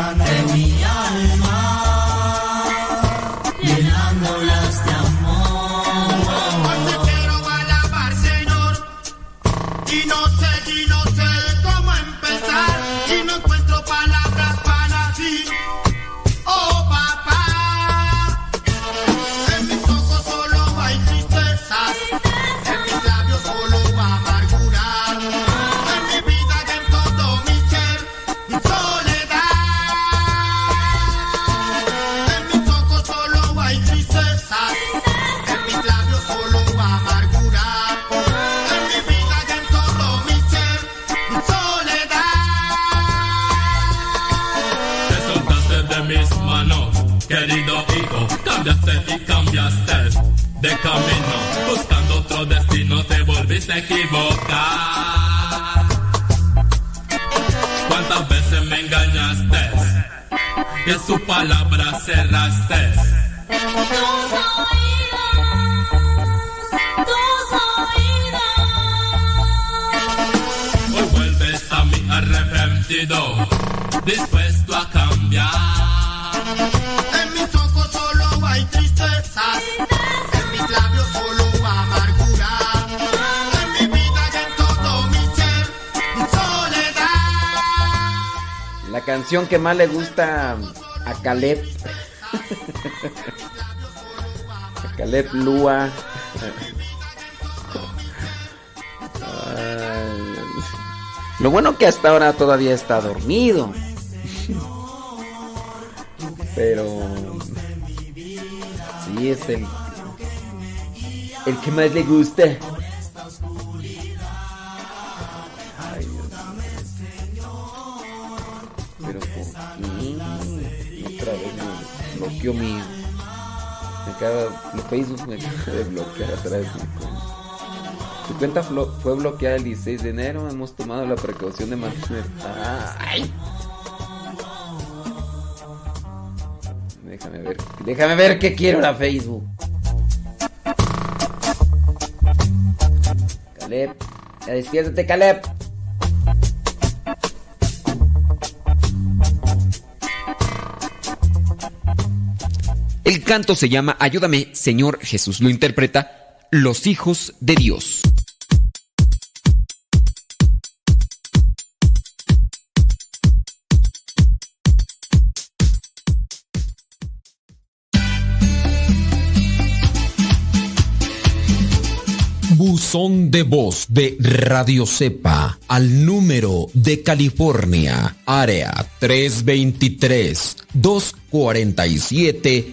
semana. Que más le gusta a Caleb. a Caleb Lua. Lo bueno que hasta ahora todavía está dormido. Pero sí es el el que más le gusta. De bloquear atrás Su cuenta fue bloqueada el 16 de enero. Hemos tomado la precaución de mantener. ¡Ay! Déjame ver. Déjame ver qué quiero la Facebook. Caleb. Ya despiértate, Caleb. Canto se llama Ayúdame, Señor Jesús. Lo interpreta Los Hijos de Dios. Buzón de voz de Radio Cepa al número de California, área 323 247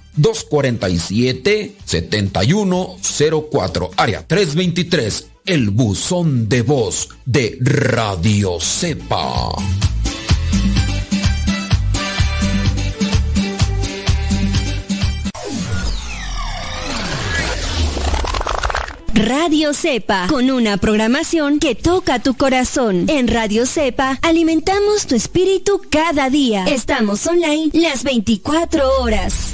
247-7104, área 323, el buzón de voz de Radio Cepa. Radio Cepa, con una programación que toca tu corazón. En Radio Cepa alimentamos tu espíritu cada día. Estamos online las 24 horas.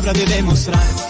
palavra de demonstrar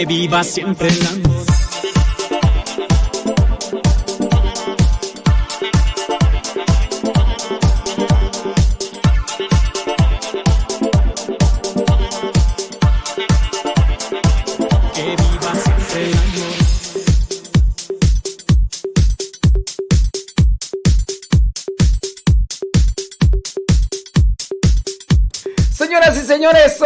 que viva siempre en la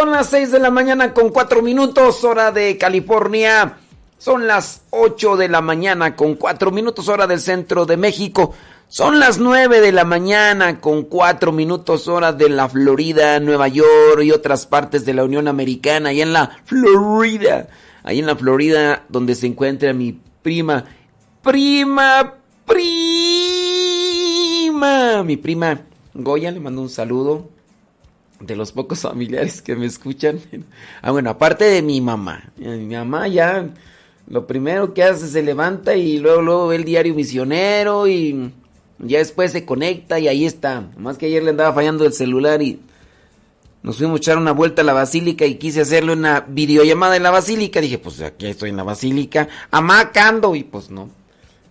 son las 6 de la mañana con 4 minutos, hora de California. Son las 8 de la mañana con 4 minutos, hora del centro de México. Son las 9 de la mañana con 4 minutos, hora de la Florida, Nueva York y otras partes de la Unión Americana, ahí en la Florida. Ahí en la Florida, donde se encuentra mi prima. Prima, prima. Mi prima Goya, le mando un saludo de los pocos familiares que me escuchan. Ah, bueno, aparte de mi mamá. Mi mamá ya lo primero que hace se levanta y luego luego ve el diario misionero y ya después se conecta y ahí está. Más que ayer le andaba fallando el celular y nos fuimos a echar una vuelta a la basílica y quise hacerle una videollamada en la basílica. Dije, pues aquí estoy en la basílica, amacando y pues no.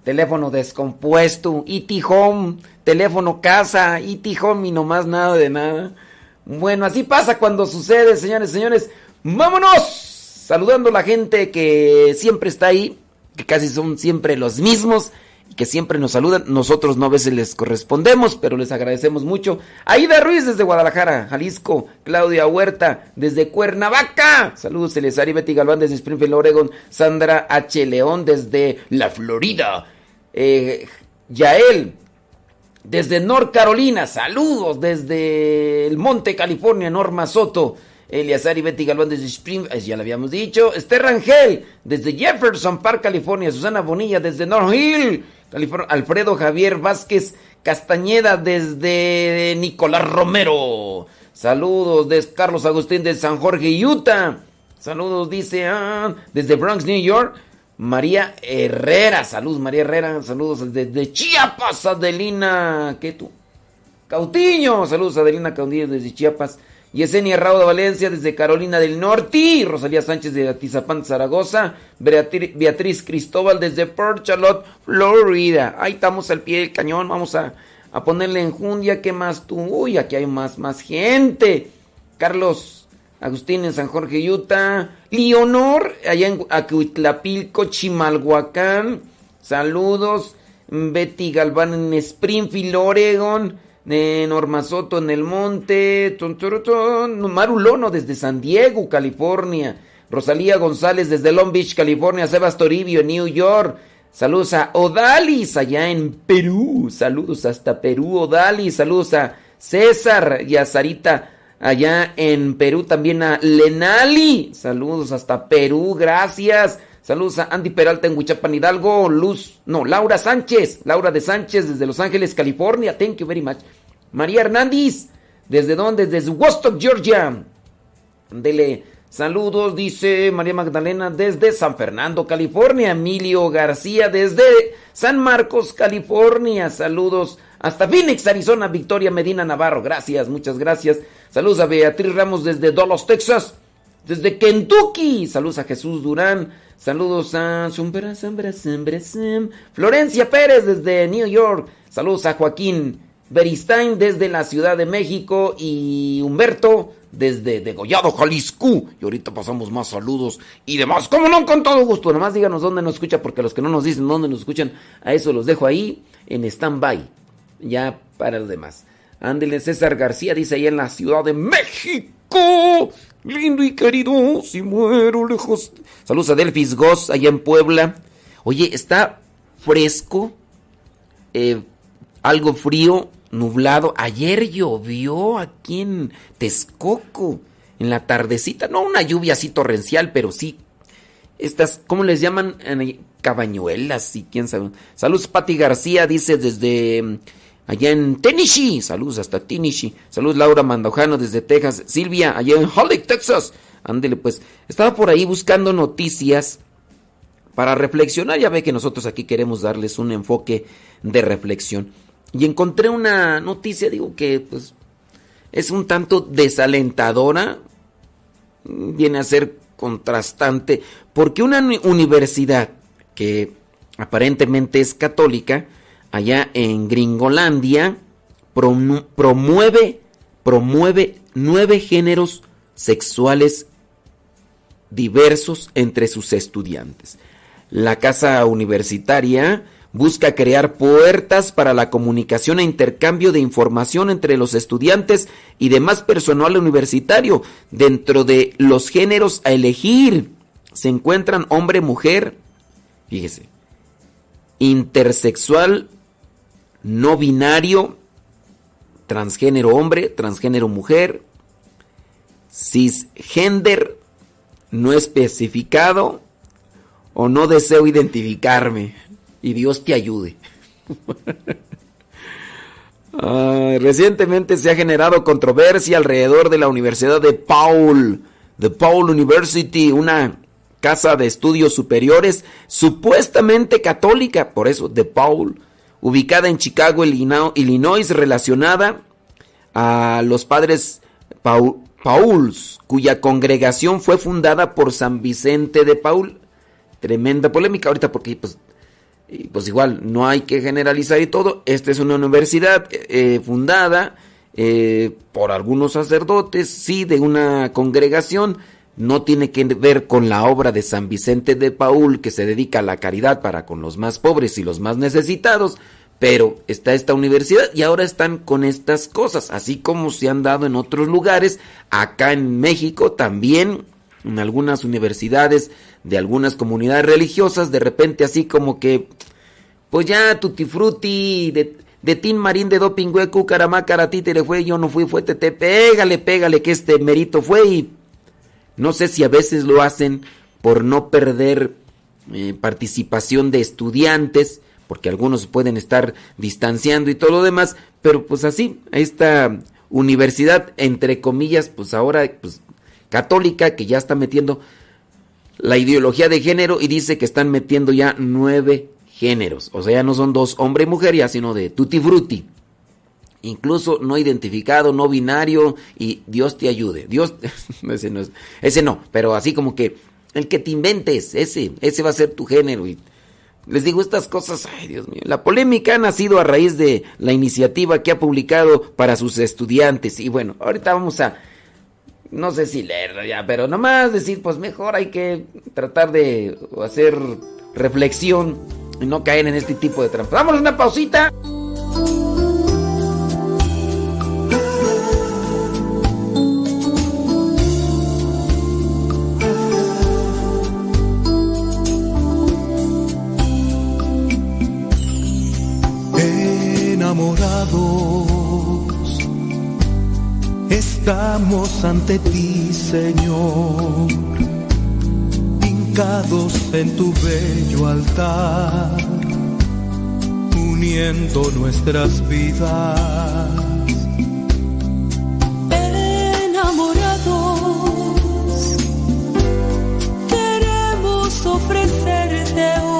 Teléfono descompuesto, IT home, teléfono casa, IT home y nomás nada de nada. Bueno, así pasa cuando sucede, señores, señores. ¡Vámonos! Saludando a la gente que siempre está ahí, que casi son siempre los mismos y que siempre nos saludan. Nosotros no a veces les correspondemos, pero les agradecemos mucho. Aida Ruiz desde Guadalajara, Jalisco. Claudia Huerta desde Cuernavaca. Saludos, Celesari Betty Galván desde Springfield, Oregon. Sandra H. León desde la Florida. Eh, Yael desde North Carolina, saludos desde el Monte California, Norma Soto. Eliazar y Betty Galván desde Spring, eh, ya lo habíamos dicho. Esther Rangel desde Jefferson Park, California. Susana Bonilla desde North Hill, California. Alfredo Javier Vázquez Castañeda desde Nicolás Romero. Saludos desde Carlos Agustín de San Jorge, Utah. Saludos, dice, ah, desde Bronx, New York. María Herrera, saludos María Herrera, saludos desde Chiapas, Adelina, ¿qué tú? Cautiño, saludos Adelina Caudillo desde Chiapas. Yesenia Rauda Valencia desde Carolina del Norte. Rosalía Sánchez de Atizapán, Zaragoza. Beatriz, Cristóbal desde Port Charlotte, Florida. Ahí estamos al pie del cañón. Vamos a, a ponerle enjundia. ¿Qué más tú? Uy, aquí hay más, más gente. Carlos Agustín en San Jorge, Utah. Leonor, allá en Acuitlapilco, Chimalhuacán. Saludos. Betty Galván en Springfield, Oregon. Norma Soto en el Monte. Marulono desde San Diego, California. Rosalía González desde Long Beach, California. Sebas Toribio en New York. Saludos a Odalis allá en Perú. Saludos hasta Perú, Odalis. Saludos a César y a Sarita allá en Perú. También a Lenali. Saludos hasta Perú. Gracias. Saludos a Andy Peralta en Huichapan Hidalgo, Luz, no, Laura Sánchez, Laura de Sánchez desde Los Ángeles, California, thank you very much. María Hernández, ¿desde dónde? Desde Woodstock, Georgia. Dele saludos, dice María Magdalena desde San Fernando, California. Emilio García desde San Marcos, California. Saludos hasta Phoenix, Arizona. Victoria Medina Navarro, gracias, muchas gracias. Saludos a Beatriz Ramos desde Dallas, Texas. Desde Kentucky, saludos a Jesús Durán. Saludos a Florencia Pérez desde New York. Saludos a Joaquín Beristain desde la Ciudad de México y Humberto desde Degollado, Jalisco. Y ahorita pasamos más saludos y demás. Como no, con todo gusto. Nomás díganos dónde nos escucha porque los que no nos dicen dónde nos escuchan, a eso los dejo ahí en stand-by. Ya para los demás. Ándele César García dice ahí en la Ciudad de México lindo y querido, si muero lejos. Saludos a Delfis Goss, allá en Puebla. Oye, está fresco, eh, algo frío, nublado. Ayer llovió aquí en Texcoco, en la tardecita. No una lluvia así torrencial, pero sí. Estas, ¿cómo les llaman? Cabañuelas y quién sabe. Saludos, Pati García, dice desde allá en Tennessee. Saludos hasta Tennessee. Saludos Laura Mandojano desde Texas. Silvia, allá en Holly, Texas. Ándele pues. Estaba por ahí buscando noticias para reflexionar. Ya ve que nosotros aquí queremos darles un enfoque de reflexión. Y encontré una noticia, digo que pues es un tanto desalentadora. Viene a ser contrastante. Porque una universidad que aparentemente es católica, allá en Gringolandia, promueve, promueve nueve géneros sexuales diversos entre sus estudiantes. La casa universitaria busca crear puertas para la comunicación e intercambio de información entre los estudiantes y demás personal universitario. Dentro de los géneros a elegir se encuentran hombre, mujer, fíjese, intersexual, no binario, transgénero hombre, transgénero mujer, cisgender, no especificado o no deseo identificarme y Dios te ayude. recientemente se ha generado controversia alrededor de la Universidad de Paul, de Paul University, una casa de estudios superiores supuestamente católica, por eso de Paul, ubicada en Chicago, Illinois, relacionada a los padres Pauls, cuya congregación fue fundada por San Vicente de Paul. Tremenda polémica ahorita porque pues pues igual, no hay que generalizar y todo. Esta es una universidad eh, eh, fundada eh, por algunos sacerdotes, sí, de una congregación. No tiene que ver con la obra de San Vicente de Paul, que se dedica a la caridad para con los más pobres y los más necesitados. Pero está esta universidad y ahora están con estas cosas, así como se han dado en otros lugares. Acá en México también, en algunas universidades de algunas comunidades religiosas, de repente así como que, pues ya tutti frutti, de, Tin Marín de Dopingüe, Cucaramácara, Títere fue, yo no fui, fue Tete, pégale, pégale que este mérito fue y no sé si a veces lo hacen por no perder eh, participación de estudiantes, porque algunos pueden estar distanciando y todo lo demás, pero pues así, esta universidad, entre comillas, pues ahora, pues católica, que ya está metiendo la ideología de género y dice que están metiendo ya nueve géneros. O sea, ya no son dos, hombre y mujer, ya, sino de tutti frutti. Incluso no identificado, no binario y Dios te ayude. Dios, ese no, ese no, pero así como que el que te inventes, ese, ese va a ser tu género. Les digo estas cosas, ay Dios mío, la polémica ha nacido a raíz de la iniciativa que ha publicado para sus estudiantes. Y bueno, ahorita vamos a no sé si leer ya, pero nomás decir, pues mejor hay que tratar de hacer reflexión y no caer en este tipo de trampas. Vamos una pausita. Estamos ante ti, Señor, hincados en tu bello altar, uniendo nuestras vidas. Enamorados, queremos ofrecerte hoy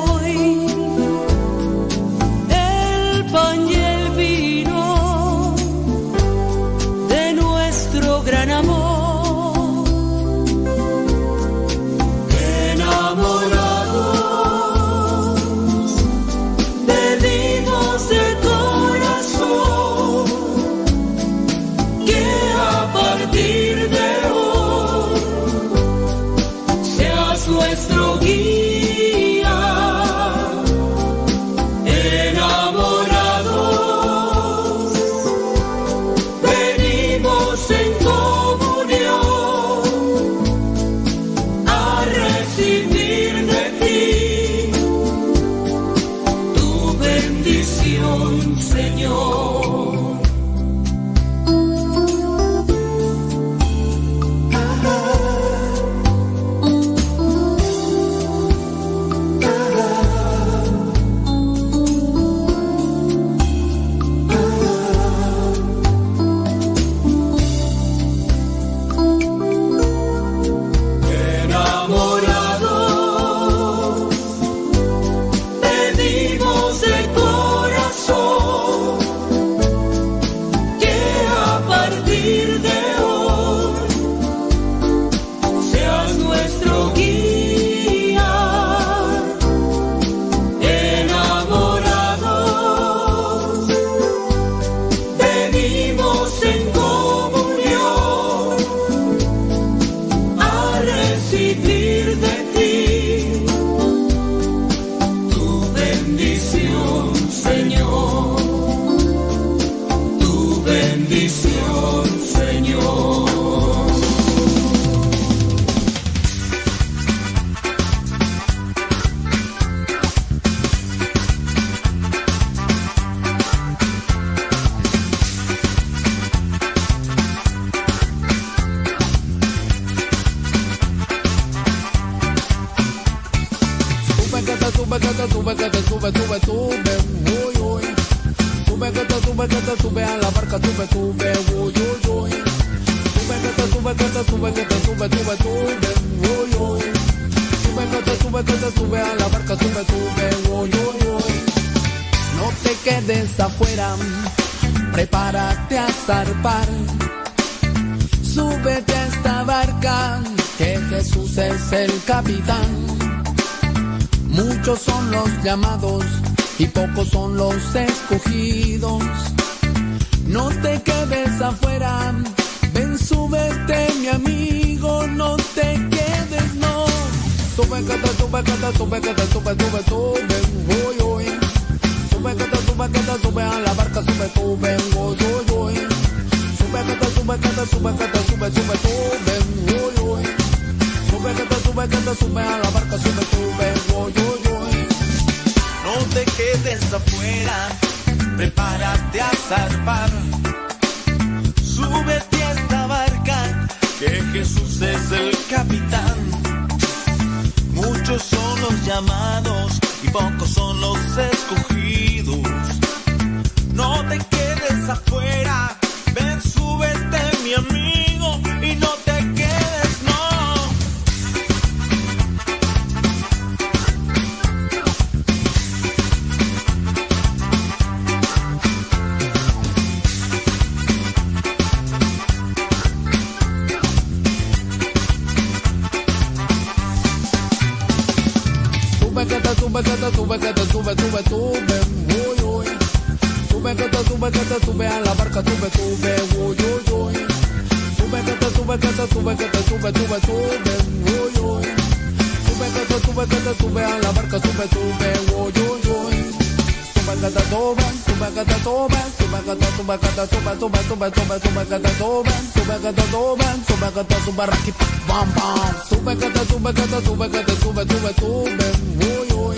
sube que te sube, raqui, bam, bam. Sube que te sube, que te sube, que te sube, sube, sube, uy, uy.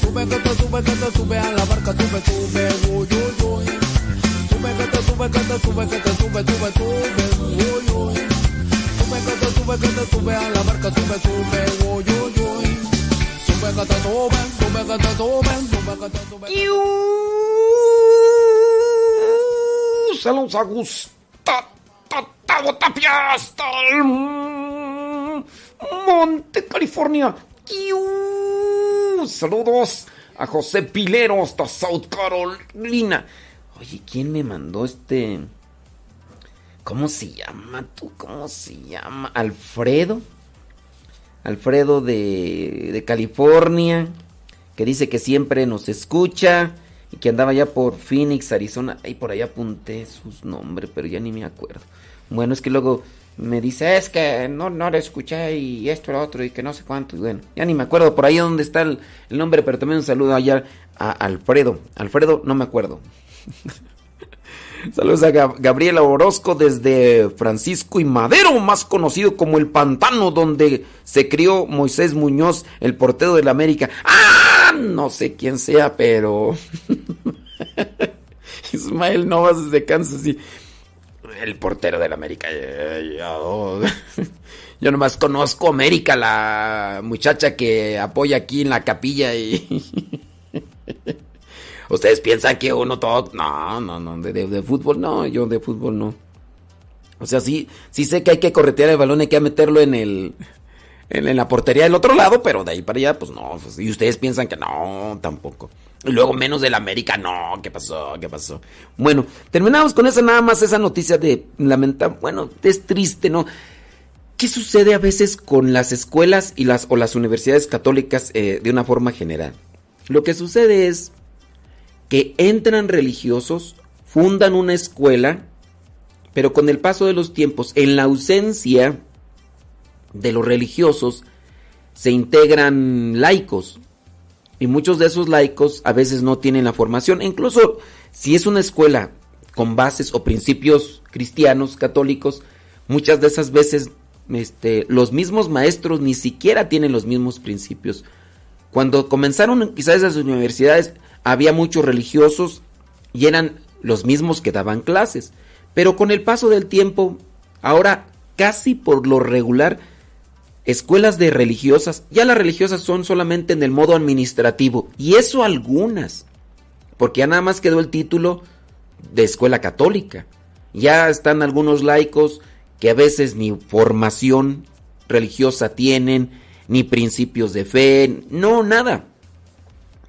Sube que te sube, que te sube a la barca, sube, sube, uy, uy, uy. Sube que te sube, que te sube, que te sube, sube, sube, uy, uy. Sube que te sube, que te sube a la barca, sube, sube, uy, uy, uy. Sube que te sube, sube que te sube, sube que te sube. Saludos a Gustavo Tapia hasta el Monte, Saludos a José Pilero hasta South Carolina. Oye, ¿quién me mandó este? ¿Cómo se llama tú? ¿Cómo se llama? Alfredo. Alfredo de, de California. Que dice que siempre nos escucha. Y que andaba ya por Phoenix, Arizona. Ay, por ahí apunté sus nombres, pero ya ni me acuerdo. Bueno, es que luego me dice, es que no, no lo escuché y esto, lo otro, y que no sé cuánto. Y bueno, ya ni me acuerdo por ahí dónde está el, nombre, pero también un saludo allá a Alfredo. Alfredo, no me acuerdo. Saludos a Gab- Gabriela Orozco desde Francisco y Madero, más conocido como el pantano donde se crió Moisés Muñoz, el portero del América. ¡Ah! No sé quién sea, pero... Ismael Novas desde Kansas City. El portero del América. Yo, nomás conozco América, la muchacha que apoya aquí en la capilla y... Ustedes piensan que uno todo... No, no, no, de, de- fútbol no, yo de fútbol no. O sea, sí, sí sé que hay que corretear el balón, hay que meterlo en el... En, en la portería del otro lado, pero de ahí para allá, pues no. pues, y ustedes piensan que no, tampoco. Y luego menos del América, no, ¿qué pasó? ¿Qué pasó? Bueno, terminamos con esa nada más, esa noticia de lamentable. Bueno, es triste, ¿no? ¿Qué sucede a veces con las escuelas y las o las universidades católicas eh, de una forma general? Lo que sucede es que entran religiosos, fundan una escuela, pero con el paso de los tiempos, en la ausencia de los religiosos, se integran laicos. Y muchos de esos laicos a veces no tienen la formación. Incluso si es una escuela con bases o principios cristianos, católicos, muchas de esas veces este, los mismos maestros ni siquiera tienen los mismos principios. Cuando comenzaron quizás esas universidades había muchos religiosos y eran los mismos que daban clases. Pero con el paso del tiempo, ahora casi por lo regular, escuelas de religiosas, ya las religiosas son solamente en el modo administrativo, y eso algunas, porque ya nada más quedó el título de escuela católica. Ya están algunos laicos que a veces ni formación religiosa tienen, ni principios de fe, no, nada.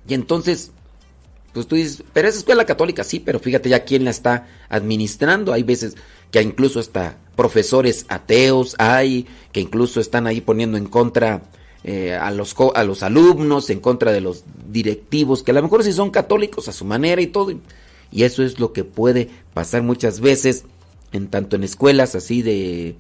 Y entonces, pues tú dices, pero es escuela católica, sí, pero fíjate ya quién la está administrando. Hay veces que incluso hasta profesores ateos hay, que incluso están ahí poniendo en contra eh, a, los, a los alumnos, en contra de los directivos, que a lo mejor sí son católicos a su manera y todo. Y eso es lo que puede pasar muchas veces, en tanto en escuelas así de,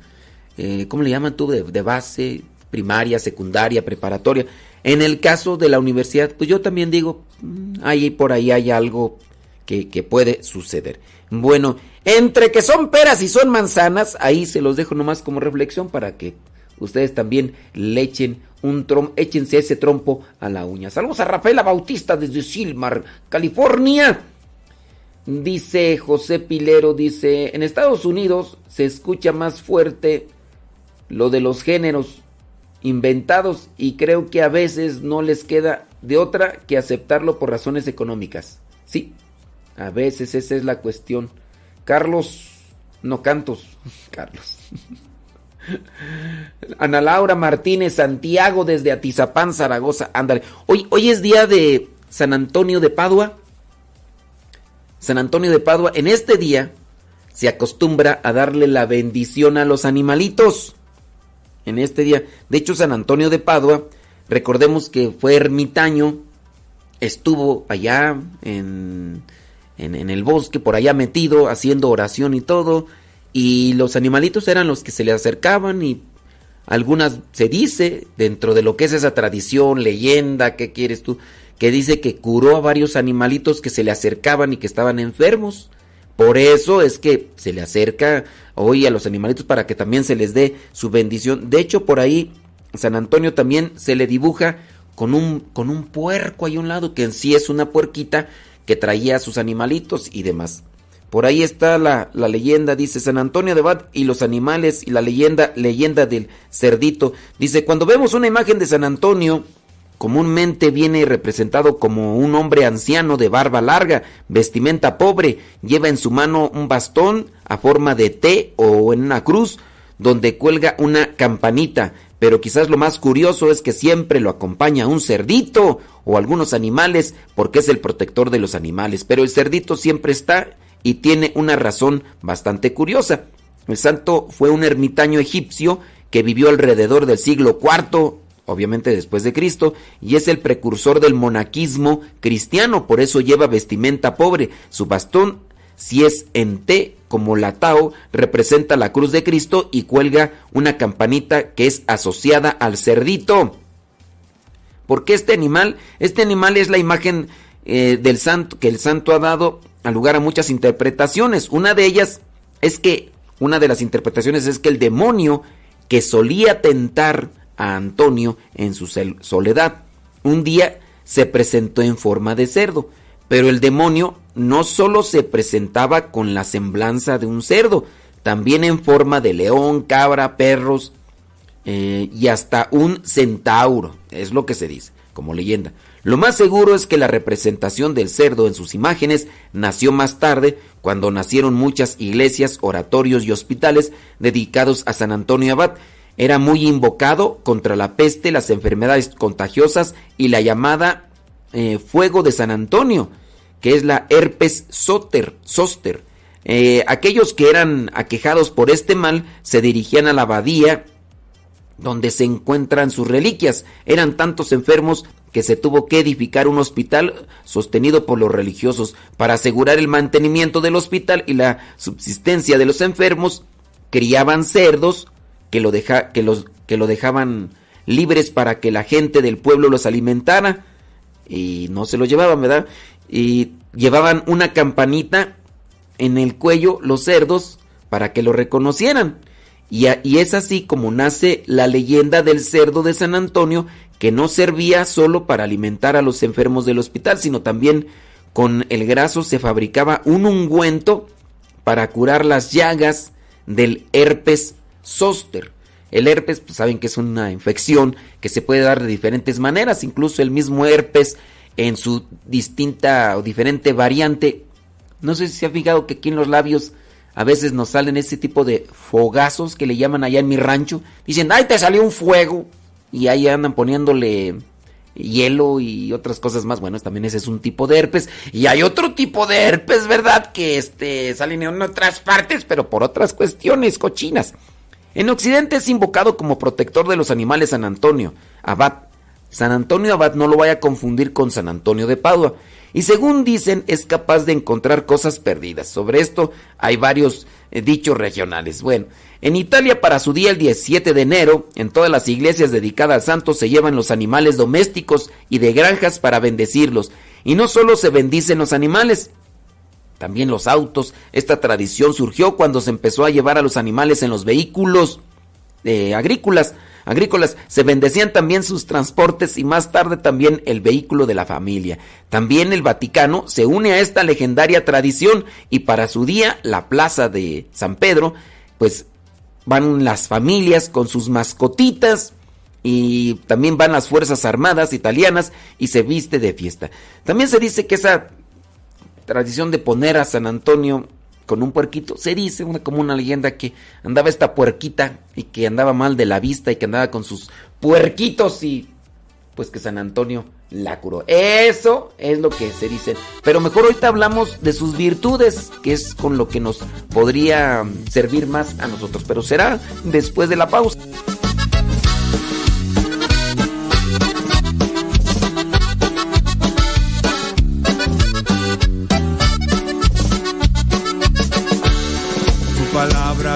eh, ¿cómo le llaman tú? De, de base, primaria, secundaria, preparatoria. En el caso de la universidad, pues yo también digo, mm, ahí por ahí hay algo que, que, puede suceder. Bueno, entre que son peras y son manzanas, ahí se los dejo nomás como reflexión para que ustedes también le echen un trom, échense ese trompo a la uña. Saludos a Rafaela Bautista desde Silmar, California. Dice José Pilero, dice, en Estados Unidos se escucha más fuerte lo de los géneros inventados y creo que a veces no les queda de otra que aceptarlo por razones económicas. Sí, a veces esa es la cuestión. Carlos, no cantos, Carlos. Ana Laura Martínez Santiago desde Atizapán, Zaragoza. Ándale. Hoy, hoy es día de San Antonio de Padua. San Antonio de Padua, en este día se acostumbra a darle la bendición a los animalitos en este día. De hecho, San Antonio de Padua, recordemos que fue ermitaño, estuvo allá en, en, el bosque, por allá metido, haciendo oración y todo, y los animalitos eran los que se le acercaban y algunas se dice, dentro de lo que es esa tradición, leyenda, ¿qué quieres tú? Que dice que curó a varios animalitos que se le acercaban y que estaban enfermos. Por eso es que se le acerca hoy a los animalitos para que también se les dé su bendición. De hecho, por ahí San Antonio también se le dibuja con un, con un puerco ahí a un lado, que en sí es una puerquita que traía sus animalitos y demás. Por ahí está la, la, leyenda, dice San Antonio de Bad y los animales y la leyenda, leyenda del cerdito. Dice, cuando vemos una imagen de San Antonio, Comúnmente viene representado como un hombre anciano de barba larga, vestimenta pobre, lleva en su mano un bastón a forma de T o en una cruz, donde cuelga una campanita, pero quizás lo más curioso es que siempre lo acompaña un cerdito o algunos animales, porque es el protector de los animales, pero el cerdito siempre está y tiene una razón bastante curiosa. El santo fue un ermitaño egipcio que vivió alrededor del siglo IV obviamente después de Cristo, y es el precursor del monaquismo cristiano, por eso lleva vestimenta pobre. Su bastón, si es en T como la Tao, representa la cruz de Cristo y cuelga una campanita que es asociada al cerdito. ¿Por qué este animal? Este animal es la imagen eh, del santo que el santo ha dado al lugar a muchas interpretaciones. Una de ellas es que, una de las interpretaciones es que el demonio que solía tentar a Antonio en su soledad. Un día se presentó en forma de cerdo, pero el demonio no solo se presentaba con la semblanza de un cerdo, también en forma de león, cabra, perros eh, y hasta un centauro, es lo que se dice, como leyenda. Lo más seguro es que la representación del cerdo en sus imágenes nació más tarde, cuando nacieron muchas iglesias, oratorios y hospitales dedicados a San Antonio Abad, era muy invocado contra la peste, las enfermedades contagiosas y la llamada eh, fuego de San Antonio, que es la herpes zoster. zoster. Eh, aquellos que eran aquejados por este mal se dirigían a la abadía donde se encuentran sus reliquias. Eran tantos enfermos que se tuvo que edificar un hospital sostenido por los religiosos para asegurar el mantenimiento del hospital y la subsistencia de los enfermos. Criaban cerdos que lo, deja, que los, que lo dejaban libres para que la gente del pueblo los alimentara y no se lo llevaban, ¿verdad? Y llevaban una campanita en el cuello los cerdos para que lo reconocieran. Y, y, es así como nace la leyenda del cerdo de San Antonio, que no servía solo para alimentar a los enfermos del hospital, sino también con el graso se fabricaba un ungüento para curar las llagas del herpes Soster. El herpes, pues saben que es una infección que se puede dar de diferentes maneras, incluso el mismo herpes en su distinta o diferente variante. No sé si se ha fijado que aquí en los labios a veces nos salen ese tipo de fogazos que le llaman allá en mi rancho. Dicen, ay, te salió un fuego. Y ahí andan poniéndole hielo y otras cosas más. Bueno, también ese es un tipo de herpes. Y hay otro tipo de herpes, ¿verdad? Que este, salen en otras partes, pero por otras cuestiones cochinas. En Occidente es invocado como protector de los animales San Antonio, Abad. San Antonio Abad no lo vaya a confundir con San Antonio de Padua. Y según dicen, es capaz de encontrar cosas perdidas. Sobre esto hay varios eh, dichos regionales. Bueno, en Italia para su día el 17 de enero, en todas las iglesias dedicadas al santo se llevan los animales domésticos y de granjas para bendecirlos. Y no solo se bendicen los animales, también los autos. Esta tradición surgió cuando se empezó a llevar a los animales en los vehículos eh, agrícolas agrícolas, se bendecían también sus transportes y más tarde también el vehículo de la familia. También el Vaticano se une a esta legendaria tradición y para su día, la plaza de San Pedro, pues van las familias con sus mascotitas y también van las Fuerzas Armadas italianas y se viste de fiesta. También se dice que esa tradición de poner a San Antonio con un puerquito. Se dice una, como una leyenda que andaba esta puerquita y que andaba mal de la vista y que andaba con sus puerquitos y pues que San Antonio la curó. Eso es lo que se dice. Pero mejor ahorita hablamos de sus virtudes, que es con lo que nos podría servir más a nosotros. Pero será después de la pausa.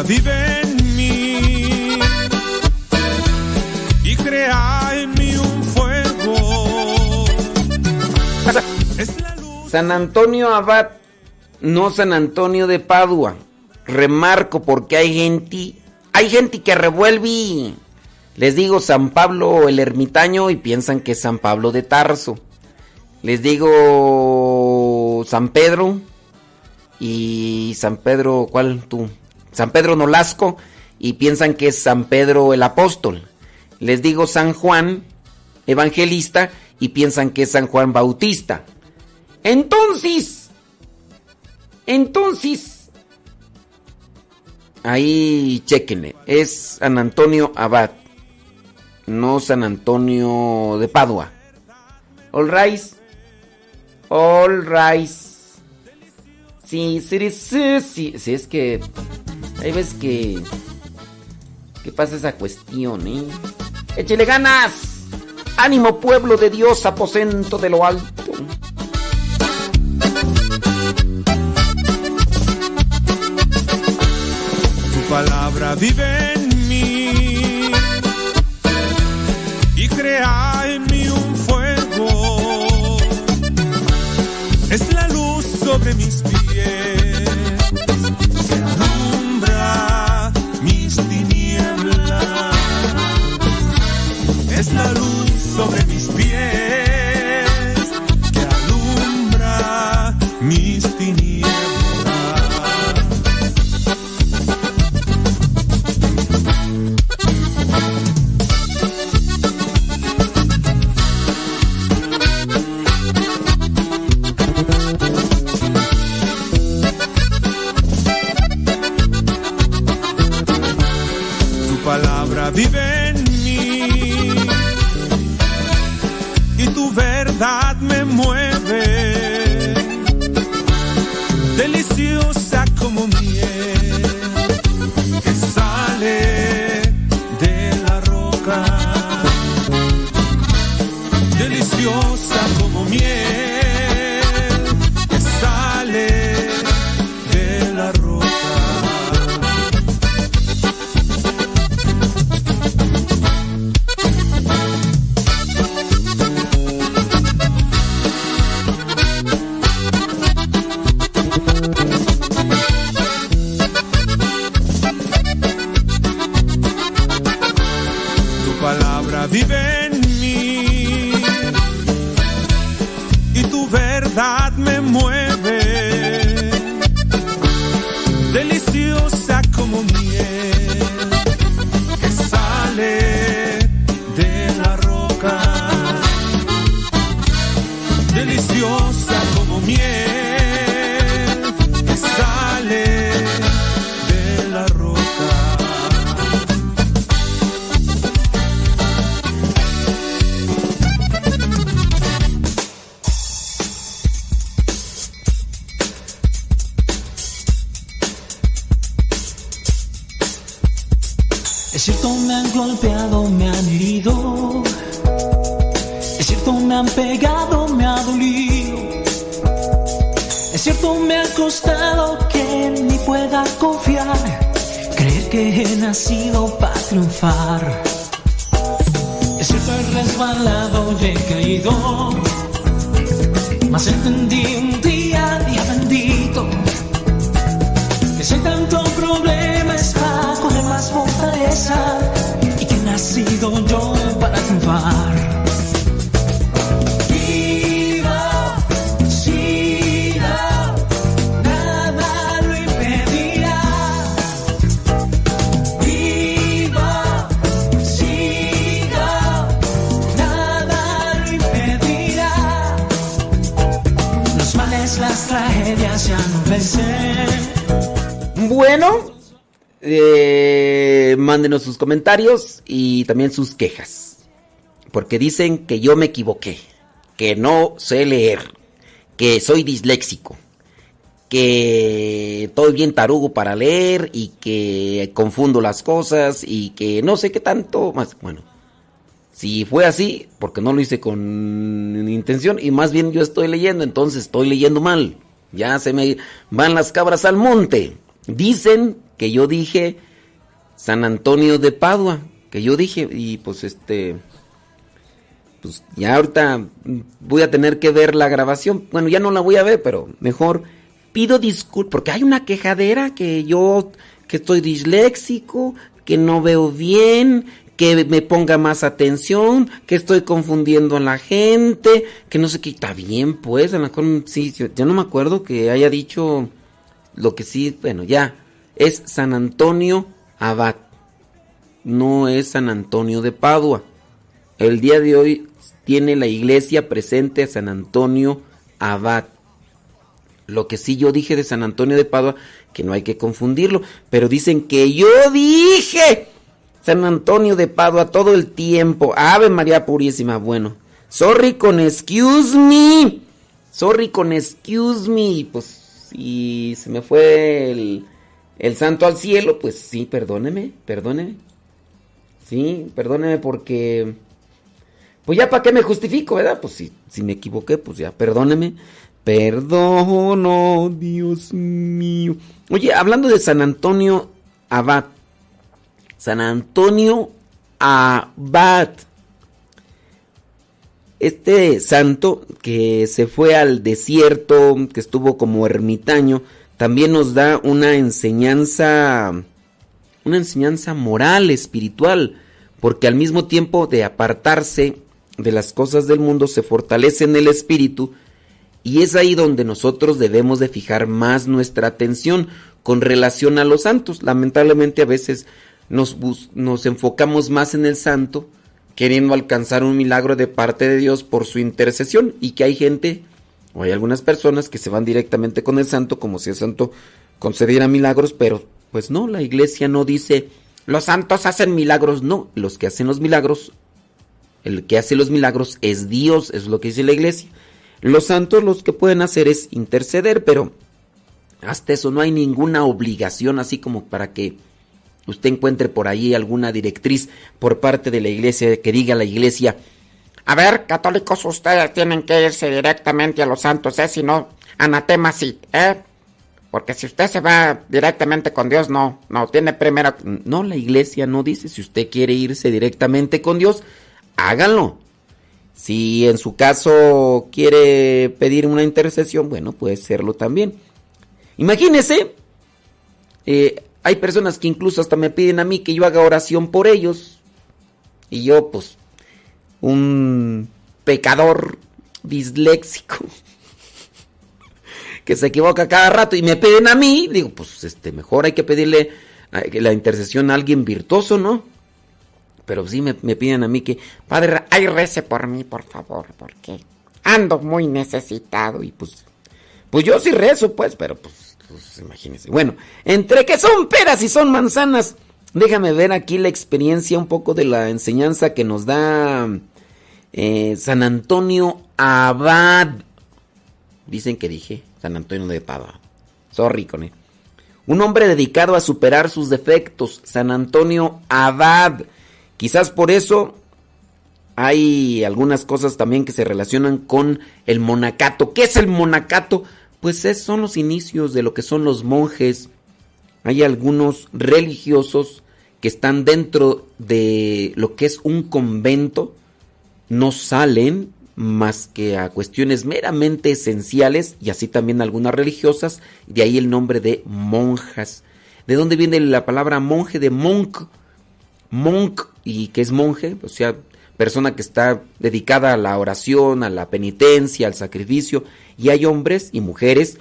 Vive en mí y crea en mí un fuego. San Antonio Abad, no San Antonio de Padua. Remarco porque hay gente, hay gente que revuelve. Les digo San Pablo el ermitaño y piensan que es San Pablo de Tarso. Les digo San Pedro y San Pedro, ¿cuál tú? San Pedro Nolasco y piensan que es San Pedro el apóstol. Les digo San Juan evangelista y piensan que es San Juan Bautista. Entonces, entonces, ahí chequenle, es San Antonio Abad, no San Antonio de Padua. All rise, all rise. Sí, sí, sí, sí, sí, es que hay veces que. ¿Qué pasa esa cuestión, eh? ¡Échele ganas! ¡Ánimo, pueblo de Dios, aposento de lo alto! Tu palabra vive en mí y crea en mí un fuego. Es la luz sobre mis pies comentarios y también sus quejas. Porque dicen que yo me equivoqué, que no sé leer, que soy disléxico, que estoy bien tarugo para leer y que confundo las cosas y que no sé qué tanto más. Bueno, si fue así, porque no lo hice con intención y más bien yo estoy leyendo, entonces estoy leyendo mal. Ya se me van las cabras al monte. Dicen que yo dije San Antonio de Padua, que yo dije y pues este pues ya ahorita voy a tener que ver la grabación. Bueno, ya no la voy a ver, pero mejor pido disculpas porque hay una quejadera que yo que estoy disléxico, que no veo bien, que me ponga más atención, que estoy confundiendo a la gente, que no sé qué está bien, pues, a lo mejor sí, yo no me acuerdo que haya dicho lo que sí, bueno, ya es San Antonio Abad. No es San Antonio de Padua. El día de hoy tiene la iglesia presente a San Antonio Abad. Lo que sí yo dije de San Antonio de Padua, que no hay que confundirlo, pero dicen que yo dije San Antonio de Padua todo el tiempo. Ave María Purísima, bueno. Sorry con excuse me. Sorry con excuse me. Pues si se me fue el, el santo al cielo, pues sí, perdóneme, perdóneme. Sí, perdóneme porque... Pues ya para qué me justifico, ¿verdad? Pues si, si me equivoqué, pues ya, perdóneme. Perdono, Dios mío. Oye, hablando de San Antonio Abad. San Antonio Abad. Este santo que se fue al desierto, que estuvo como ermitaño, también nos da una enseñanza, una enseñanza moral, espiritual, porque al mismo tiempo de apartarse de las cosas del mundo se fortalece en el espíritu y es ahí donde nosotros debemos de fijar más nuestra atención con relación a los santos. Lamentablemente a veces nos, nos enfocamos más en el santo queriendo alcanzar un milagro de parte de Dios por su intercesión y que hay gente hay algunas personas que se van directamente con el santo como si el santo concediera milagros, pero pues no, la iglesia no dice los santos hacen milagros, no, los que hacen los milagros, el que hace los milagros es Dios, es lo que dice la iglesia. Los santos los que pueden hacer es interceder, pero hasta eso no hay ninguna obligación así como para que usted encuentre por ahí alguna directriz por parte de la iglesia que diga la iglesia, a ver, católicos, ustedes tienen que irse directamente a los santos, ¿eh? Si no, anatema sí, ¿eh? Porque si usted se va directamente con Dios, no, no, tiene primero... No, la iglesia no dice, si usted quiere irse directamente con Dios, háganlo. Si en su caso quiere pedir una intercesión, bueno, puede serlo también. Imagínese, eh, hay personas que incluso hasta me piden a mí que yo haga oración por ellos. Y yo, pues, un pecador disléxico que se equivoca cada rato y me piden a mí, digo, pues este, mejor hay que pedirle la intercesión a alguien virtuoso, ¿no? Pero sí me, me piden a mí que, padre, ay, rece por mí, por favor, porque ando muy necesitado y pues, pues yo sí rezo, pues, pero pues, pues imagínense. Bueno, entre que son peras y son manzanas, déjame ver aquí la experiencia un poco de la enseñanza que nos da eh, San Antonio Abad. Dicen que dije San Antonio de Padua. Sorry con él. Un hombre dedicado a superar sus defectos, San Antonio Abad. Quizás por eso hay algunas cosas también que se relacionan con el monacato. ¿Qué es el monacato? Pues es, son los inicios de lo que son los monjes. Hay algunos religiosos que están dentro de lo que es un convento, no salen más que a cuestiones meramente esenciales y así también algunas religiosas, de ahí el nombre de monjas. ¿De dónde viene la palabra monje? De monk. Monk, y que es monje, o sea, persona que está dedicada a la oración, a la penitencia, al sacrificio, y hay hombres y mujeres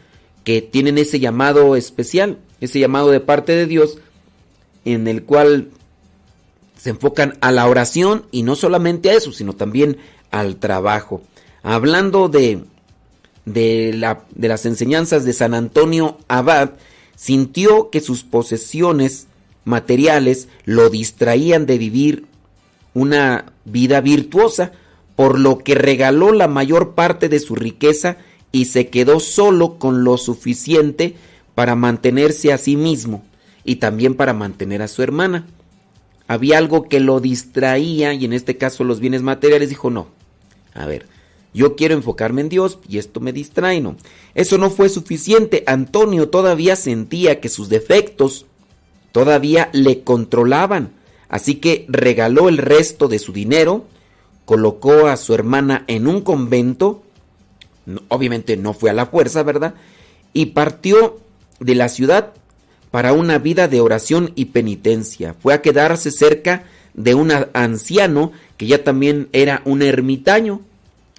que tienen ese llamado especial, ese llamado de parte de Dios, en el cual se enfocan a la oración y no solamente a eso, sino también al trabajo. Hablando de, de, la, de las enseñanzas de San Antonio Abad, sintió que sus posesiones materiales lo distraían de vivir una vida virtuosa, por lo que regaló la mayor parte de su riqueza y se quedó solo con lo suficiente para mantenerse a sí mismo y también para mantener a su hermana. Había algo que lo distraía y en este caso los bienes materiales dijo no, a ver, yo quiero enfocarme en Dios y esto me distrae, no. Eso no fue suficiente. Antonio todavía sentía que sus defectos todavía le controlaban. Así que regaló el resto de su dinero, colocó a su hermana en un convento, obviamente no fue a la fuerza, ¿verdad? Y partió de la ciudad para una vida de oración y penitencia. Fue a quedarse cerca de un anciano que ya también era un ermitaño,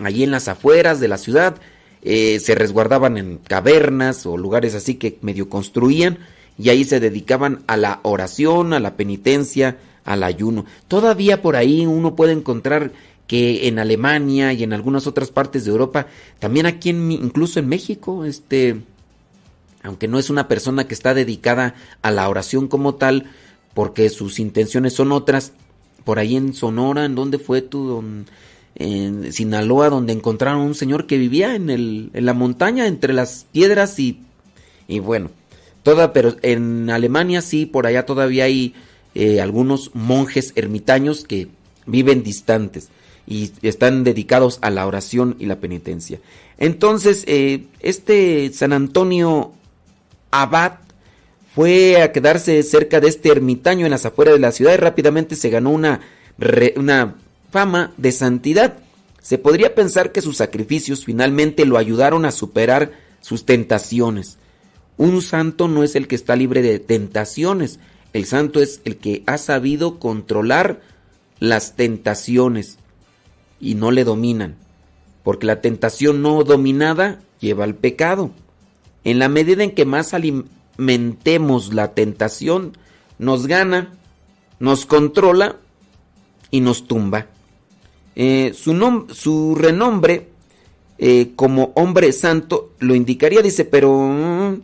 allí en las afueras de la ciudad, eh, se resguardaban en cavernas o lugares así que medio construían y ahí se dedicaban a la oración, a la penitencia, al ayuno. Todavía por ahí uno puede encontrar que en Alemania y en algunas otras partes de Europa, también aquí en, incluso en México, este, aunque no es una persona que está dedicada a la oración como tal, porque sus intenciones son otras, por ahí en Sonora, ¿en dónde fue tú? En Sinaloa, donde encontraron un señor que vivía en, el, en la montaña, entre las piedras y, y bueno, toda, pero en Alemania sí, por allá todavía hay eh, algunos monjes ermitaños que viven distantes y están dedicados a la oración y la penitencia. Entonces, eh, este San Antonio Abad fue a quedarse cerca de este ermitaño en las afueras de la ciudad y rápidamente se ganó una, una fama de santidad. Se podría pensar que sus sacrificios finalmente lo ayudaron a superar sus tentaciones. Un santo no es el que está libre de tentaciones, el santo es el que ha sabido controlar las tentaciones y no le dominan, porque la tentación no dominada lleva al pecado. En la medida en que más mentemos la tentación, nos gana, nos controla y nos tumba. Eh, su, su, renombre eh, como hombre santo lo indicaría, dice, pero...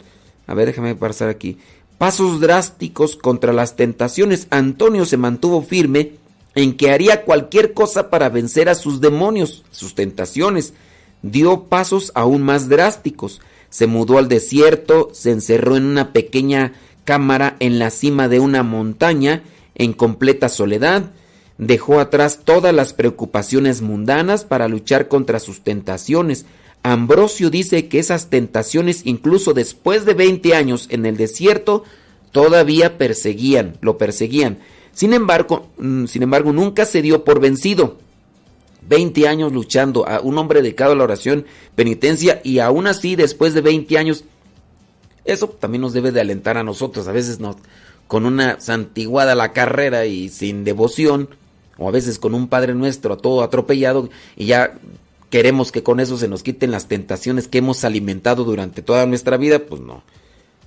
A ver, déjame pasar aquí. Pasos drásticos contra las tentaciones. Antonio se mantuvo firme en que haría cualquier cosa para vencer a sus demonios, sus tentaciones. Dio pasos aún más drásticos se mudó al desierto, se encerró en una pequeña cámara en la cima de una montaña, en completa soledad, dejó atrás todas las preocupaciones mundanas para luchar contra sus tentaciones. Ambrosio dice que esas tentaciones, incluso después de 20 años en el desierto, todavía perseguían, lo perseguían. Sin embargo, mm, sin embargo, nunca se dio por vencido. 20 años luchando, a un hombre dedicado a la oración, penitencia, y aún así, después de 20 años, eso también nos debe de alentar a nosotros. A veces nos, con una santiguada la carrera y sin devoción, o a veces con un Padre Nuestro todo atropellado, y ya queremos que con eso se nos quiten las tentaciones que hemos alimentado durante toda nuestra vida, pues no,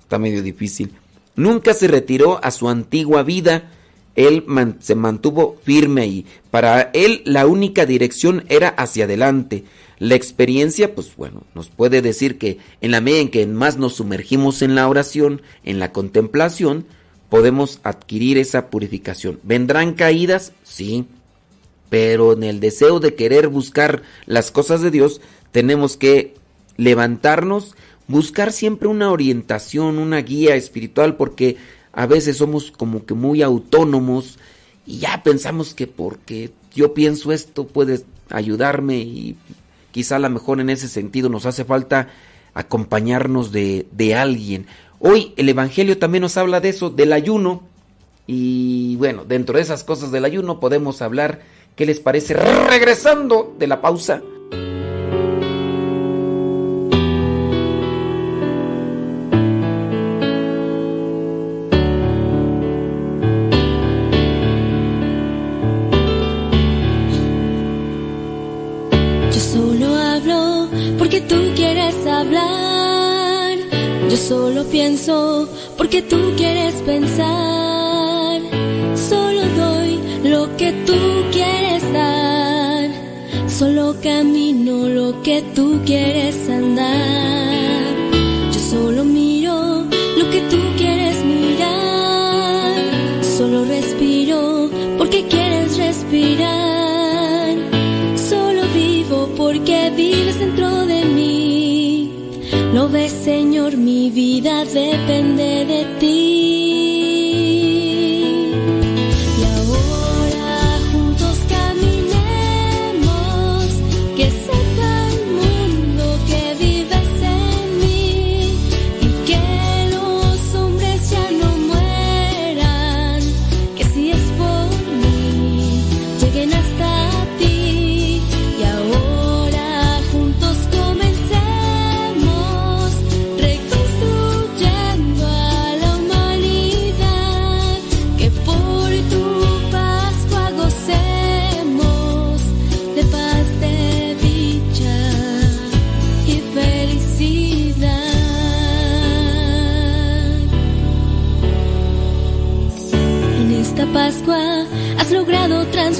está medio difícil. Nunca se retiró a su antigua vida, él se mantuvo firme y para él la única dirección era hacia adelante. La experiencia, pues bueno, nos puede decir que en la medida en que más nos sumergimos en la oración, en la contemplación, podemos adquirir esa purificación. ¿Vendrán caídas? Sí, pero en el deseo de querer buscar las cosas de Dios, tenemos que levantarnos, buscar siempre una orientación, una guía espiritual, porque a veces somos como que muy autónomos y ya pensamos que porque yo pienso esto puede ayudarme y quizá a lo mejor en ese sentido nos hace falta acompañarnos de, de alguien. Hoy el Evangelio también nos habla de eso, del ayuno. Y bueno, dentro de esas cosas del ayuno podemos hablar, ¿qué les parece? Regresando de la pausa. Yo solo pienso porque tú quieres pensar. Solo doy lo que tú quieres dar. Solo camino lo que tú quieres andar. Señor, mi vida depende de ti.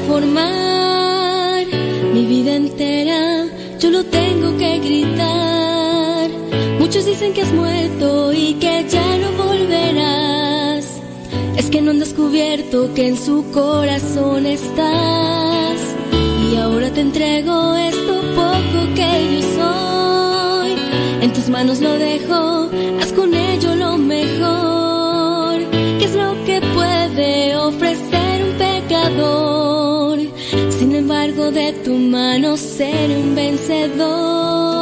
Transformar mi vida entera. Yo lo tengo que gritar. Muchos dicen que has muerto y que ya no volverás. Es que no han descubierto que en su corazón estás. Y ahora te entrego esto poco que yo soy. En tus manos lo dejo, haz con ello lo mejor. ¿Qué es lo que puede ofrecer un pecador? Embargo, de tu mano seré un vencedor.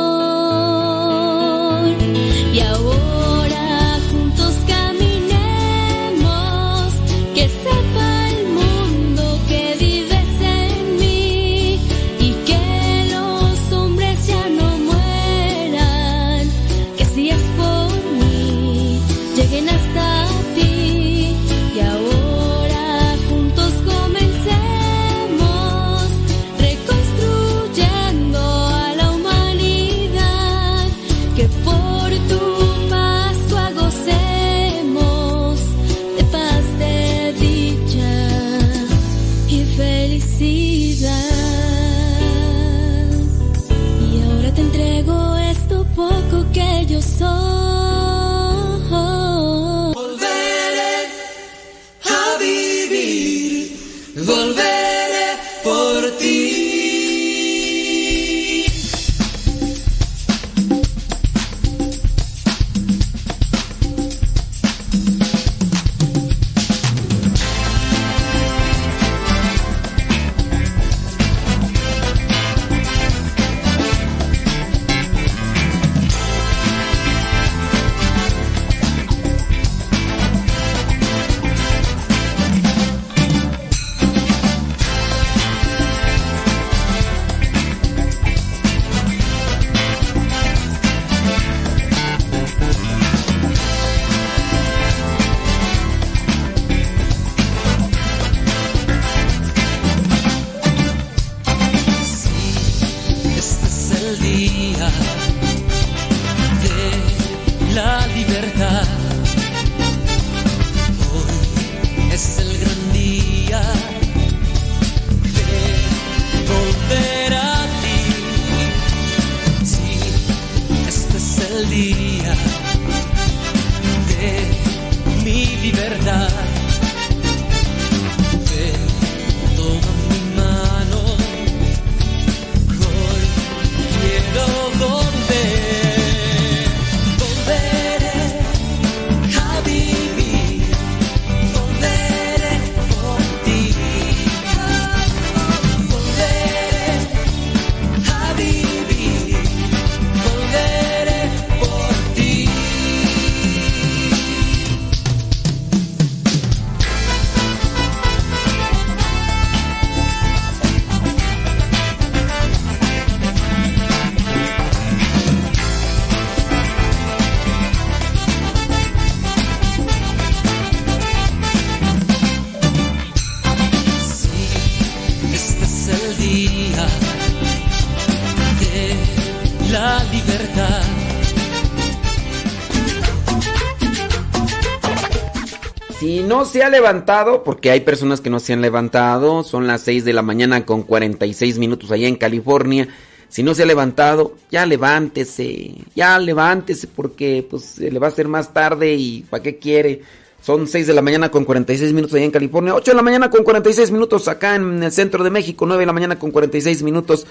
No se ha levantado, porque hay personas que no se han levantado, son las 6 de la mañana con 46 minutos allá en California. Si no se ha levantado, ya levántese, ya levántese porque pues se le va a hacer más tarde y ¿para qué quiere? Son 6 de la mañana con 46 minutos allá en California, 8 de la mañana con 46 minutos acá en el centro de México, 9 de la mañana con 46 minutos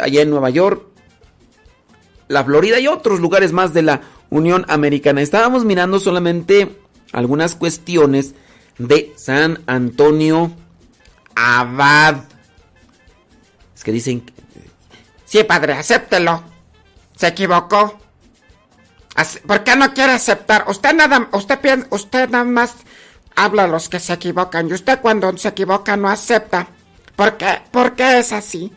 allá en Nueva York, la Florida y otros lugares más de la Unión Americana. Estábamos mirando solamente algunas cuestiones de San Antonio Abad. Es que dicen, sí, padre, acéptelo. Se equivocó. ¿Por qué no quiere aceptar? Usted nada, usted piensa, usted nada más habla a los que se equivocan y usted cuando se equivoca no acepta. ¿Por qué? ¿Por qué es así?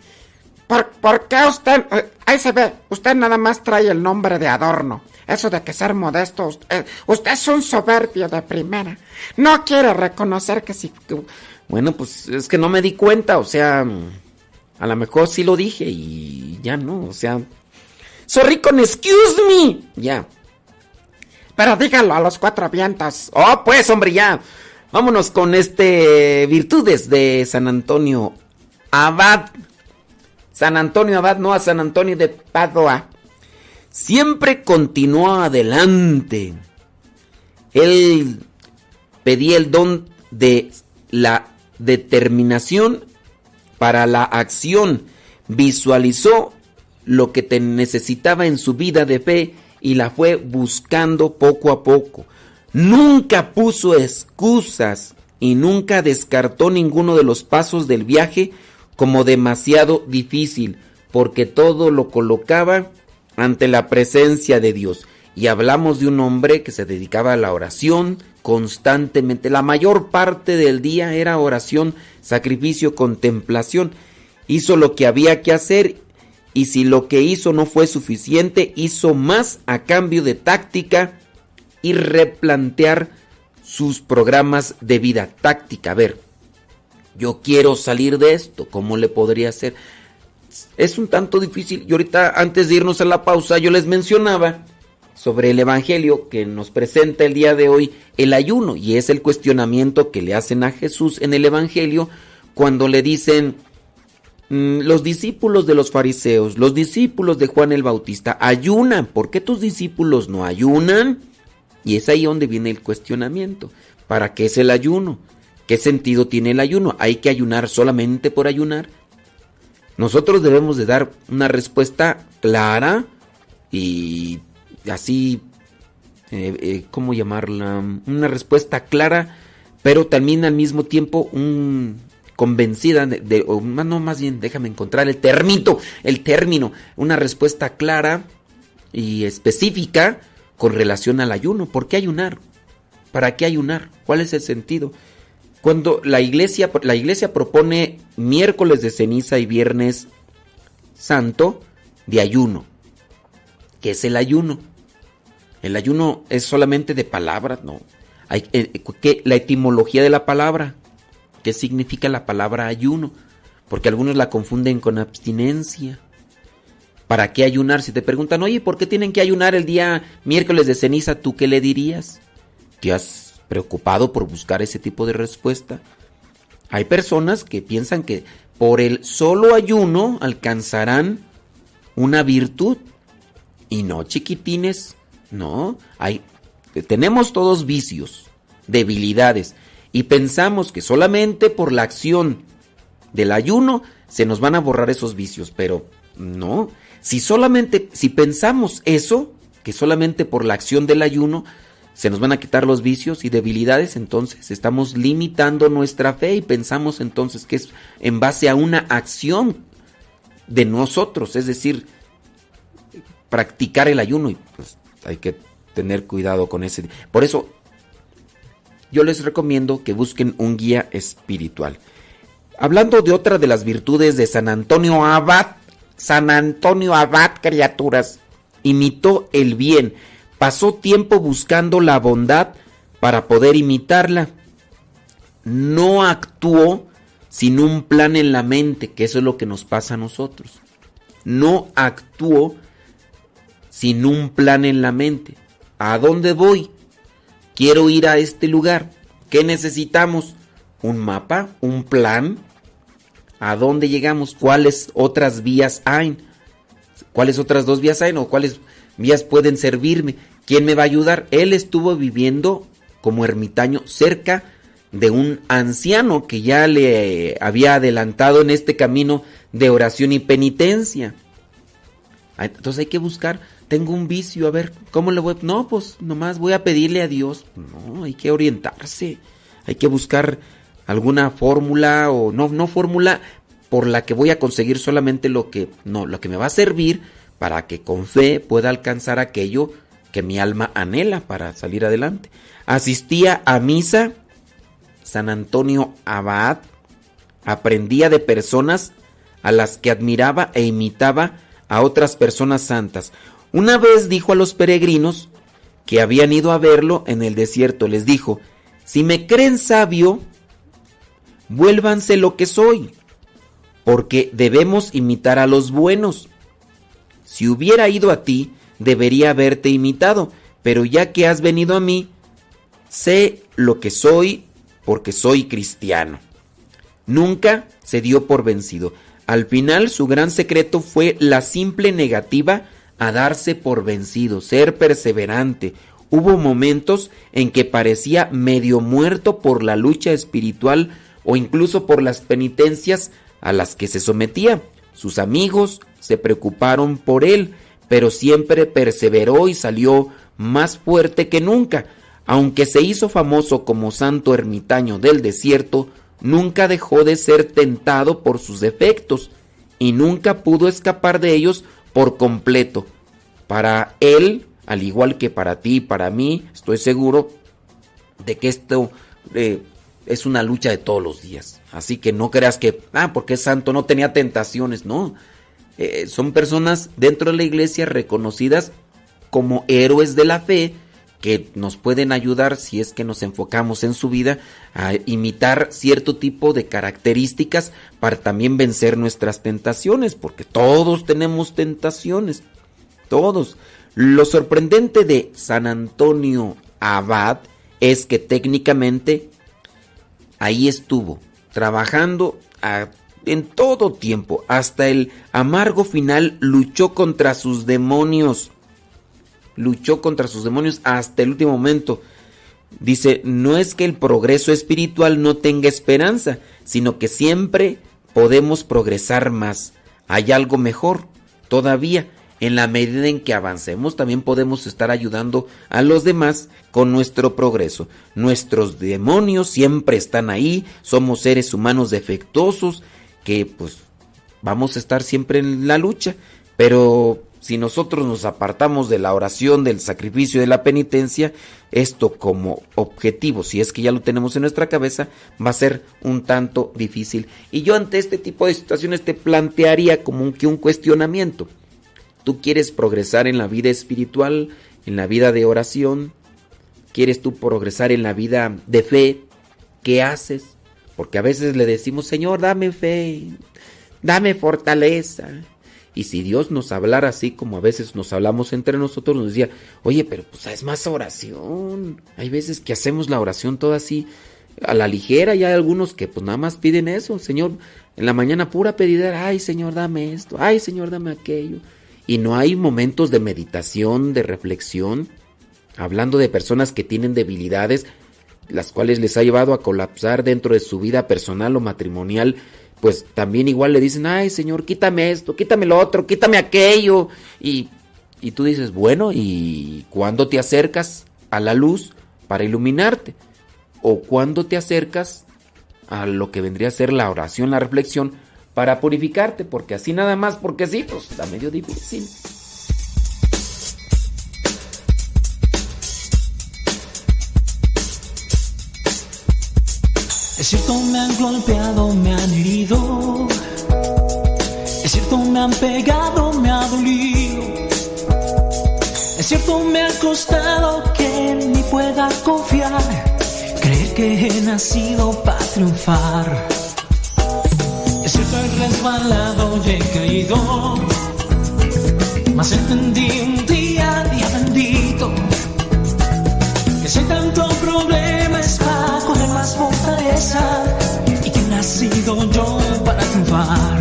¿Por, ¿Por, qué usted, eh, ahí se ve, usted nada más trae el nombre de adorno? Eso de que ser modesto, usted, usted es un soberbio de primera. No quiere reconocer que sí. Bueno, pues es que no me di cuenta, o sea, a lo mejor sí lo dije y ya no, o sea. Sorry con excuse me. Ya. Pero dígalo a los cuatro vientos. Oh, pues, hombre, ya. Vámonos con este virtudes de San Antonio Abad. San Antonio Abad, no a San Antonio de Padua. Siempre continuó adelante. Él pedía el don de la determinación para la acción. Visualizó lo que te necesitaba en su vida de fe y la fue buscando poco a poco. Nunca puso excusas y nunca descartó ninguno de los pasos del viaje como demasiado difícil, porque todo lo colocaba ante la presencia de Dios. Y hablamos de un hombre que se dedicaba a la oración constantemente. La mayor parte del día era oración, sacrificio, contemplación. Hizo lo que había que hacer y si lo que hizo no fue suficiente, hizo más a cambio de táctica y replantear sus programas de vida. Táctica, a ver, yo quiero salir de esto, ¿cómo le podría hacer? Es un tanto difícil y ahorita antes de irnos a la pausa yo les mencionaba sobre el Evangelio que nos presenta el día de hoy el ayuno y es el cuestionamiento que le hacen a Jesús en el Evangelio cuando le dicen Mm, los discípulos de los fariseos, los discípulos de Juan el Bautista, ayunan. ¿Por qué tus discípulos no ayunan? Y es ahí donde viene el cuestionamiento. ¿Para qué es el ayuno? ¿Qué sentido tiene el ayuno? ¿Hay que ayunar solamente por ayunar? Nosotros debemos de dar una respuesta clara y así, eh, eh, ¿cómo llamarla? Una respuesta clara, pero también al mismo tiempo un, convencida de, o no más bien déjame encontrar el término, el término, una respuesta clara y específica con relación al ayuno. ¿Por qué ayunar? ¿Para qué ayunar? ¿Cuál es el sentido? Cuando la iglesia, la iglesia propone miércoles de ceniza y viernes santo de ayuno. ¿Qué es el ayuno? El ayuno es solamente de palabras, no. Hay, eh, ¿qué, la etimología de la palabra, qué significa la palabra ayuno, porque algunos la confunden con abstinencia. ¿Para qué ayunar? Si te preguntan, oye, ¿por qué tienen que ayunar el día miércoles de ceniza? ¿Tú qué le dirías? ¿Te has preocupado por buscar ese tipo de respuesta? Hay personas que piensan que por el solo ayuno alcanzarán una virtud. Y no, chiquitines, no. Hay, tenemos todos vicios, debilidades y pensamos que solamente por la acción del ayuno se nos van a borrar esos vicios, pero no. Si solamente, si pensamos eso, que solamente por la acción del ayuno se nos van a quitar los vicios y debilidades, entonces estamos limitando nuestra fe y pensamos entonces que es en base a una acción de nosotros, es decir, practicar el ayuno y pues hay que tener cuidado con ese. Por eso yo les recomiendo que busquen un guía espiritual. Hablando de otra de las virtudes de San Antonio Abad, San Antonio Abad, criaturas, imitó el bien, pasó tiempo buscando la bondad para poder imitarla. No actuó sin un plan en la mente, que eso es lo que nos pasa a nosotros. No actuó sin un plan en la mente. ¿A dónde voy? quiero ir a este lugar. ¿Qué necesitamos? Un mapa, un plan. ¿A dónde llegamos? ¿Cuáles otras vías hay? ¿Cuáles otras dos vías hay? ¿O cuáles vías pueden servirme? ¿Quién me va a ayudar? Él estuvo viviendo como ermitaño cerca de un anciano que ya le había adelantado en este camino de oración y penitencia. Entonces hay que buscar, tengo un vicio, a ver, ¿cómo le voy? No, pues nomás voy a pedirle a Dios. No, hay que orientarse, hay que buscar alguna fórmula o no, no fórmula por la que voy a conseguir solamente lo que, no, lo que me va a servir para que con fe pueda alcanzar aquello que mi alma anhela para salir adelante. Asistía a misa San Antonio Abad, aprendía de personas a las que admiraba e imitaba a otras personas santas. Una vez dijo a los peregrinos que habían ido a verlo en el desierto, les dijo, si me creen sabio, vuélvanse lo que soy, porque debemos imitar a los buenos. Si hubiera ido a ti, debería haberte imitado, pero ya que has venido a mí, sé lo que soy porque soy cristiano. Nunca se dio por vencido. Al final su gran secreto fue la simple negativa a darse por vencido, ser perseverante. Hubo momentos en que parecía medio muerto por la lucha espiritual o incluso por las penitencias a las que se sometía. Sus amigos se preocuparon por él, pero siempre perseveró y salió más fuerte que nunca. Aunque se hizo famoso como santo ermitaño del desierto, nunca dejó de ser tentado por sus defectos y nunca pudo escapar de ellos por completo. Para él, al igual que para ti y para mí, estoy seguro de que esto eh, es una lucha de todos los días. Así que no creas que, ah, porque es santo, no tenía tentaciones, no. Eh, son personas dentro de la iglesia reconocidas como héroes de la fe, que nos pueden ayudar si es que nos enfocamos en su vida a imitar cierto tipo de características para también vencer nuestras tentaciones, porque todos tenemos tentaciones, todos. Lo sorprendente de San Antonio Abad es que técnicamente ahí estuvo, trabajando en todo tiempo, hasta el amargo final luchó contra sus demonios luchó contra sus demonios hasta el último momento. Dice, no es que el progreso espiritual no tenga esperanza, sino que siempre podemos progresar más. Hay algo mejor todavía. En la medida en que avancemos, también podemos estar ayudando a los demás con nuestro progreso. Nuestros demonios siempre están ahí, somos seres humanos defectuosos que pues vamos a estar siempre en la lucha, pero si nosotros nos apartamos de la oración, del sacrificio de la penitencia, esto como objetivo, si es que ya lo tenemos en nuestra cabeza, va a ser un tanto difícil. Y yo ante este tipo de situaciones te plantearía como que un cuestionamiento. ¿Tú quieres progresar en la vida espiritual, en la vida de oración? ¿Quieres tú progresar en la vida de fe? ¿Qué haces? Porque a veces le decimos, Señor, dame fe, dame fortaleza y si Dios nos hablara así como a veces nos hablamos entre nosotros, nos decía, oye, pero pues es más oración. Hay veces que hacemos la oración toda así a la ligera y hay algunos que pues nada más piden eso, Señor, en la mañana pura pedida, ay Señor, dame esto, ay Señor, dame aquello. Y no hay momentos de meditación, de reflexión, hablando de personas que tienen debilidades, las cuales les ha llevado a colapsar dentro de su vida personal o matrimonial pues también igual le dicen, ay Señor, quítame esto, quítame lo otro, quítame aquello. Y, y tú dices, bueno, ¿y cuándo te acercas a la luz para iluminarte? ¿O cuándo te acercas a lo que vendría a ser la oración, la reflexión, para purificarte? Porque así nada más, porque sí, pues está medio difícil. Es cierto, me han golpeado, me han herido. Es cierto, me han pegado, me ha dolido. Es cierto, me ha costado que ni pueda confiar. Creer que he nacido para triunfar. Es cierto, he resbalado y he caído. Mas entendí un día, día bendito, que si tanto y que nacido yo para triunfar.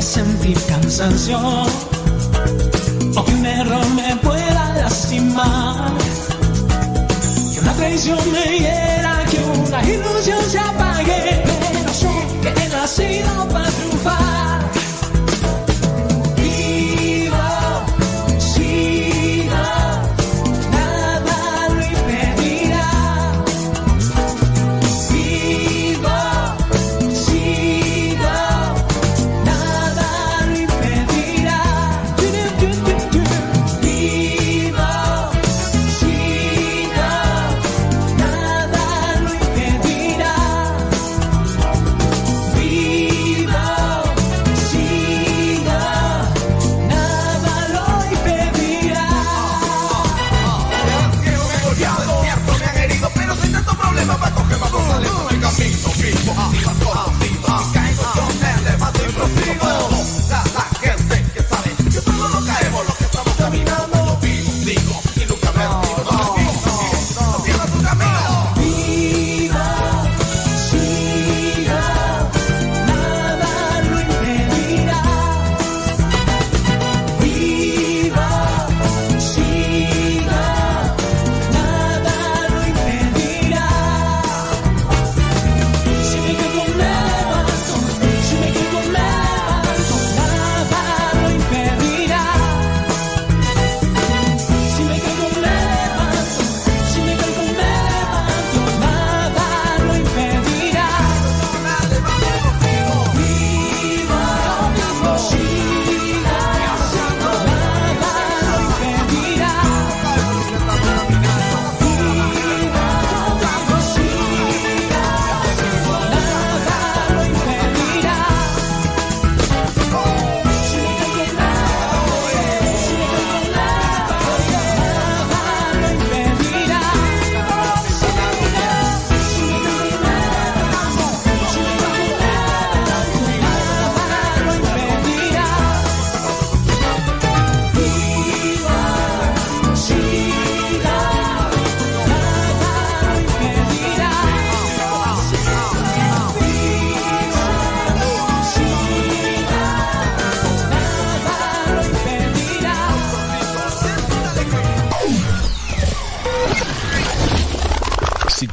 sentir cansancio o que un error me pueda lastimar. Que una traición me hiera, que una ilusión se apague, pero sé que he nacido para triunfar.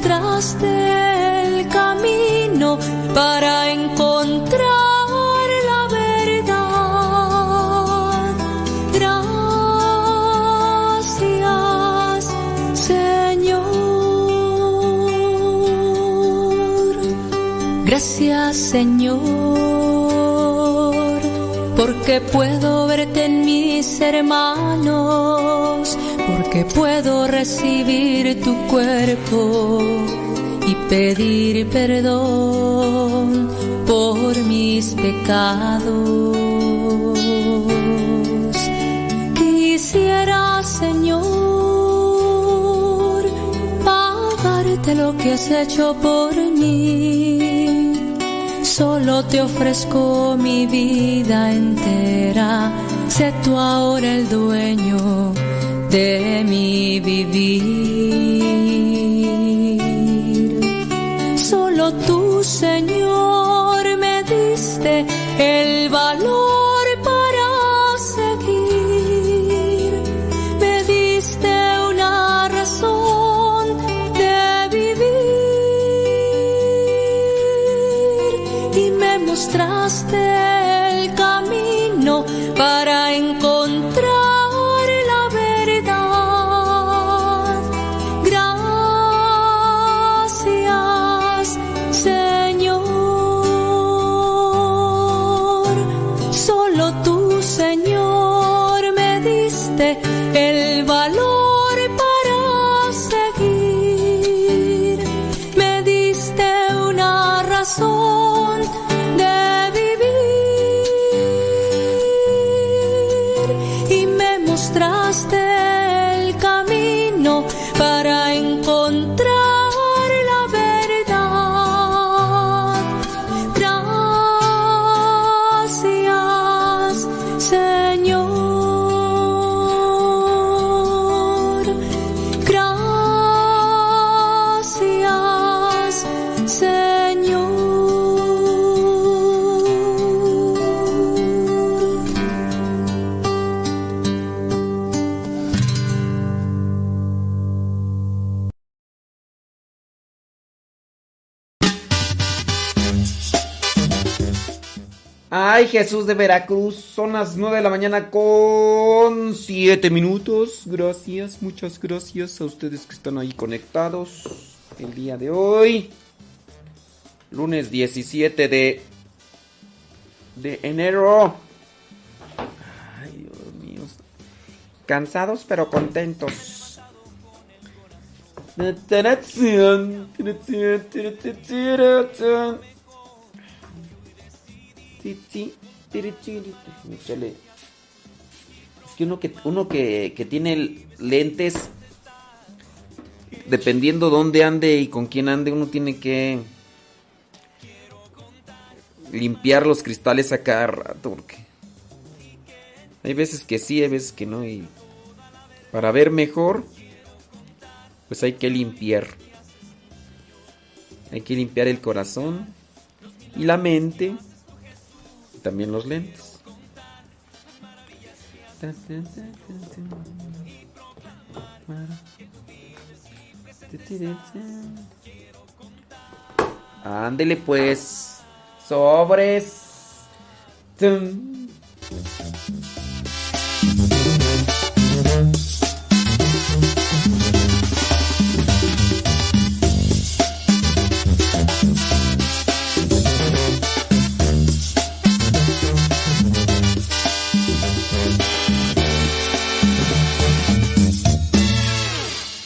mostraste el camino para encontrar la verdad. Gracias, Señor. Gracias, Señor, porque puedo verte en mis hermanos que puedo recibir tu cuerpo y pedir perdón por mis pecados. Quisiera, Señor, pagarte lo que has hecho por mí. Solo te ofrezco mi vida entera. Sé tú ahora el dueño de mi vivir. Solo tú, Señor, me diste el valor. Jesús de Veracruz, son las 9 de la mañana con 7 minutos. Gracias, muchas gracias a ustedes que están ahí conectados el día de hoy. Lunes 17 de, de enero. Ay, Dios mío. Cansados pero contentos. Es que uno que, uno que, que tiene lentes, dependiendo dónde ande y con quién ande, uno tiene que limpiar los cristales a cada rato. Porque hay veces que sí, hay veces que no. Y para ver mejor, pues hay que limpiar. Hay que limpiar el corazón y la mente. También los lentes. Ándele pues. Sobres.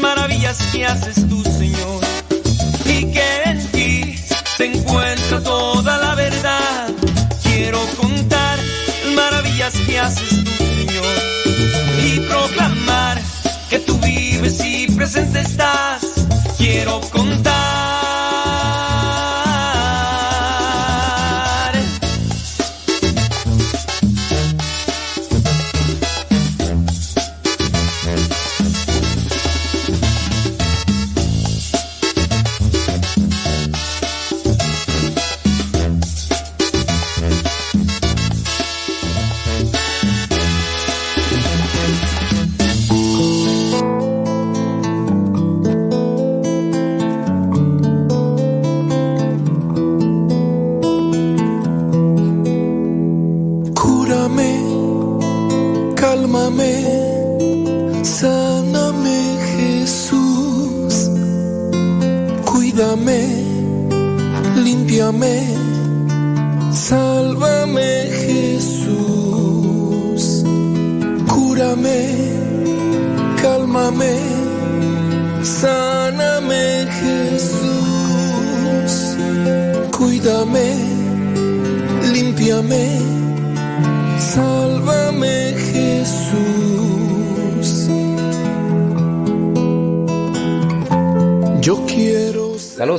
las maravillas que haces tú, Señor, y que en ti se encuentra toda la verdad. Quiero contar las maravillas que haces tú, Señor, y proclamar que tú vives y presente estás. Quiero contar.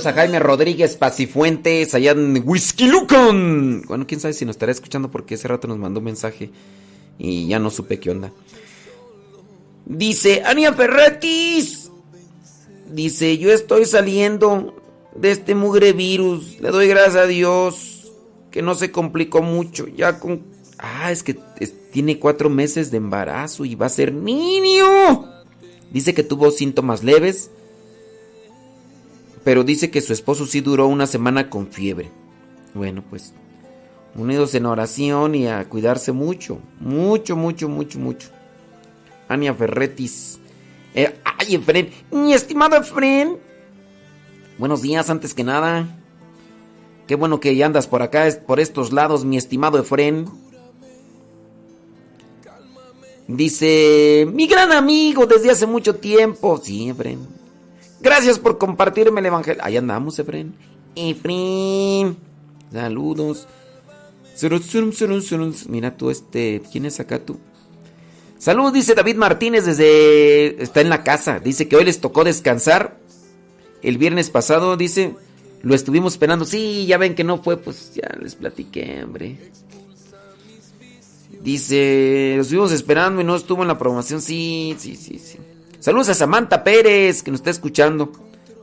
A Jaime Rodríguez Pacifuentes allá en Whisky Lucan. Bueno, quién sabe si nos estará escuchando porque ese rato nos mandó un mensaje y ya no supe qué onda. Dice Ania Ferretis. Dice, yo estoy saliendo de este mugre virus. Le doy gracias a Dios que no se complicó mucho. Ya con... Ah, es que tiene cuatro meses de embarazo y va a ser niño. Dice que tuvo síntomas leves pero dice que su esposo sí duró una semana con fiebre. Bueno, pues unidos en oración y a cuidarse mucho, mucho, mucho, mucho, mucho. Ania Ferretis. Eh, ay, Efren, mi estimado Efren. Buenos días, antes que nada. Qué bueno que andas por acá, por estos lados, mi estimado Efren. Dice, mi gran amigo desde hace mucho tiempo. Sí, Efren. Gracias por compartirme el evangelio. Ahí andamos, Efren. Efren. Saludos. Mira tú, este. ¿Quién es acá tú? Saludos, dice David Martínez desde. Está en la casa. Dice que hoy les tocó descansar. El viernes pasado, dice. Lo estuvimos esperando. Sí, ya ven que no fue, pues ya les platiqué, hombre. Dice, lo estuvimos esperando y no estuvo en la programación. Sí, sí, sí, sí. Saludos a Samantha Pérez, que nos está escuchando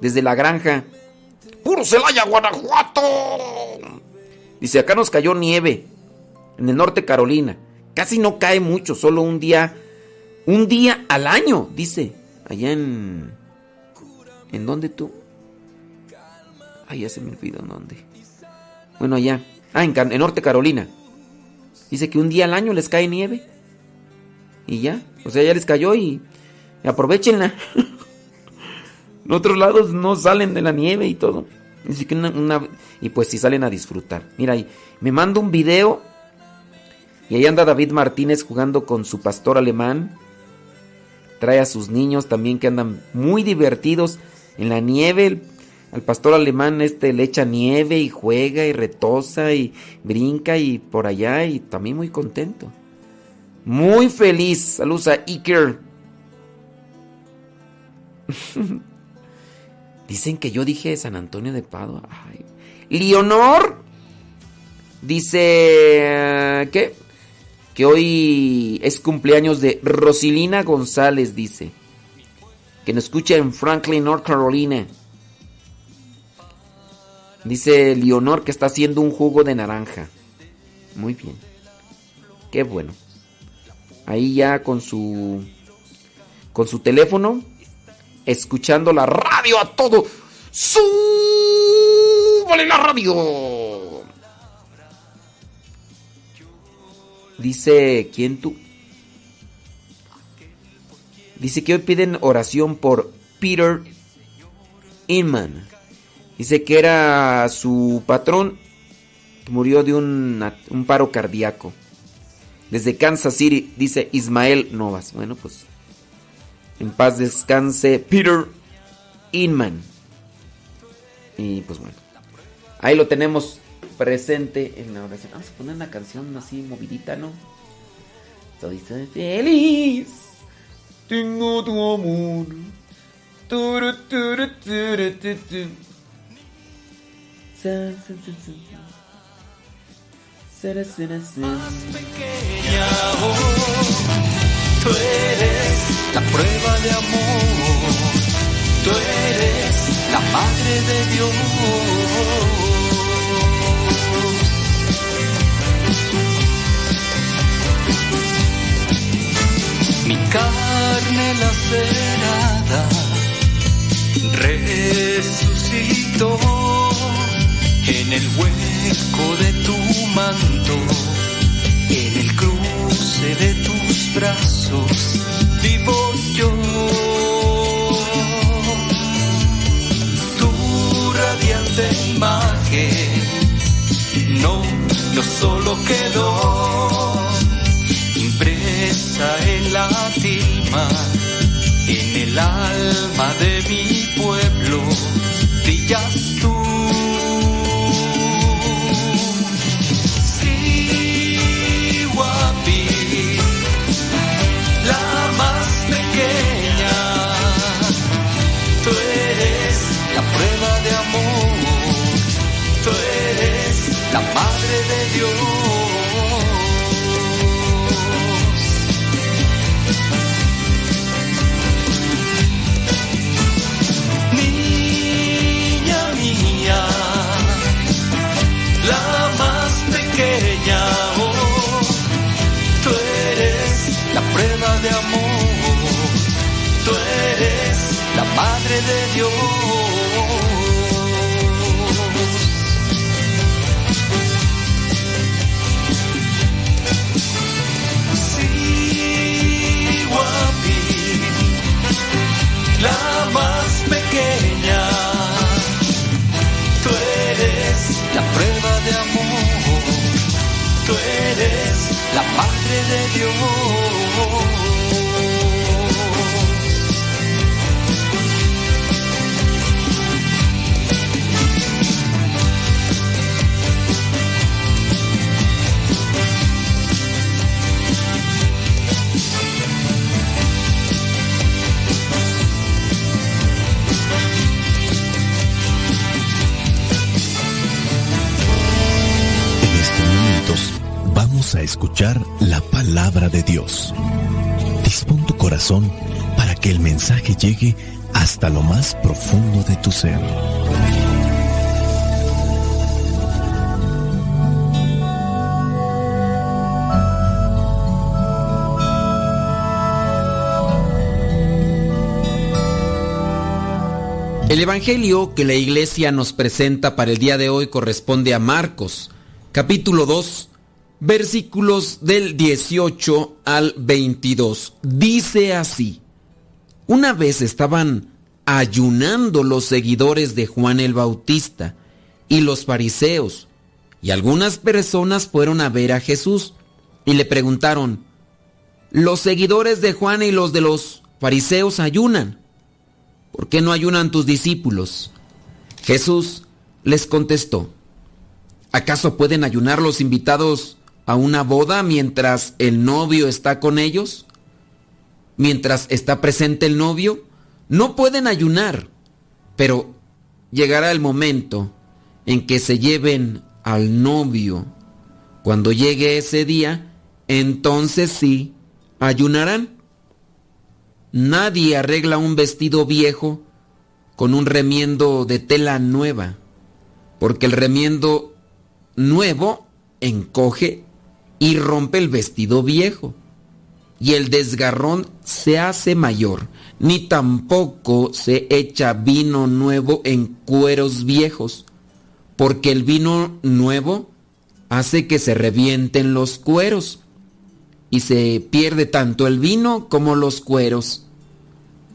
desde la granja. ¡Puro Celaya, Guanajuato! Dice, acá nos cayó nieve en el norte Carolina. Casi no cae mucho, solo un día, un día al año, dice. Allá en... ¿En dónde tú? Ay, ya se me olvidó en dónde. Bueno, allá. Ah, en, en Norte Carolina. Dice que un día al año les cae nieve. Y ya. O sea, ya les cayó y Aprovechenla. en otros lados no salen de la nieve y todo. y pues si salen a disfrutar. Mira ahí, me manda un video y ahí anda David Martínez jugando con su pastor alemán. Trae a sus niños también que andan muy divertidos en la nieve. al pastor alemán este le echa nieve y juega y retosa y brinca y por allá y también muy contento. Muy feliz. Saludos a Iker. Dicen que yo dije San Antonio de Padua. Leonor dice que que hoy es cumpleaños de Rosilina González, dice. Que nos escucha en Franklin, North Carolina. Dice Leonor que está haciendo un jugo de naranja. Muy bien. Qué bueno. Ahí ya con su con su teléfono escuchando la radio a todo. ¡Súbale la radio! Dice, ¿quién tú? Dice que hoy piden oración por Peter Inman. Dice que era su patrón murió de un, un paro cardíaco. Desde Kansas City, dice Ismael Novas. Bueno, pues en paz descanse Peter Inman. Y pues bueno, ahí lo tenemos presente en la oración. Vamos a poner una canción así movidita, ¿no? Estoy feliz. Tengo tu amor. Más pequeña tú eres la prueba de amor. Tú eres la madre de Dios. Mi carne lacerada resucitó en el hueco de tu manto, en el cruce de tus brazos vivo yo. Tu radiante imagen no, no solo quedó impresa en la tilma, en el alma de mi pueblo, brillas tú. De Dios. La madre de Dios. A escuchar la palabra de Dios. Dispón tu corazón para que el mensaje llegue hasta lo más profundo de tu ser. El Evangelio que la iglesia nos presenta para el día de hoy corresponde a Marcos, capítulo 2, versículos del 18 al 22. Dice así, una vez estaban ayunando los seguidores de Juan el Bautista y los fariseos, y algunas personas fueron a ver a Jesús y le preguntaron, los seguidores de Juan y los de los fariseos ayunan. ¿Por qué no ayunan tus discípulos? Jesús les contestó, ¿acaso pueden ayunar los invitados a una boda mientras el novio está con ellos? Mientras está presente el novio, no pueden ayunar, pero llegará el momento en que se lleven al novio. Cuando llegue ese día, entonces sí, ayunarán. Nadie arregla un vestido viejo con un remiendo de tela nueva, porque el remiendo nuevo encoge y rompe el vestido viejo, y el desgarrón se hace mayor, ni tampoco se echa vino nuevo en cueros viejos, porque el vino nuevo hace que se revienten los cueros y se pierde tanto el vino como los cueros.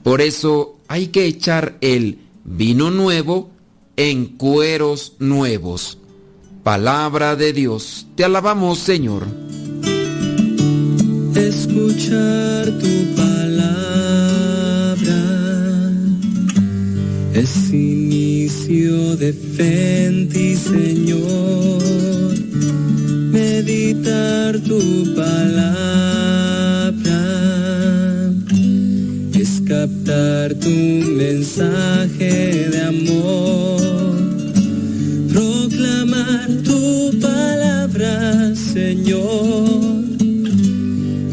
Por eso hay que echar el vino nuevo en cueros nuevos. Palabra de Dios, te alabamos Señor. Escuchar tu palabra es inicio de fe Señor. Meditar tu palabra es captar tu mensaje de amor. Señor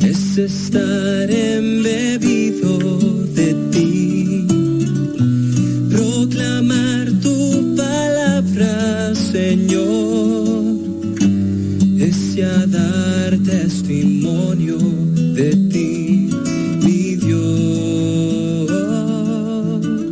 es estar embebido de ti. Proclamar tu palabra, Señor, es ya dar testimonio de ti, mi Dios.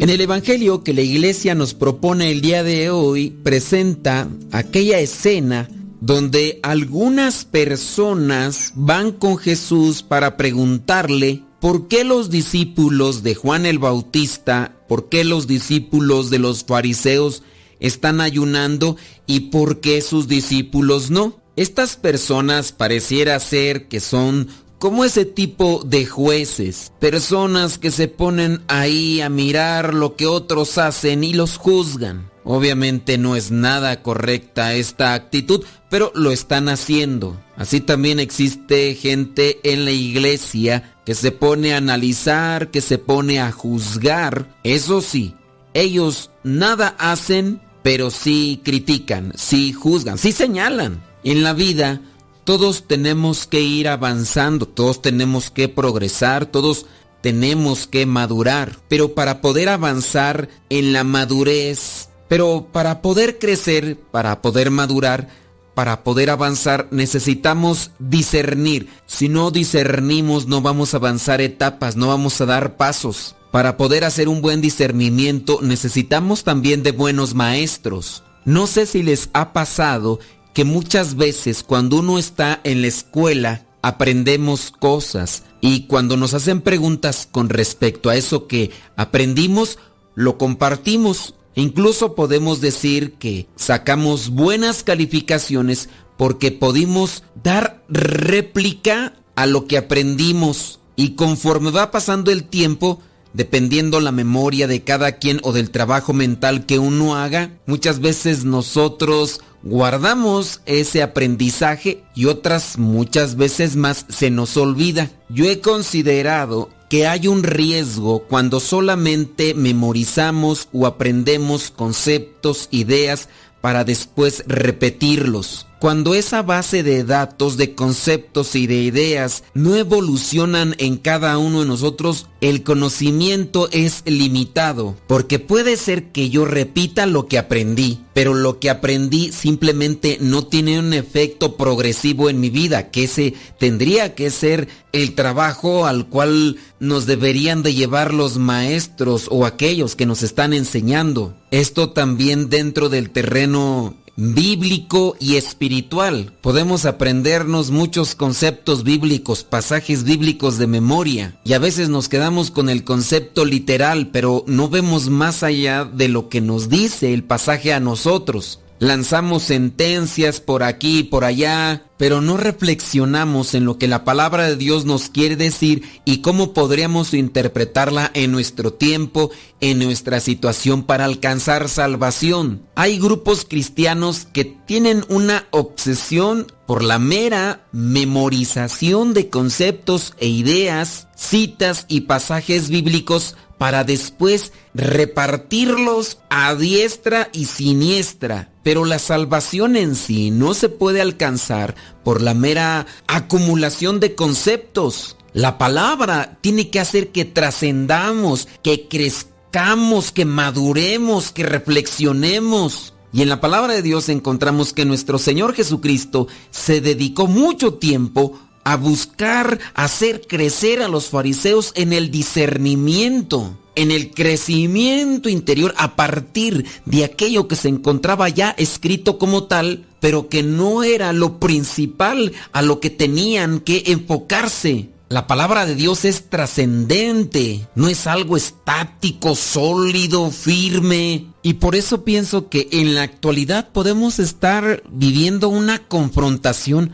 En el Evangelio que la iglesia nos propone el día de hoy presenta aquella escena donde algunas personas van con Jesús para preguntarle por qué los discípulos de Juan el Bautista, por qué los discípulos de los fariseos están ayunando y por qué sus discípulos no. Estas personas pareciera ser que son como ese tipo de jueces, personas que se ponen ahí a mirar lo que otros hacen y los juzgan. Obviamente no es nada correcta esta actitud, pero lo están haciendo. Así también existe gente en la iglesia que se pone a analizar, que se pone a juzgar. Eso sí, ellos nada hacen, pero sí critican, sí juzgan, sí señalan. En la vida todos tenemos que ir avanzando, todos tenemos que progresar, todos tenemos que madurar, pero para poder avanzar en la madurez, pero para poder crecer, para poder madurar, para poder avanzar necesitamos discernir. Si no discernimos no vamos a avanzar etapas, no vamos a dar pasos. Para poder hacer un buen discernimiento necesitamos también de buenos maestros. No sé si les ha pasado que muchas veces cuando uno está en la escuela aprendemos cosas y cuando nos hacen preguntas con respecto a eso que aprendimos, lo compartimos Incluso podemos decir que sacamos buenas calificaciones porque pudimos dar réplica a lo que aprendimos. Y conforme va pasando el tiempo, dependiendo la memoria de cada quien o del trabajo mental que uno haga, muchas veces nosotros guardamos ese aprendizaje y otras muchas veces más se nos olvida. Yo he considerado que hay un riesgo cuando solamente memorizamos o aprendemos conceptos, ideas, para después repetirlos. Cuando esa base de datos, de conceptos y de ideas no evolucionan en cada uno de nosotros, el conocimiento es limitado, porque puede ser que yo repita lo que aprendí, pero lo que aprendí simplemente no tiene un efecto progresivo en mi vida, que ese tendría que ser el trabajo al cual nos deberían de llevar los maestros o aquellos que nos están enseñando. Esto también dentro del terreno bíblico y espiritual. Podemos aprendernos muchos conceptos bíblicos, pasajes bíblicos de memoria, y a veces nos quedamos con el concepto literal, pero no vemos más allá de lo que nos dice el pasaje a nosotros lanzamos sentencias por aquí y por allá, pero no reflexionamos en lo que la palabra de Dios nos quiere decir y cómo podríamos interpretarla en nuestro tiempo, en nuestra situación para alcanzar salvación. Hay grupos cristianos que tienen una obsesión por la mera memorización de conceptos e ideas, citas y pasajes bíblicos para después repartirlos a diestra y siniestra. Pero la salvación en sí no se puede alcanzar por la mera acumulación de conceptos. La palabra tiene que hacer que trascendamos, que crezcamos, que maduremos, que reflexionemos. Y en la palabra de Dios encontramos que nuestro Señor Jesucristo se dedicó mucho tiempo a buscar hacer crecer a los fariseos en el discernimiento, en el crecimiento interior a partir de aquello que se encontraba ya escrito como tal, pero que no era lo principal a lo que tenían que enfocarse. La palabra de Dios es trascendente, no es algo estático, sólido, firme. Y por eso pienso que en la actualidad podemos estar viviendo una confrontación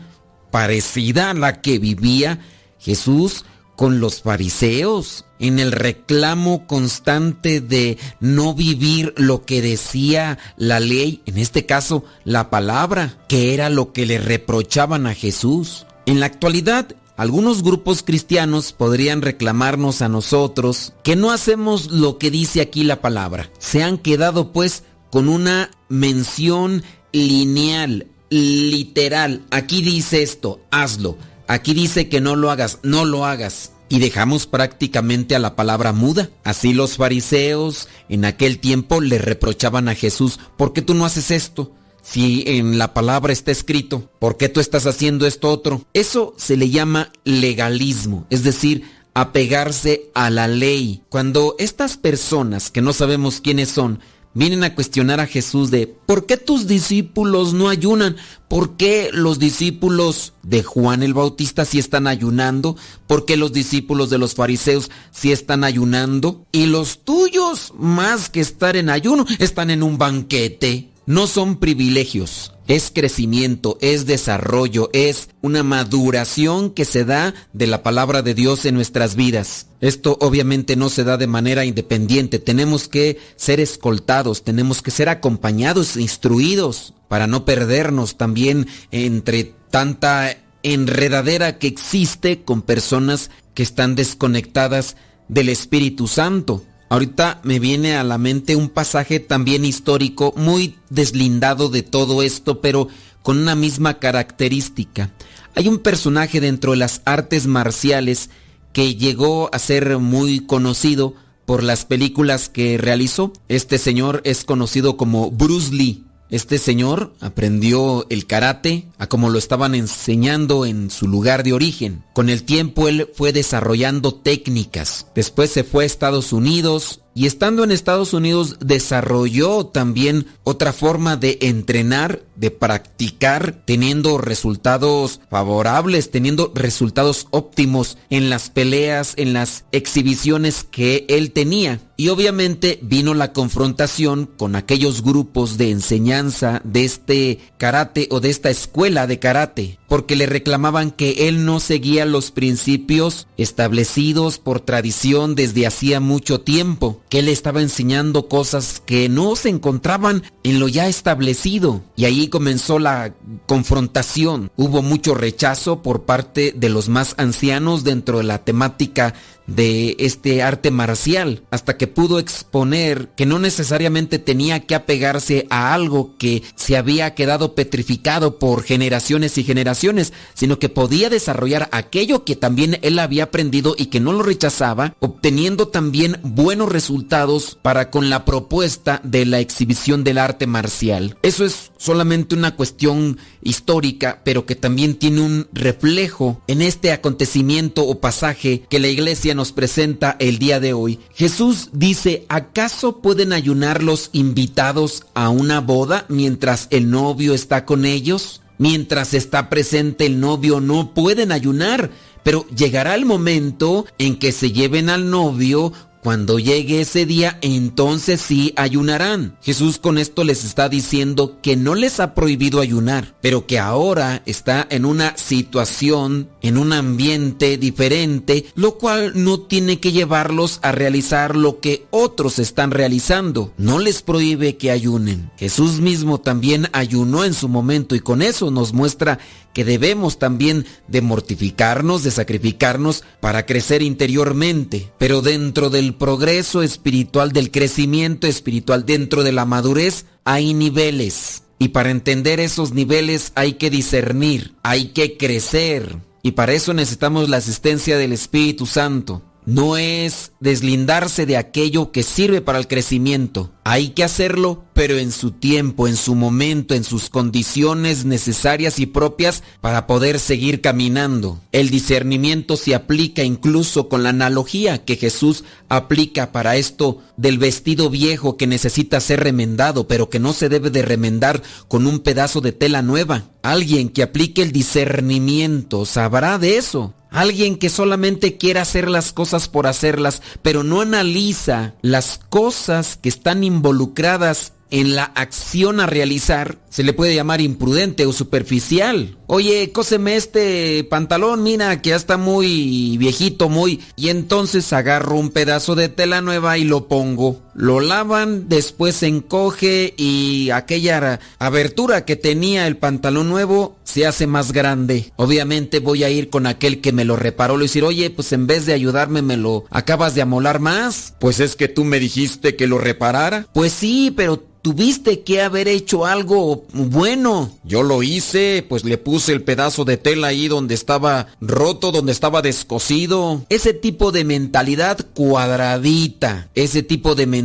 parecida a la que vivía Jesús con los fariseos, en el reclamo constante de no vivir lo que decía la ley, en este caso la palabra, que era lo que le reprochaban a Jesús. En la actualidad, algunos grupos cristianos podrían reclamarnos a nosotros que no hacemos lo que dice aquí la palabra. Se han quedado pues con una mención lineal, literal. Aquí dice esto, hazlo. Aquí dice que no lo hagas, no lo hagas. Y dejamos prácticamente a la palabra muda. Así los fariseos en aquel tiempo le reprochaban a Jesús, ¿por qué tú no haces esto? Si en la palabra está escrito, ¿por qué tú estás haciendo esto otro? Eso se le llama legalismo, es decir, apegarse a la ley. Cuando estas personas que no sabemos quiénes son, vienen a cuestionar a Jesús de ¿por qué tus discípulos no ayunan? ¿Por qué los discípulos de Juan el Bautista sí están ayunando? ¿Por qué los discípulos de los fariseos sí están ayunando? Y los tuyos, más que estar en ayuno, están en un banquete. No son privilegios, es crecimiento, es desarrollo, es una maduración que se da de la palabra de Dios en nuestras vidas. Esto obviamente no se da de manera independiente, tenemos que ser escoltados, tenemos que ser acompañados, instruidos, para no perdernos también entre tanta enredadera que existe con personas que están desconectadas del Espíritu Santo. Ahorita me viene a la mente un pasaje también histórico, muy deslindado de todo esto, pero con una misma característica. Hay un personaje dentro de las artes marciales que llegó a ser muy conocido por las películas que realizó. Este señor es conocido como Bruce Lee. Este señor aprendió el karate a como lo estaban enseñando en su lugar de origen. Con el tiempo él fue desarrollando técnicas. Después se fue a Estados Unidos y estando en Estados Unidos desarrolló también otra forma de entrenar, de practicar, teniendo resultados favorables, teniendo resultados óptimos en las peleas, en las exhibiciones que él tenía. Y obviamente vino la confrontación con aquellos grupos de enseñanza de este karate o de esta escuela de karate, porque le reclamaban que él no seguía los principios establecidos por tradición desde hacía mucho tiempo, que él estaba enseñando cosas que no se encontraban en lo ya establecido. Y ahí comenzó la confrontación. Hubo mucho rechazo por parte de los más ancianos dentro de la temática de este arte marcial, hasta que pudo exponer que no necesariamente tenía que apegarse a algo que se había quedado petrificado por generaciones y generaciones, sino que podía desarrollar aquello que también él había aprendido y que no lo rechazaba, obteniendo también buenos resultados para con la propuesta de la exhibición del arte marcial. Eso es solamente una cuestión histórica, pero que también tiene un reflejo en este acontecimiento o pasaje que la iglesia nos presenta el día de hoy. Jesús dice, ¿acaso pueden ayunar los invitados a una boda mientras el novio está con ellos? Mientras está presente el novio no pueden ayunar, pero llegará el momento en que se lleven al novio cuando llegue ese día, entonces sí ayunarán. Jesús con esto les está diciendo que no les ha prohibido ayunar, pero que ahora está en una situación, en un ambiente diferente, lo cual no tiene que llevarlos a realizar lo que otros están realizando. No les prohíbe que ayunen. Jesús mismo también ayunó en su momento y con eso nos muestra que debemos también de mortificarnos, de sacrificarnos para crecer interiormente. Pero dentro del progreso espiritual, del crecimiento espiritual, dentro de la madurez, hay niveles. Y para entender esos niveles hay que discernir, hay que crecer. Y para eso necesitamos la asistencia del Espíritu Santo no es deslindarse de aquello que sirve para el crecimiento. Hay que hacerlo, pero en su tiempo, en su momento, en sus condiciones necesarias y propias para poder seguir caminando. El discernimiento se aplica incluso con la analogía que Jesús aplica para esto del vestido viejo que necesita ser remendado, pero que no se debe de remendar con un pedazo de tela nueva. Alguien que aplique el discernimiento sabrá de eso. Alguien que solamente quiere hacer las cosas por hacerlas, pero no analiza las cosas que están involucradas en la acción a realizar, se le puede llamar imprudente o superficial. Oye, cóseme este pantalón, mira, que ya está muy viejito, muy... Y entonces agarro un pedazo de tela nueva y lo pongo. Lo lavan, después se encoge y aquella abertura que tenía el pantalón nuevo se hace más grande. Obviamente voy a ir con aquel que me lo reparó, le decir, oye, pues en vez de ayudarme me lo acabas de amolar más. Pues es que tú me dijiste que lo reparara. Pues sí, pero tuviste que haber hecho algo bueno. Yo lo hice, pues le puse el pedazo de tela ahí donde estaba roto, donde estaba descosido. Ese tipo de mentalidad cuadradita, ese tipo de mentalidad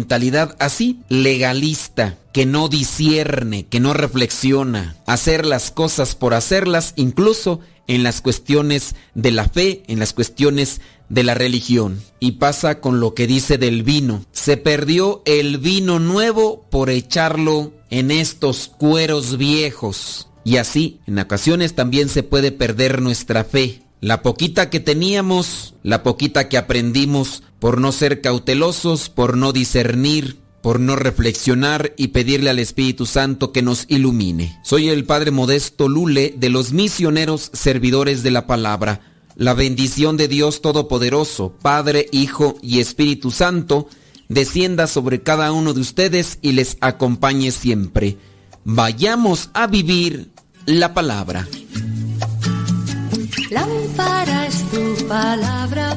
así, legalista que no discierne, que no reflexiona, hacer las cosas por hacerlas, incluso en las cuestiones de la fe, en las cuestiones de la religión. Y pasa con lo que dice del vino. Se perdió el vino nuevo por echarlo en estos cueros viejos. Y así, en ocasiones también se puede perder nuestra fe. La poquita que teníamos, la poquita que aprendimos por no ser cautelosos, por no discernir, por no reflexionar y pedirle al Espíritu Santo que nos ilumine. Soy el Padre Modesto Lule de los misioneros servidores de la palabra. La bendición de Dios Todopoderoso, Padre, Hijo y Espíritu Santo, descienda sobre cada uno de ustedes y les acompañe siempre. Vayamos a vivir la palabra. Palabra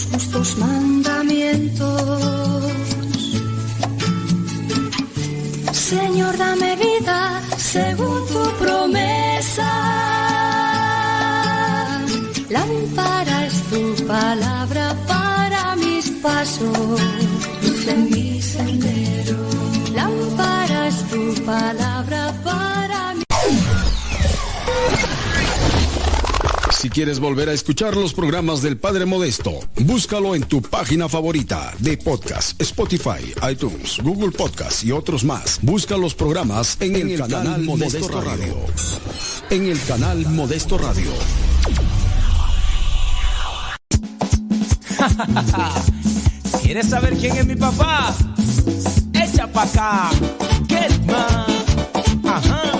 tus justos mandamientos. Señor, dame vida según tu promesa. Lámpara tu palabra para mis pasos, en mi sendero. Lámpara tu palabra Si quieres volver a escuchar los programas del Padre Modesto, búscalo en tu página favorita de podcast, Spotify, iTunes, Google Podcast y otros más. Busca los programas en, el, canal, Modesto, Radio. En el canal Modesto Radio. ¿Quieres saber quién es mi papá? Echa pa' acá. Get man. Ajá.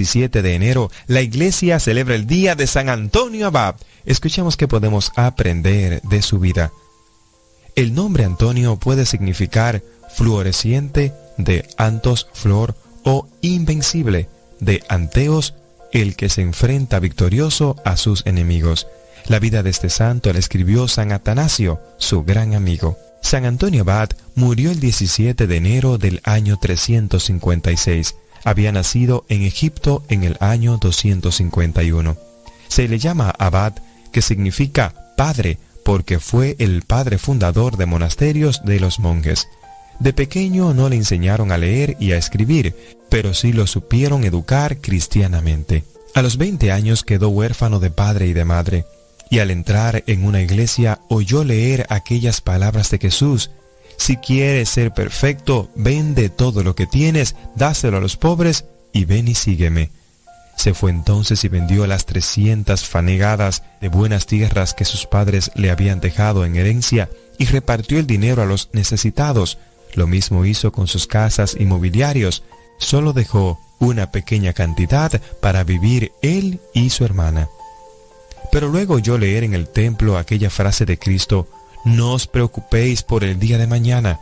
17 de enero la iglesia celebra el día de San Antonio Abad. Escuchemos qué podemos aprender de su vida. El nombre Antonio puede significar fluoresciente de antos flor o invencible de anteos, el que se enfrenta victorioso a sus enemigos. La vida de este santo la escribió San Atanasio, su gran amigo. San Antonio Abad murió el 17 de enero del año 356. Había nacido en Egipto en el año 251. Se le llama Abad, que significa padre, porque fue el padre fundador de monasterios de los monjes. De pequeño no le enseñaron a leer y a escribir, pero sí lo supieron educar cristianamente. A los 20 años quedó huérfano de padre y de madre, y al entrar en una iglesia oyó leer aquellas palabras de Jesús. Si quieres ser perfecto, vende todo lo que tienes, dáselo a los pobres y ven y sígueme. Se fue entonces y vendió las trescientas fanegadas de buenas tierras que sus padres le habían dejado en herencia y repartió el dinero a los necesitados. Lo mismo hizo con sus casas y mobiliarios. Solo dejó una pequeña cantidad para vivir él y su hermana. Pero luego oyó leer en el templo aquella frase de Cristo, no os preocupéis por el día de mañana,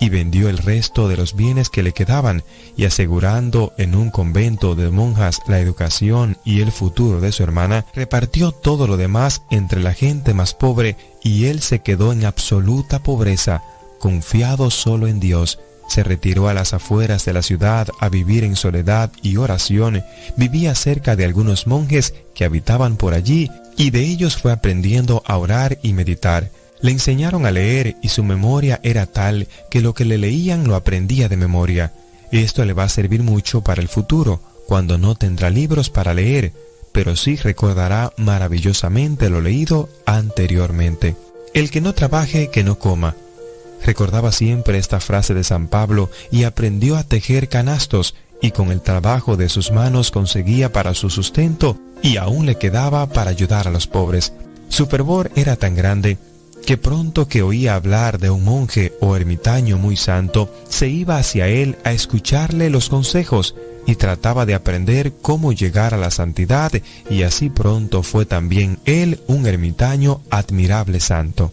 y vendió el resto de los bienes que le quedaban, y asegurando en un convento de monjas la educación y el futuro de su hermana, repartió todo lo demás entre la gente más pobre, y él se quedó en absoluta pobreza, confiado solo en Dios, se retiró a las afueras de la ciudad a vivir en soledad y oración, vivía cerca de algunos monjes que habitaban por allí y de ellos fue aprendiendo a orar y meditar. Le enseñaron a leer y su memoria era tal que lo que le leían lo aprendía de memoria. Esto le va a servir mucho para el futuro, cuando no tendrá libros para leer, pero sí recordará maravillosamente lo leído anteriormente. El que no trabaje, que no coma. Recordaba siempre esta frase de San Pablo y aprendió a tejer canastos y con el trabajo de sus manos conseguía para su sustento y aún le quedaba para ayudar a los pobres. Su fervor era tan grande que pronto que oía hablar de un monje o ermitaño muy santo, se iba hacia él a escucharle los consejos y trataba de aprender cómo llegar a la santidad y así pronto fue también él un ermitaño admirable santo.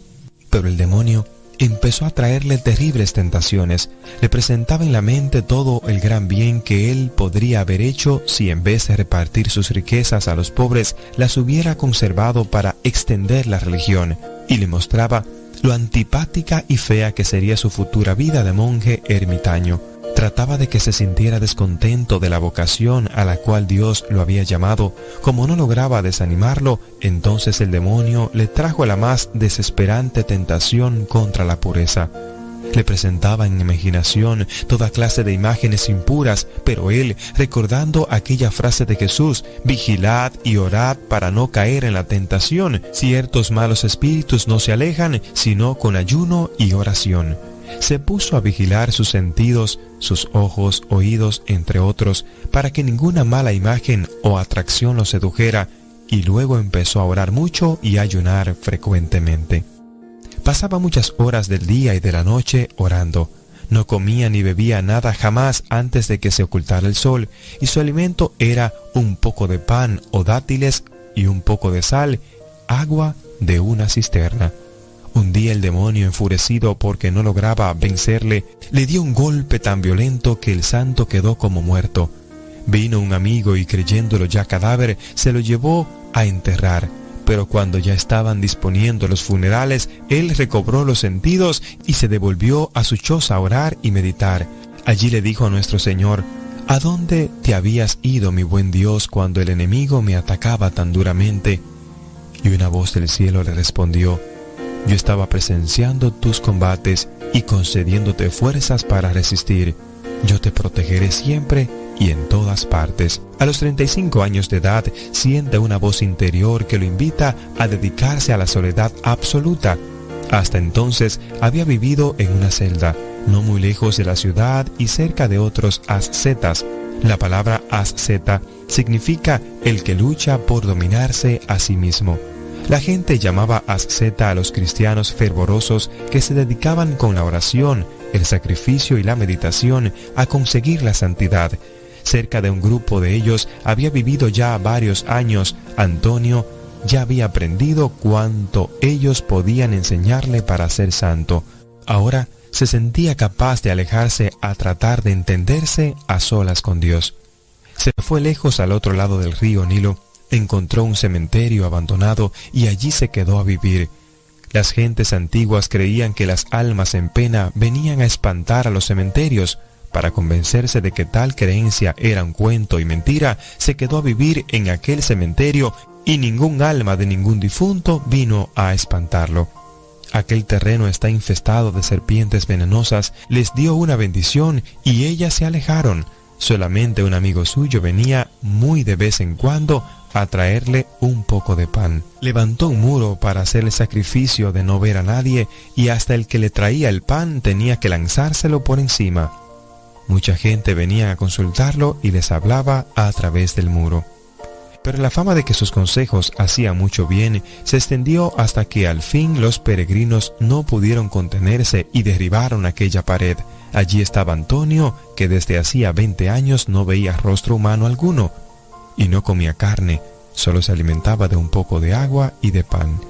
Pero el demonio empezó a traerle terribles tentaciones. Le presentaba en la mente todo el gran bien que él podría haber hecho si en vez de repartir sus riquezas a los pobres, las hubiera conservado para extender la religión, y le mostraba lo antipática y fea que sería su futura vida de monje ermitaño. Trataba de que se sintiera descontento de la vocación a la cual Dios lo había llamado. Como no lograba desanimarlo, entonces el demonio le trajo la más desesperante tentación contra la pureza. Le presentaba en imaginación toda clase de imágenes impuras, pero él, recordando aquella frase de Jesús, vigilad y orad para no caer en la tentación, ciertos malos espíritus no se alejan, sino con ayuno y oración se puso a vigilar sus sentidos, sus ojos, oídos, entre otros, para que ninguna mala imagen o atracción lo sedujera, y luego empezó a orar mucho y a ayunar frecuentemente. Pasaba muchas horas del día y de la noche orando. No comía ni bebía nada jamás antes de que se ocultara el sol, y su alimento era un poco de pan o dátiles y un poco de sal, agua de una cisterna. Un día el demonio, enfurecido porque no lograba vencerle, le dio un golpe tan violento que el santo quedó como muerto. Vino un amigo y creyéndolo ya cadáver, se lo llevó a enterrar. Pero cuando ya estaban disponiendo los funerales, él recobró los sentidos y se devolvió a su choza a orar y meditar. Allí le dijo a nuestro Señor, ¿A dónde te habías ido, mi buen Dios, cuando el enemigo me atacaba tan duramente? Y una voz del cielo le respondió, yo estaba presenciando tus combates y concediéndote fuerzas para resistir. Yo te protegeré siempre y en todas partes. A los 35 años de edad siente una voz interior que lo invita a dedicarse a la soledad absoluta. Hasta entonces había vivido en una celda, no muy lejos de la ciudad y cerca de otros ascetas. La palabra asceta significa el que lucha por dominarse a sí mismo. La gente llamaba asceta a los cristianos fervorosos que se dedicaban con la oración, el sacrificio y la meditación a conseguir la santidad. Cerca de un grupo de ellos había vivido ya varios años. Antonio ya había aprendido cuánto ellos podían enseñarle para ser santo. Ahora se sentía capaz de alejarse a tratar de entenderse a solas con Dios. Se fue lejos al otro lado del río Nilo, encontró un cementerio abandonado y allí se quedó a vivir. Las gentes antiguas creían que las almas en pena venían a espantar a los cementerios. Para convencerse de que tal creencia era un cuento y mentira, se quedó a vivir en aquel cementerio y ningún alma de ningún difunto vino a espantarlo. Aquel terreno está infestado de serpientes venenosas, les dio una bendición y ellas se alejaron. Solamente un amigo suyo venía muy de vez en cuando a traerle un poco de pan. Levantó un muro para hacer el sacrificio de no ver a nadie y hasta el que le traía el pan tenía que lanzárselo por encima. Mucha gente venía a consultarlo y les hablaba a través del muro. Pero la fama de que sus consejos hacían mucho bien se extendió hasta que al fin los peregrinos no pudieron contenerse y derribaron aquella pared. Allí estaba Antonio, que desde hacía 20 años no veía rostro humano alguno, y no comía carne, solo se alimentaba de un poco de agua y de pan.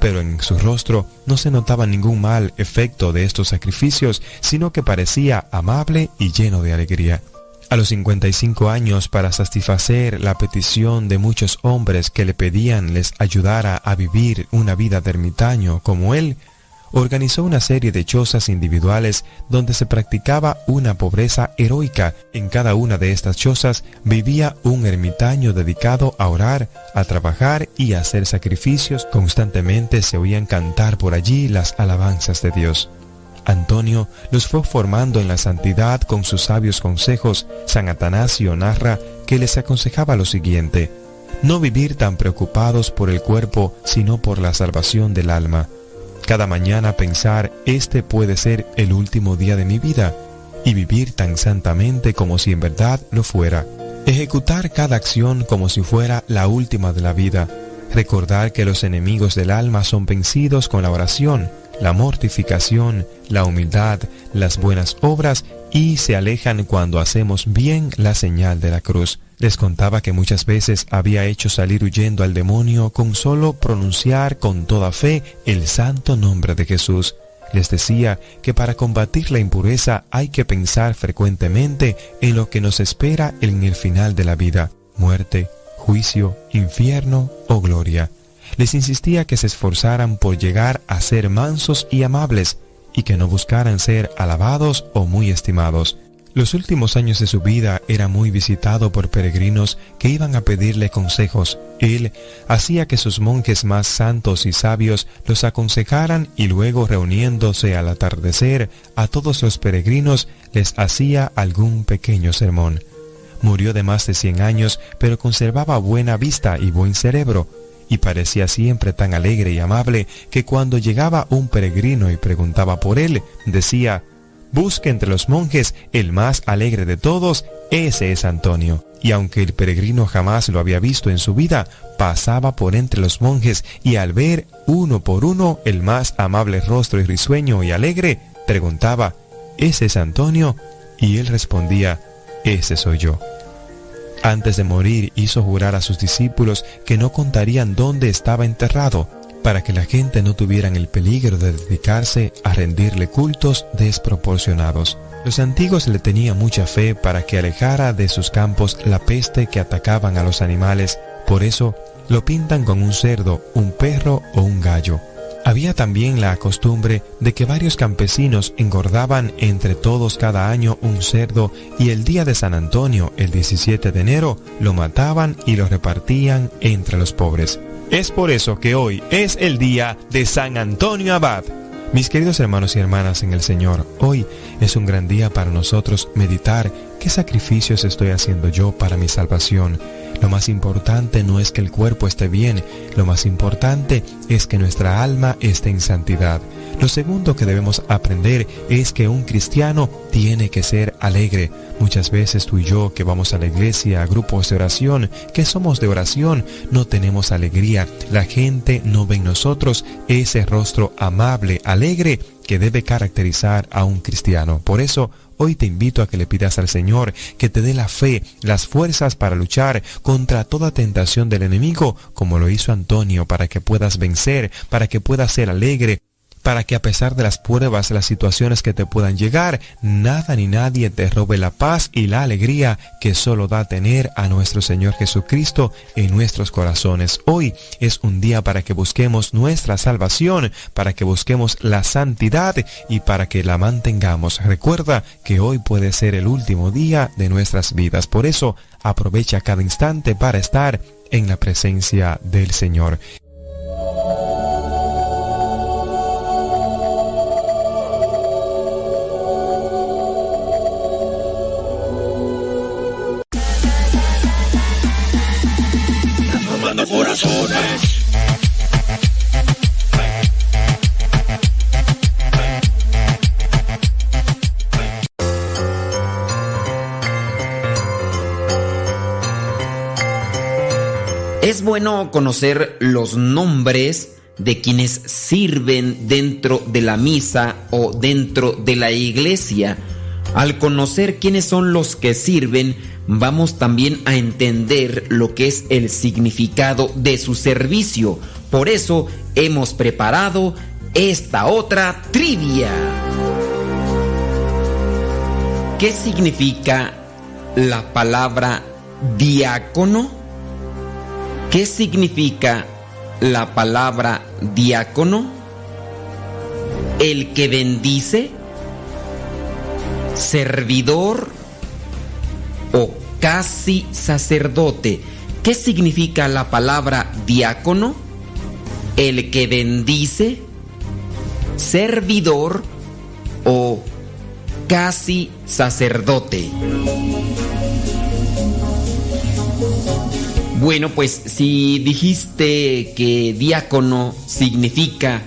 Pero en su rostro no se notaba ningún mal efecto de estos sacrificios, sino que parecía amable y lleno de alegría. A los 55 años, para satisfacer la petición de muchos hombres que le pedían les ayudara a vivir una vida de ermitaño como él, organizó una serie de chozas individuales donde se practicaba una pobreza heroica. En cada una de estas chozas vivía un ermitaño dedicado a orar, a trabajar y a hacer sacrificios. Constantemente se oían cantar por allí las alabanzas de Dios. Antonio los fue formando en la santidad con sus sabios consejos. San Atanasio narra que les aconsejaba lo siguiente, no vivir tan preocupados por el cuerpo, sino por la salvación del alma. Cada mañana pensar, este puede ser el último día de mi vida, y vivir tan santamente como si en verdad lo fuera. Ejecutar cada acción como si fuera la última de la vida. Recordar que los enemigos del alma son vencidos con la oración, la mortificación, la humildad, las buenas obras y se alejan cuando hacemos bien la señal de la cruz. Les contaba que muchas veces había hecho salir huyendo al demonio con solo pronunciar con toda fe el santo nombre de Jesús. Les decía que para combatir la impureza hay que pensar frecuentemente en lo que nos espera en el final de la vida, muerte, juicio, infierno o gloria les insistía que se esforzaran por llegar a ser mansos y amables y que no buscaran ser alabados o muy estimados. Los últimos años de su vida era muy visitado por peregrinos que iban a pedirle consejos. Él hacía que sus monjes más santos y sabios los aconsejaran y luego reuniéndose al atardecer a todos los peregrinos les hacía algún pequeño sermón. Murió de más de 100 años, pero conservaba buena vista y buen cerebro y parecía siempre tan alegre y amable que cuando llegaba un peregrino y preguntaba por él, decía, Busque entre los monjes el más alegre de todos, ese es Antonio. Y aunque el peregrino jamás lo había visto en su vida, pasaba por entre los monjes y al ver uno por uno el más amable rostro y risueño y alegre, preguntaba, ¿ese es Antonio? Y él respondía, ese soy yo. Antes de morir hizo jurar a sus discípulos que no contarían dónde estaba enterrado, para que la gente no tuvieran el peligro de dedicarse a rendirle cultos desproporcionados. Los antiguos le tenían mucha fe para que alejara de sus campos la peste que atacaban a los animales, por eso lo pintan con un cerdo, un perro o un gallo. Había también la costumbre de que varios campesinos engordaban entre todos cada año un cerdo y el día de San Antonio, el 17 de enero, lo mataban y lo repartían entre los pobres. Es por eso que hoy es el día de San Antonio Abad. Mis queridos hermanos y hermanas en el Señor, hoy es un gran día para nosotros meditar qué sacrificios estoy haciendo yo para mi salvación lo más importante no es que el cuerpo esté bien, lo más importante es que nuestra alma esté en santidad. Lo segundo que debemos aprender es que un cristiano tiene que ser alegre. Muchas veces tú y yo que vamos a la iglesia, a grupos de oración, que somos de oración, no tenemos alegría. La gente no ve en nosotros ese rostro amable, alegre que debe caracterizar a un cristiano. Por eso, Hoy te invito a que le pidas al Señor que te dé la fe, las fuerzas para luchar contra toda tentación del enemigo, como lo hizo Antonio, para que puedas vencer, para que puedas ser alegre, para que a pesar de las pruebas, las situaciones que te puedan llegar, nada ni nadie te robe la paz y la alegría que solo da tener a nuestro Señor Jesucristo en nuestros corazones. Hoy es un día para que busquemos nuestra salvación, para que busquemos la santidad y para que la mantengamos. Recuerda que hoy puede ser el último día de nuestras vidas. Por eso, aprovecha cada instante para estar en la presencia del Señor. Es bueno conocer los nombres de quienes sirven dentro de la misa o dentro de la iglesia. Al conocer quiénes son los que sirven, vamos también a entender lo que es el significado de su servicio. Por eso hemos preparado esta otra trivia. ¿Qué significa la palabra diácono? ¿Qué significa la palabra diácono? El que bendice, servidor, o casi sacerdote. ¿Qué significa la palabra diácono? El que bendice, servidor o casi sacerdote. Bueno, pues si dijiste que diácono significa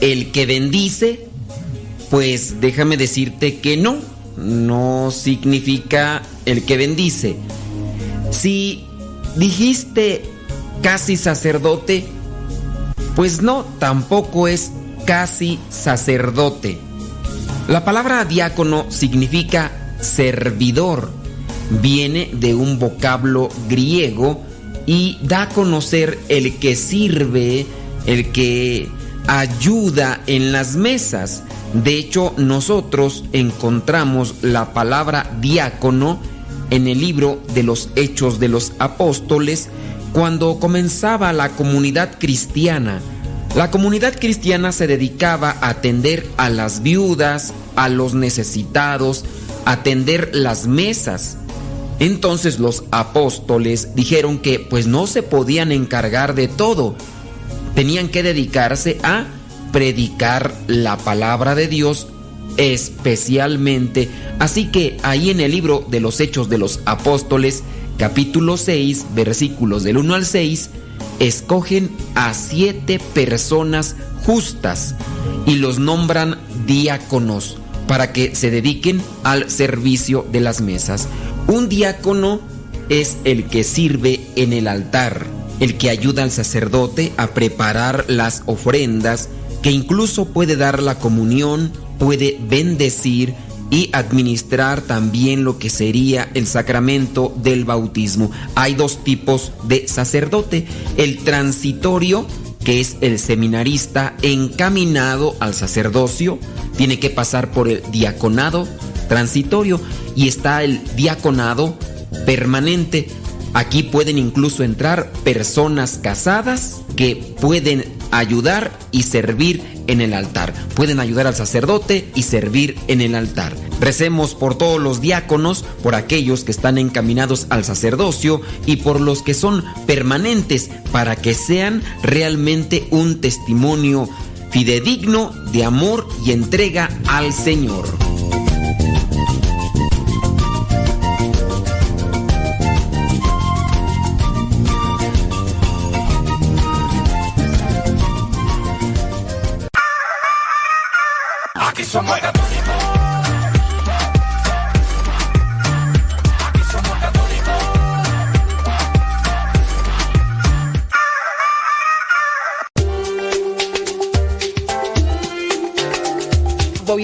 el que bendice, pues déjame decirte que no no significa el que bendice. Si dijiste casi sacerdote, pues no, tampoco es casi sacerdote. La palabra diácono significa servidor. Viene de un vocablo griego y da a conocer el que sirve, el que ayuda en las mesas. De hecho, nosotros encontramos la palabra diácono en el libro de los Hechos de los Apóstoles cuando comenzaba la comunidad cristiana. La comunidad cristiana se dedicaba a atender a las viudas, a los necesitados, atender las mesas. Entonces los apóstoles dijeron que pues no se podían encargar de todo, tenían que dedicarse a predicar la palabra de Dios especialmente. Así que ahí en el libro de los Hechos de los Apóstoles, capítulo 6, versículos del 1 al 6, escogen a siete personas justas y los nombran diáconos para que se dediquen al servicio de las mesas. Un diácono es el que sirve en el altar, el que ayuda al sacerdote a preparar las ofrendas, que incluso puede dar la comunión, puede bendecir y administrar también lo que sería el sacramento del bautismo. Hay dos tipos de sacerdote, el transitorio, que es el seminarista encaminado al sacerdocio, tiene que pasar por el diaconado transitorio y está el diaconado permanente. Aquí pueden incluso entrar personas casadas que pueden ayudar y servir en el altar. Pueden ayudar al sacerdote y servir en el altar. Recemos por todos los diáconos, por aquellos que están encaminados al sacerdocio y por los que son permanentes para que sean realmente un testimonio fidedigno de amor y entrega al Señor. Aquí somos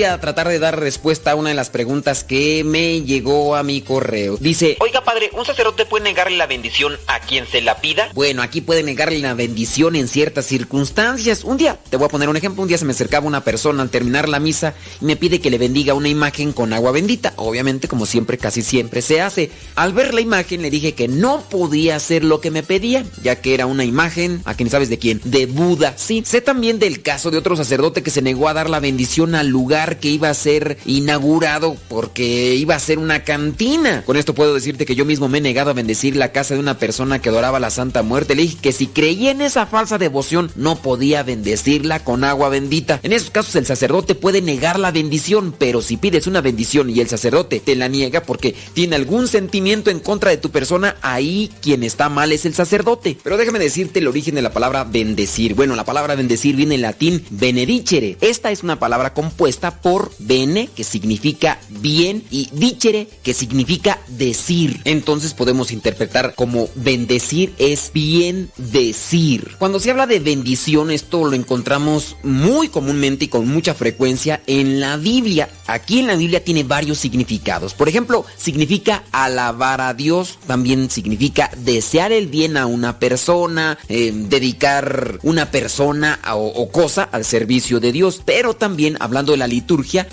voy a tratar de dar respuesta a una de las preguntas que me llegó a mi correo. Dice, Oiga, padre, ¿un sacerdote puede negarle la bendición a quien se la pida? bueno, aquí puede negarle la bendición en ciertas circunstancias. Un día, te voy a poner un ejemplo, un día se me acercaba una persona al terminar la misa y me pide que le bendiga una imagen con agua bendita. Obviamente, como siempre, casi siempre se hace. Al ver la imagen le dije que no podía hacer lo que me pedía, ya que era una imagen, a quien sabes de quién, de Buda. Sí, sé también del caso de otro sacerdote que se negó a dar la bendición al lugar que iba a ser inaugurado porque iba a ser una cantina. Con esto puedo decirte que yo mismo me he negado a bendecir la casa de una persona que adoraba la Santa Muerte. Le dije que si creía en esa falsa devoción no podía bendecirla con agua bendita. En esos casos el sacerdote puede negar la bendición, pero si pides una bendición y el sacerdote te la niega porque tiene algún sentimiento en contra de tu persona, ahí quien está mal es el sacerdote. Pero déjame decirte el origen de la palabra bendecir. Bueno, la palabra bendecir viene en latín benedicere. Esta es una palabra compuesta por bene, que significa bien, y dicere, que significa decir. Entonces podemos interpretar como bendecir es bien decir. Cuando se habla de bendición, esto lo encontramos muy comúnmente y con mucha frecuencia en la Biblia. Aquí en la Biblia tiene varios significados. Por ejemplo, significa alabar a Dios, también significa desear el bien a una persona, eh, dedicar una persona o, cosa al servicio de Dios. Pero también, hablando de la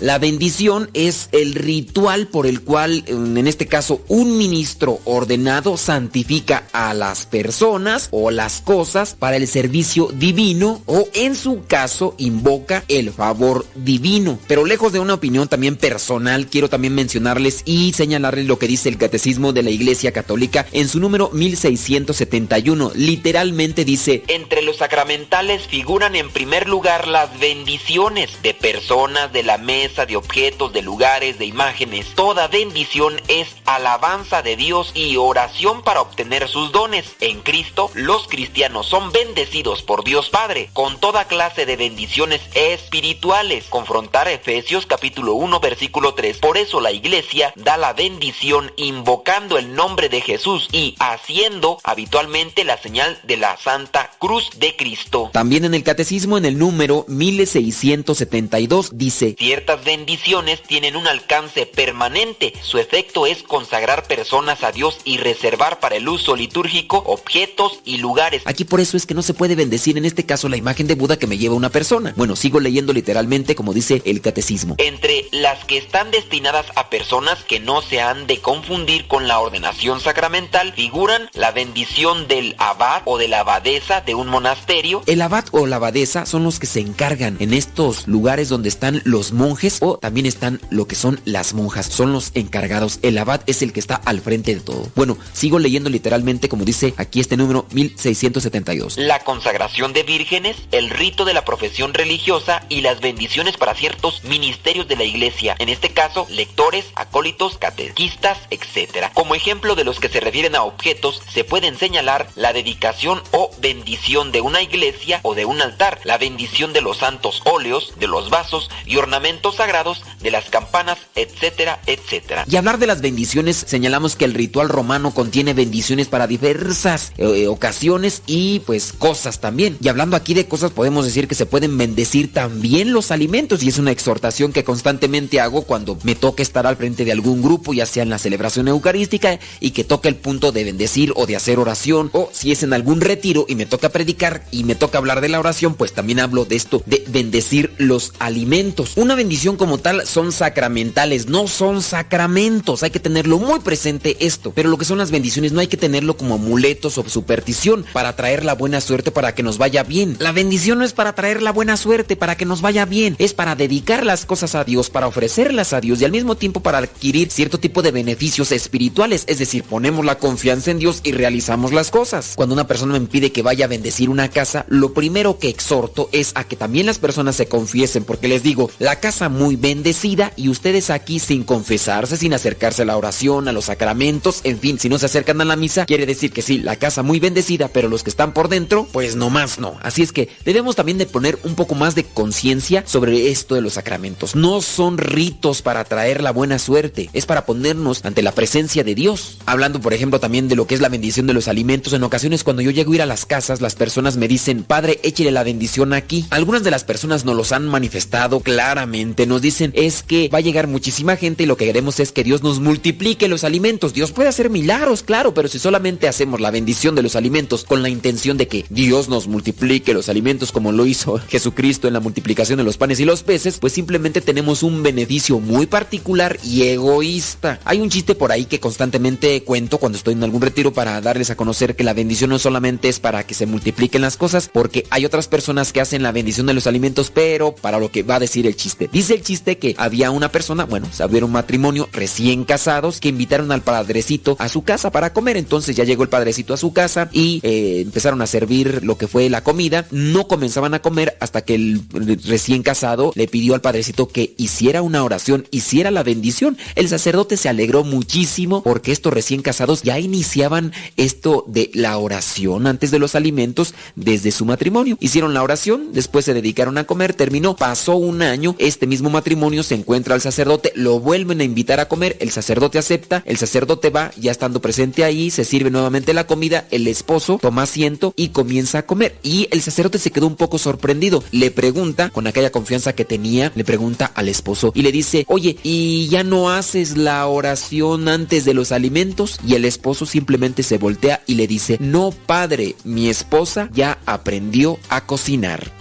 la bendición es el ritual por el cual, en este caso, un ministro ordenado santifica a las personas o las cosas para el servicio divino o, en su caso, invoca el favor divino. Pero lejos de una opinión también personal, quiero también mencionarles y señalarles lo que dice el Catecismo de la Iglesia Católica en su número 1671. Literalmente dice, Entre los sacramentales figuran en primer lugar las bendiciones de personas, de la mesa, de objetos, de lugares, de imágenes. Toda bendición es alabanza de Dios y oración para obtener sus dones. En Cristo, los cristianos son bendecidos por Dios Padre con toda clase de bendiciones espirituales. Confrontar Efesios capítulo 1 versículo 3. Por eso la iglesia da la bendición invocando el nombre de Jesús y haciendo habitualmente la señal de la Santa Cruz de Cristo. también en el Catecismo en el número 1672 dice, Ciertas bendiciones tienen un alcance permanente. Su efecto es consagrar personas a Dios y reservar para el uso litúrgico objetos y lugares. Aquí por eso es que no se puede bendecir en este caso la imagen de Buda que me lleva una persona. Bueno, sigo leyendo literalmente como dice el catecismo. Entre las que están destinadas a personas que no se han de confundir con la ordenación sacramental figuran la bendición del abad o de la abadesa de un monasterio, El abad o la abadesa son los que se encargan en estos lugares donde están los monjes o también están lo que son las monjas. Son los encargados. El abad es el que está al frente de todo. Bueno, sigo leyendo literalmente como dice aquí este número 1672. la consagración de vírgenes, el rito de la profesión religiosa y las bendiciones para ciertos ministerios de la iglesia, en este caso lectores, acólitos, catequistas, etc. Como ejemplo de los que se refieren a objetos, se pueden señalar la dedicación o bendición de una iglesia o de un altar, la bendición de los santos óleos, de los vasos y ornamentos sagrados, de las campanas, etcétera, etcétera. Y hablar de las bendiciones, señalamos que el ritual romano contiene bendiciones para diversas eh, ocasiones y pues cosas también. Y hablando aquí de cosas, podemos decir que se pueden bendecir también los alimentos y es una exhortación que constantemente hago cuando me toca estar al frente de algún grupo, ya sea en la celebración eucarística y que toca el punto de bendecir o de hacer oración o si es en algún retiro y me toca predicar y me toca hablar de la oración, pues también hablo de esto de bendecir los alimentos. Una bendición como tal son sacramentales, no son sacramentos. Hay que tenerlo muy presente esto. Pero lo que son las bendiciones no hay que tenerlo como amuletos o superstición para traer la buena suerte para que nos vaya bien. La bendición no es para traer la buena suerte para que nos vaya bien. Es para dedicar las cosas a Dios, para ofrecerlas a Dios y al mismo tiempo para adquirir cierto tipo de beneficios espirituales. Es decir, ponemos la confianza en Dios y realizamos las cosas. Cuando una persona me pide que vaya a bendecir una casa, lo primero que exhorto es a que también las personas se confiesen porque les digo, casa muy bendecida y ustedes aquí sin confesarse, sin acercarse a la oración, a los sacramentos, en fin, si no se acercan a la misa, quiere decir que sí, la casa muy bendecida, pero los que están por dentro, pues no más no. Así es que debemos también de poner un poco más de conciencia sobre esto de los sacramentos. No son ritos para traer la buena suerte, es para ponernos ante la presencia de Dios. Hablando, por ejemplo, también de lo que es la bendición de los alimentos, en ocasiones cuando yo llego a ir a las casas, las personas me dicen, Padre, échele la bendición aquí. Algunas de las personas nos los han manifestado Nos dicen es que va a llegar muchísima gente y lo que queremos es que Dios nos multiplique los alimentos. Dios puede hacer milagros, claro, pero si solamente hacemos la bendición de los alimentos con la intención de que Dios nos multiplique los alimentos como lo hizo Jesucristo en la multiplicación de los panes y los peces, pues simplemente tenemos un beneficio muy particular y egoísta. Hay un chiste por ahí que constantemente cuento cuando estoy en algún retiro para darles a conocer que la bendición no solamente es para que se multipliquen las cosas, porque hay otras personas que hacen la bendición de los alimentos, pero para lo que va a decir el chiste. Dice el chiste que había una persona, bueno, se abrió un matrimonio recién casados que invitaron al padrecito a su casa para comer. Entonces ya llegó el padrecito a su casa y eh, empezaron a servir lo que fue la comida. No comenzaban a comer hasta que el recién casado le pidió al padrecito que hiciera una oración, hiciera la bendición. El sacerdote se alegró muchísimo porque estos recién casados ya iniciaban esto de la oración antes de los alimentos desde su matrimonio. Hicieron la oración, después se dedicaron a comer, terminó, pasó un año, este mismo matrimonio se encuentra al sacerdote, lo vuelven a invitar a comer, el sacerdote acepta, el sacerdote va, ya estando presente ahí, se sirve nuevamente la comida, el esposo toma asiento y comienza a comer. Y el sacerdote se quedó un poco sorprendido, le pregunta, con aquella confianza que tenía, le pregunta al esposo y le dice, oye, ¿y ya no haces la oración antes de los alimentos? Y el esposo simplemente se voltea y le dice, no padre, mi esposa ya aprendió a cocinar.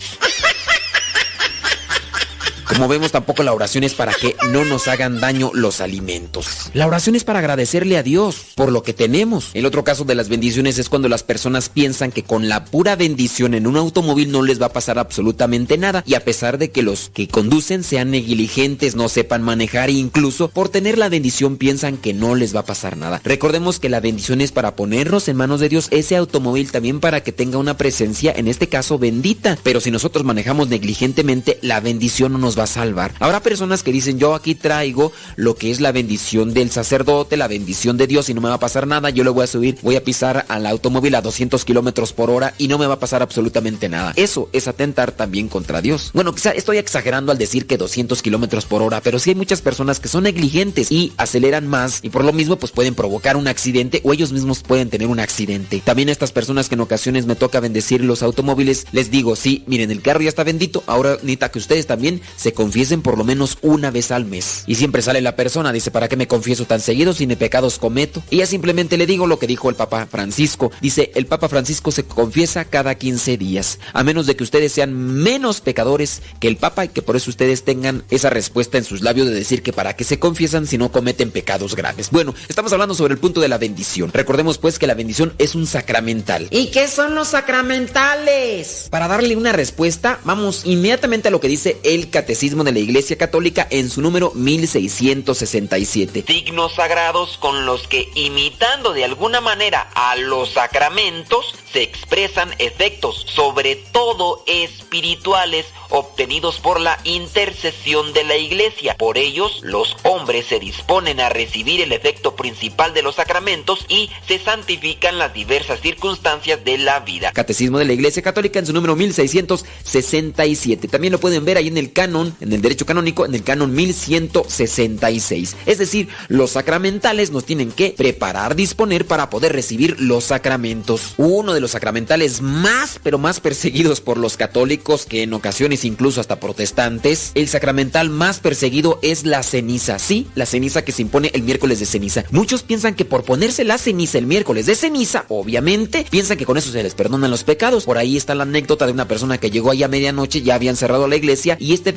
Como vemos, tampoco la oración es para que no nos hagan daño los alimentos. La oración es para agradecerle a Dios por lo que tenemos. El otro caso de las bendiciones es cuando las personas piensan que con la pura bendición en un automóvil no les va a pasar absolutamente nada. Y a pesar de que los que conducen sean negligentes, no sepan manejar e incluso por tener la bendición piensan que no les va a pasar nada. Recordemos que la bendición es para ponernos en manos de Dios ese automóvil también para que tenga una presencia, en este caso bendita. Pero si nosotros manejamos negligentemente, la bendición no nos va a salvar. Habrá personas que dicen, yo aquí traigo lo que es la bendición del sacerdote, la bendición de Dios y no me va a pasar nada, yo le voy a subir, voy a pisar al automóvil a 200 kilómetros por hora y no me va a pasar absolutamente nada. Eso es atentar también contra Dios. Bueno, quizá estoy exagerando al decir que 200 kilómetros por hora, pero sí hay muchas personas que son negligentes y aceleran más y por lo mismo pues pueden provocar un accidente o ellos mismos pueden tener un accidente. También estas personas que en ocasiones me toca bendecir los automóviles, les digo, sí, miren, el carro ya está bendito, ahora necesita que ustedes también se confiesen por lo menos una vez al mes. Y siempre sale la persona, dice, ¿para qué me confieso tan seguido si ni pecados cometo? Y ya simplemente le digo lo que dijo el Papa Francisco. Dice, el Papa Francisco se confiesa cada 15 días, a menos de que ustedes sean menos pecadores que el Papa y que por eso ustedes tengan esa respuesta en sus labios de decir que para qué se confiesan si no cometen pecados graves. Bueno, estamos hablando sobre el punto de la bendición. Recordemos pues que la bendición es un sacramental. ¿Y qué son los sacramentales? Para darle una respuesta, vamos inmediatamente a lo que dice el Catecismo de la Iglesia Católica en su número 1667. Signos sagrados con los que, imitando de alguna manera a los sacramentos, se expresan efectos, sobre todo espirituales, obtenidos por la intercesión de la iglesia. Por ellos, los hombres se disponen a recibir el efecto principal de los sacramentos y se santifican las diversas circunstancias de la vida. Catecismo de la Iglesia Católica en su número 1667. También lo pueden ver ahí en el canon, en el derecho canónico, en el canon 1166. Es decir, los sacramentales nos tienen que preparar, disponer para poder recibir los sacramentos. Uno de los sacramentales más, pero más perseguidos por los católicos que en ocasiones incluso hasta protestantes, el sacramental más perseguido es la ceniza. Sí, la ceniza que se impone el miércoles de ceniza. Muchos piensan que por ponerse la ceniza el miércoles de ceniza, obviamente, piensan que con eso se les perdonan los pecados. Por ahí está la anécdota de una persona que llegó ahí a medianoche, ya habían cerrado la iglesia y este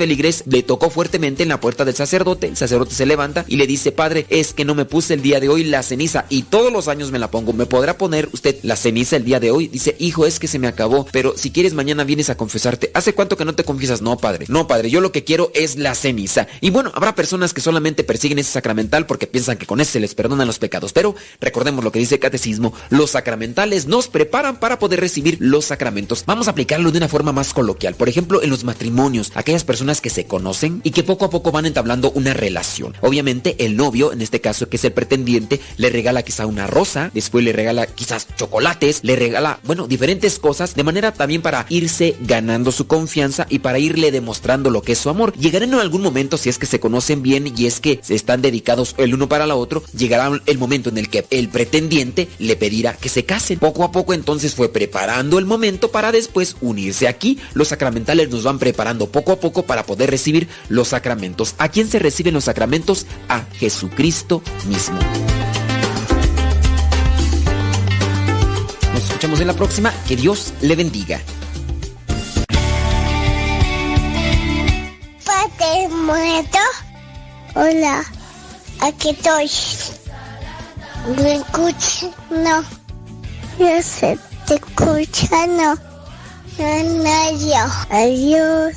le tocó fuertemente en la puerta del sacerdote. El sacerdote se levanta y le dice, padre, es que no me puse el día de hoy la ceniza y todos los años me la pongo. ¿Me podrá poner usted la ceniza el día de hoy? Dice, hijo, es que se me acabó, pero si quieres mañana vienes a confesarte. ¿Hace cuánto que no te confiesas? No, padre. No, padre, yo lo que quiero es la ceniza. Y bueno, habrá personas que solamente persiguen ese sacramental porque piensan que con ese se les perdonan los pecados. Pero recordemos lo que dice el catecismo, los sacramentales nos preparan para poder recibir los sacramentos. Vamos a aplicarlo de una forma más coloquial. Por ejemplo, en los matrimonios, aquellas personas que se conocen y que poco a poco van entablando una relación. Obviamente, el novio, en este caso que es el pretendiente, le regala quizá una rosa, después le regala quizás chocolates, le regala, bueno, diferentes cosas, de manera también para irse ganando su confianza y para irle demostrando lo que es su amor. Llegarán en algún momento, si es que se conocen bien y es que se están dedicados el uno para la otro, llegará el momento en el que el pretendiente le pedirá que se casen. Poco a poco entonces fue preparando el momento para después unirse aquí. Los sacramentales nos van preparando poco a poco para poder recibir los sacramentos. ¿A quién se reciben los sacramentos? A Jesucristo mismo. Nos escuchamos en la próxima. Que Dios le bendiga. Padre muerto. Hola, aquí estoy. ¿Me escuchas? No. Yo sé, te escucha, no. No, no, yo. Adiós.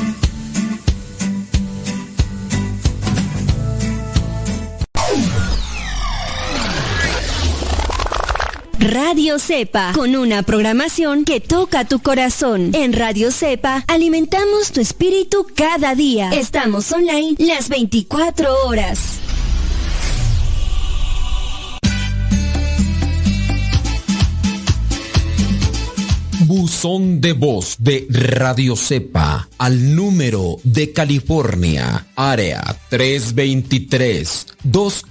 Radio Cepa, con una programación que toca tu corazón. En Radio Cepa alimentamos tu espíritu cada día. Estamos online las 24 horas. Buzón de voz de Radio Cepa al número de California, área 323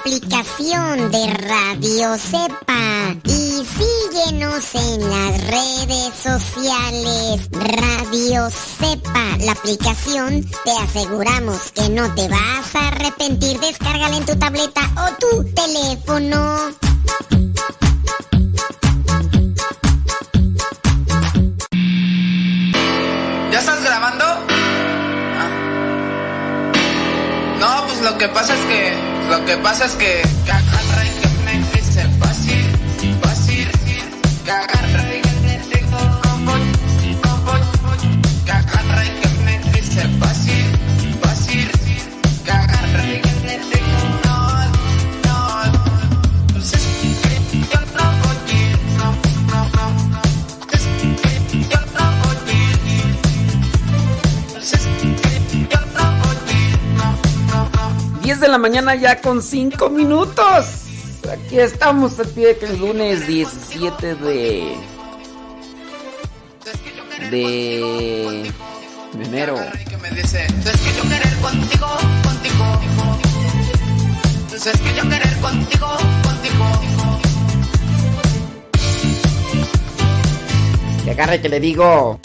Aplicación de Radio Cepa y síguenos en las redes sociales. Radio Cepa, la aplicación, te aseguramos que no te vas a arrepentir. Descárgala en tu tableta o tu teléfono. ¿Ya estás grabando? Ah. No, pues lo que pasa es que. Lo que pasa es que. Cagarra y que me dice fácil, fácil. Cagarra 10 de la mañana ya con 5 minutos. Aquí estamos al pie que el lunes 17 de. de. de enero. que me dice, es que yo querer contigo, contigo. Es que yo querer contigo, contigo. Que agarre que le digo.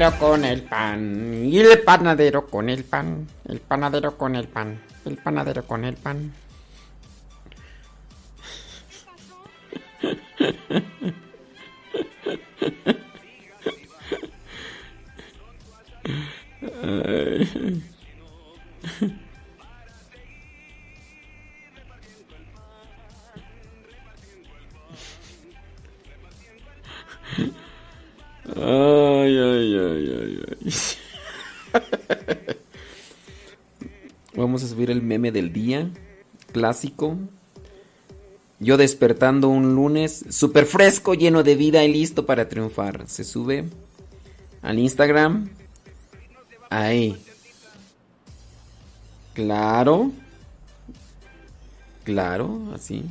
Panadero con el pan. Y el panadero con el pan. El panadero con el pan. El panadero con el pan. Yo despertando un lunes súper fresco, lleno de vida y listo para triunfar. Se sube al Instagram. Ahí. Claro. Claro, así.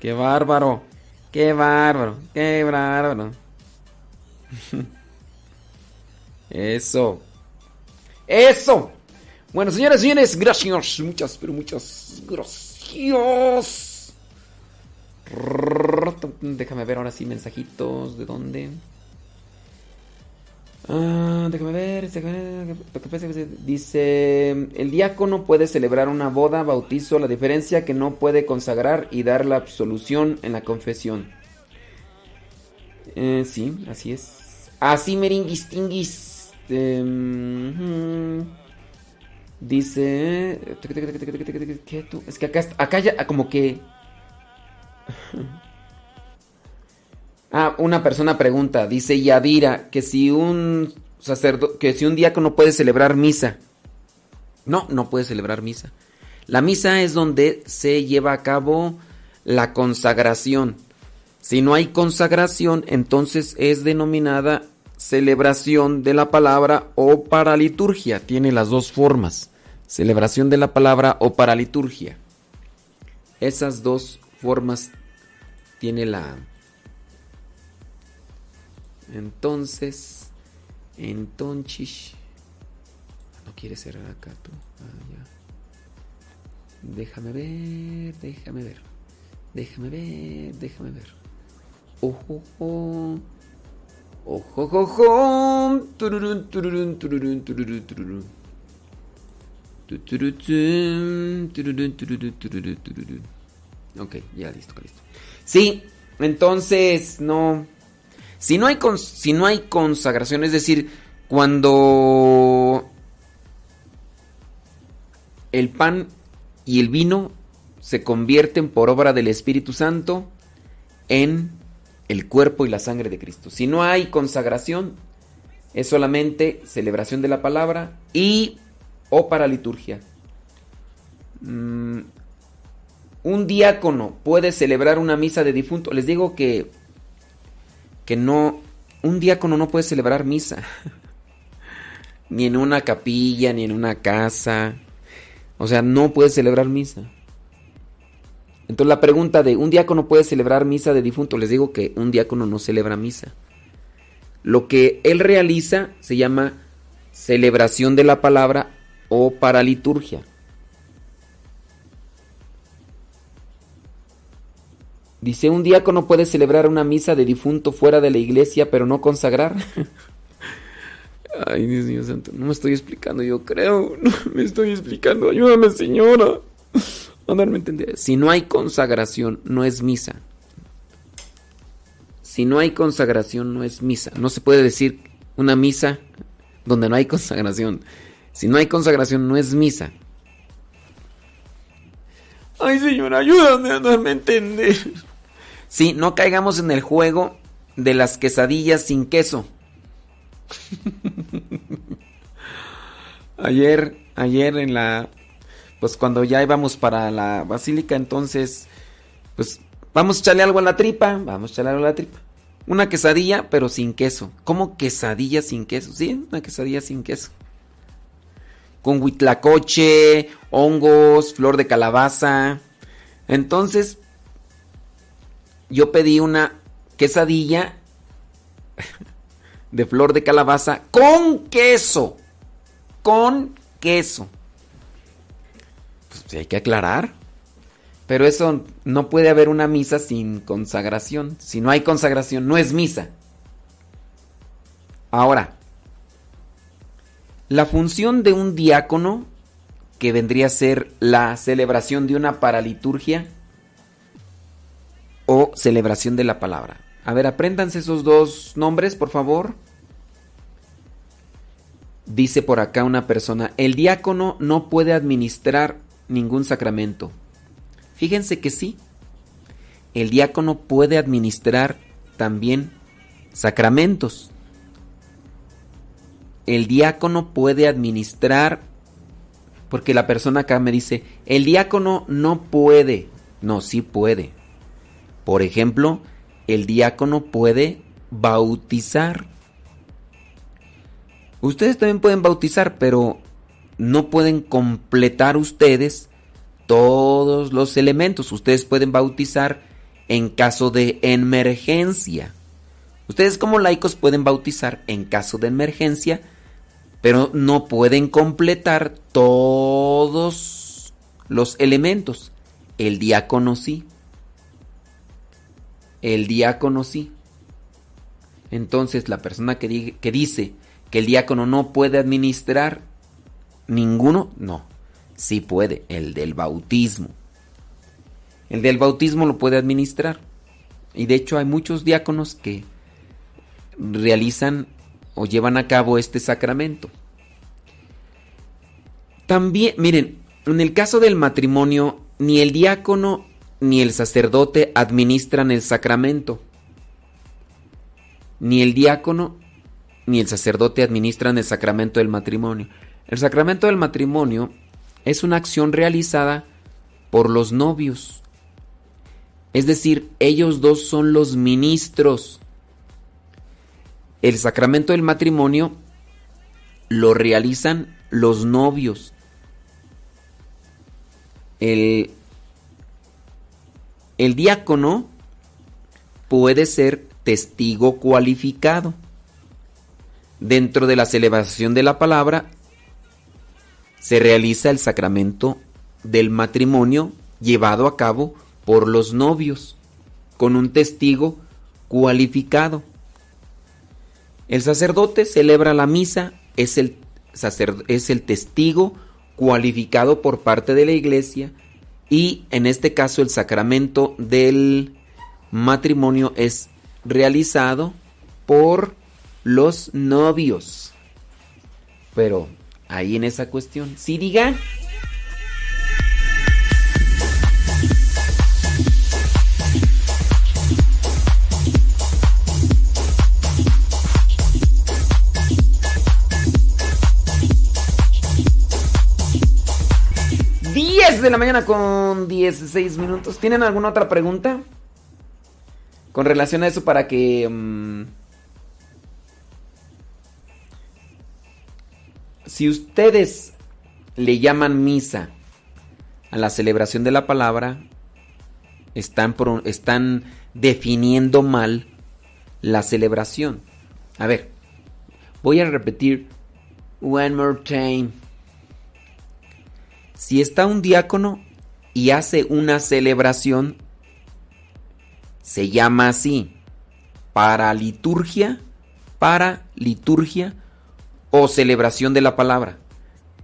Qué bárbaro. Qué bárbaro. Qué bárbaro. Eso. Eso. Bueno, señores, señores, gracias. Muchas, pero muchas gracias. Déjame ver ahora sí mensajitos. ¿De dónde? Ah, déjame ver. Dice: El diácono puede celebrar una boda, bautizo. La diferencia que no puede consagrar y dar la absolución en la confesión. Eh, sí, así es. Así meringuis tinguis. Em, dice. ¿Qué tú? Es que acá, acá ya como que. Ah, una persona pregunta, dice Yadira, que si un sacerdote, que si un diácono puede celebrar misa. No, no puede celebrar misa. La misa es donde se lleva a cabo la consagración. Si no hay consagración, entonces es denominada celebración de la palabra o paraliturgia. Tiene las dos formas. Celebración de la palabra o paraliturgia. Esas dos formas tiene la... Entonces, entonces... No quiere cerrar acá tú. Ah, ya. Déjame ver, déjame ver. Déjame ver, déjame ver. Ojo, ojo. Ojo, ojo. Tuturutun, tururún, tururún, tururún, tururún. Ok, ya listo, listo. Sí, entonces no. Si no hay cons- si no hay consagración, es decir, cuando el pan y el vino se convierten por obra del Espíritu Santo en el cuerpo y la sangre de Cristo. Si no hay consagración, es solamente celebración de la palabra y o para liturgia. Mm, un diácono puede celebrar una misa de difunto. Les digo que que no un diácono no puede celebrar misa. ni en una capilla, ni en una casa. O sea, no puede celebrar misa. Entonces la pregunta de un diácono puede celebrar misa de difunto, les digo que un diácono no celebra misa. Lo que él realiza se llama celebración de la palabra o paraliturgia. Dice, un diácono puede celebrar una misa de difunto fuera de la iglesia, pero no consagrar. Ay, Dios mío santo, no me estoy explicando, yo creo, no me estoy explicando. Ayúdame, señora. A darme a entender. Si no hay consagración, no es misa. Si no hay consagración, no es misa. No se puede decir una misa donde no hay consagración. Si no hay consagración, no es misa. Ay, señora, ayúdame a darme a entender. Sí, no caigamos en el juego de las quesadillas sin queso. ayer, ayer en la, pues cuando ya íbamos para la basílica, entonces, pues vamos a echarle algo a la tripa, vamos a echarle algo a la tripa. Una quesadilla, pero sin queso. ¿Cómo quesadilla sin queso? Sí, una quesadilla sin queso. Con huitlacoche, hongos, flor de calabaza. Entonces, yo pedí una quesadilla de flor de calabaza con queso. Con queso. Pues hay que aclarar. Pero eso no puede haber una misa sin consagración. Si no hay consagración, no es misa. Ahora, la función de un diácono, que vendría a ser la celebración de una paraliturgia o celebración de la palabra. A ver, apréndanse esos dos nombres, por favor. Dice por acá una persona, el diácono no puede administrar ningún sacramento. Fíjense que sí, el diácono puede administrar también sacramentos. El diácono puede administrar, porque la persona acá me dice, el diácono no puede. No, sí puede. Por ejemplo, el diácono puede bautizar. Ustedes también pueden bautizar, pero no pueden completar ustedes todos los elementos. Ustedes pueden bautizar en caso de emergencia. Ustedes como laicos pueden bautizar en caso de emergencia, pero no pueden completar todos los elementos. El diácono sí. El diácono sí. Entonces la persona que, dice que el diácono no puede administrar ninguno, no, sí puede, el del bautismo. El del bautismo lo puede administrar. Y de hecho hay muchos diáconos que realizan o llevan a cabo este sacramento. También, miren, en el caso del matrimonio, ni el diácono ni el sacerdote administran el sacramento. Ni el diácono ni el sacerdote administran el sacramento del matrimonio. El sacramento del matrimonio es una acción realizada por los novios. Es decir, ellos dos son los ministros. El sacramento del matrimonio lo realizan los novios. El, diácono puede ser testigo cualificado. Dentro de la celebración de la palabra se realiza el sacramento del matrimonio llevado a cabo por los novios con un testigo cualificado. El sacerdote celebra la misa, es el, es el testigo cualificado por parte de la iglesia y en este caso el sacramento del matrimonio es realizado por los novios. Pero ahí en esa cuestión, sí diga. de la mañana con 16 minutos. ¿Tienen alguna otra pregunta? Con relación a eso para que... Mm, si ustedes le llaman misa a la celebración de la palabra, están, están definiendo mal la celebración. A ver, voy a repetir one more time. Si está un diácono y hace una celebración, se llama así, para liturgia, para liturgia o celebración de la palabra.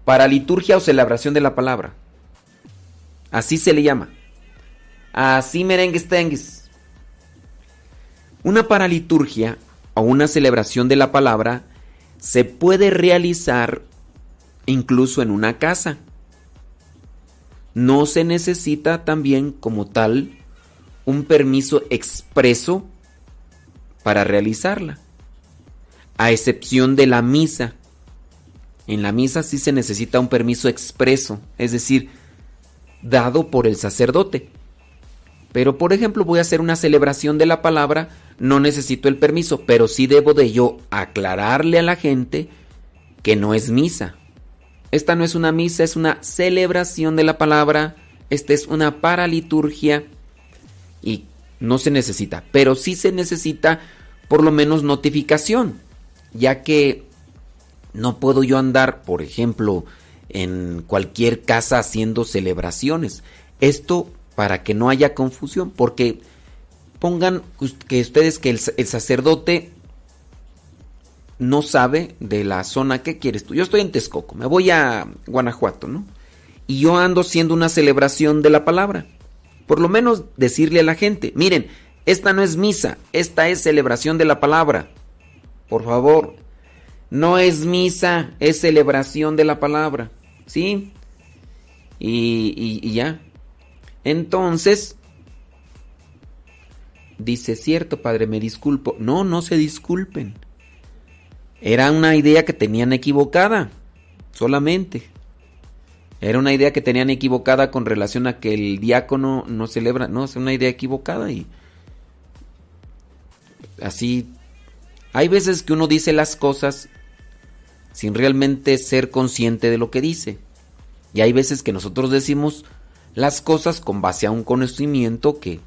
Para liturgia o celebración de la palabra. Así se le llama. Así merengues tengues. Una paraliturgia o una celebración de la palabra se puede realizar incluso en una casa no se necesita también como tal un permiso expreso para realizarla, a excepción de la misa. En la misa sí se necesita un permiso expreso, es decir, dado por el sacerdote. Pero por ejemplo voy a hacer una celebración de la palabra, no necesito el permiso, pero sí debo de yo aclararle a la gente que no es misa. Esta no es una misa, es una celebración de la palabra. Esta es una paraliturgia y no se necesita, pero sí se necesita por lo menos notificación, ya que no puedo yo andar, por ejemplo, en cualquier casa haciendo celebraciones. Esto para que no haya confusión, porque pongan que ustedes que el, sacerdote no sabe de la zona que quieres tú. Yo estoy en Texcoco, me voy a Guanajuato, ¿no? Y yo ando haciendo una celebración de la palabra. Por lo menos decirle a la gente, miren, esta no es misa, esta es celebración de la palabra. Por favor, no es misa, es celebración de la palabra. ¿Sí? Y, y- ya. Entonces, dice, cierto, padre, me disculpo. No, no se disculpen. Era una idea que tenían equivocada, solamente. Era una idea que tenían equivocada con relación a que el diácono no celebra. No, es una idea equivocada y así. Hay veces que uno dice las cosas sin realmente ser consciente de lo que dice. Y hay veces que nosotros decimos las cosas con base a un conocimiento que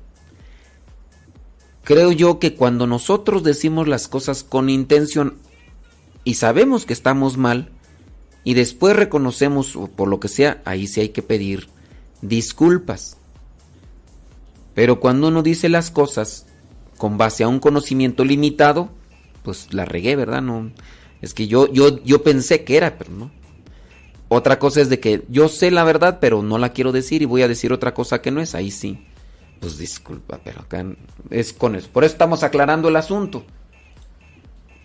creo yo que cuando nosotros decimos las cosas con intención y sabemos que estamos mal y después reconocemos por lo que sea, ahí sí hay que pedir disculpas. Pero cuando uno dice las cosas con base a un conocimiento limitado, pues la regué, ¿verdad? No, es que yo, yo, yo pensé que era, pero no. Otra cosa es de que yo sé la verdad, pero no la quiero decir y voy a decir otra cosa que no es. Ahí sí. Pues disculpa, pero acá es con eso. Por eso estamos aclarando el asunto.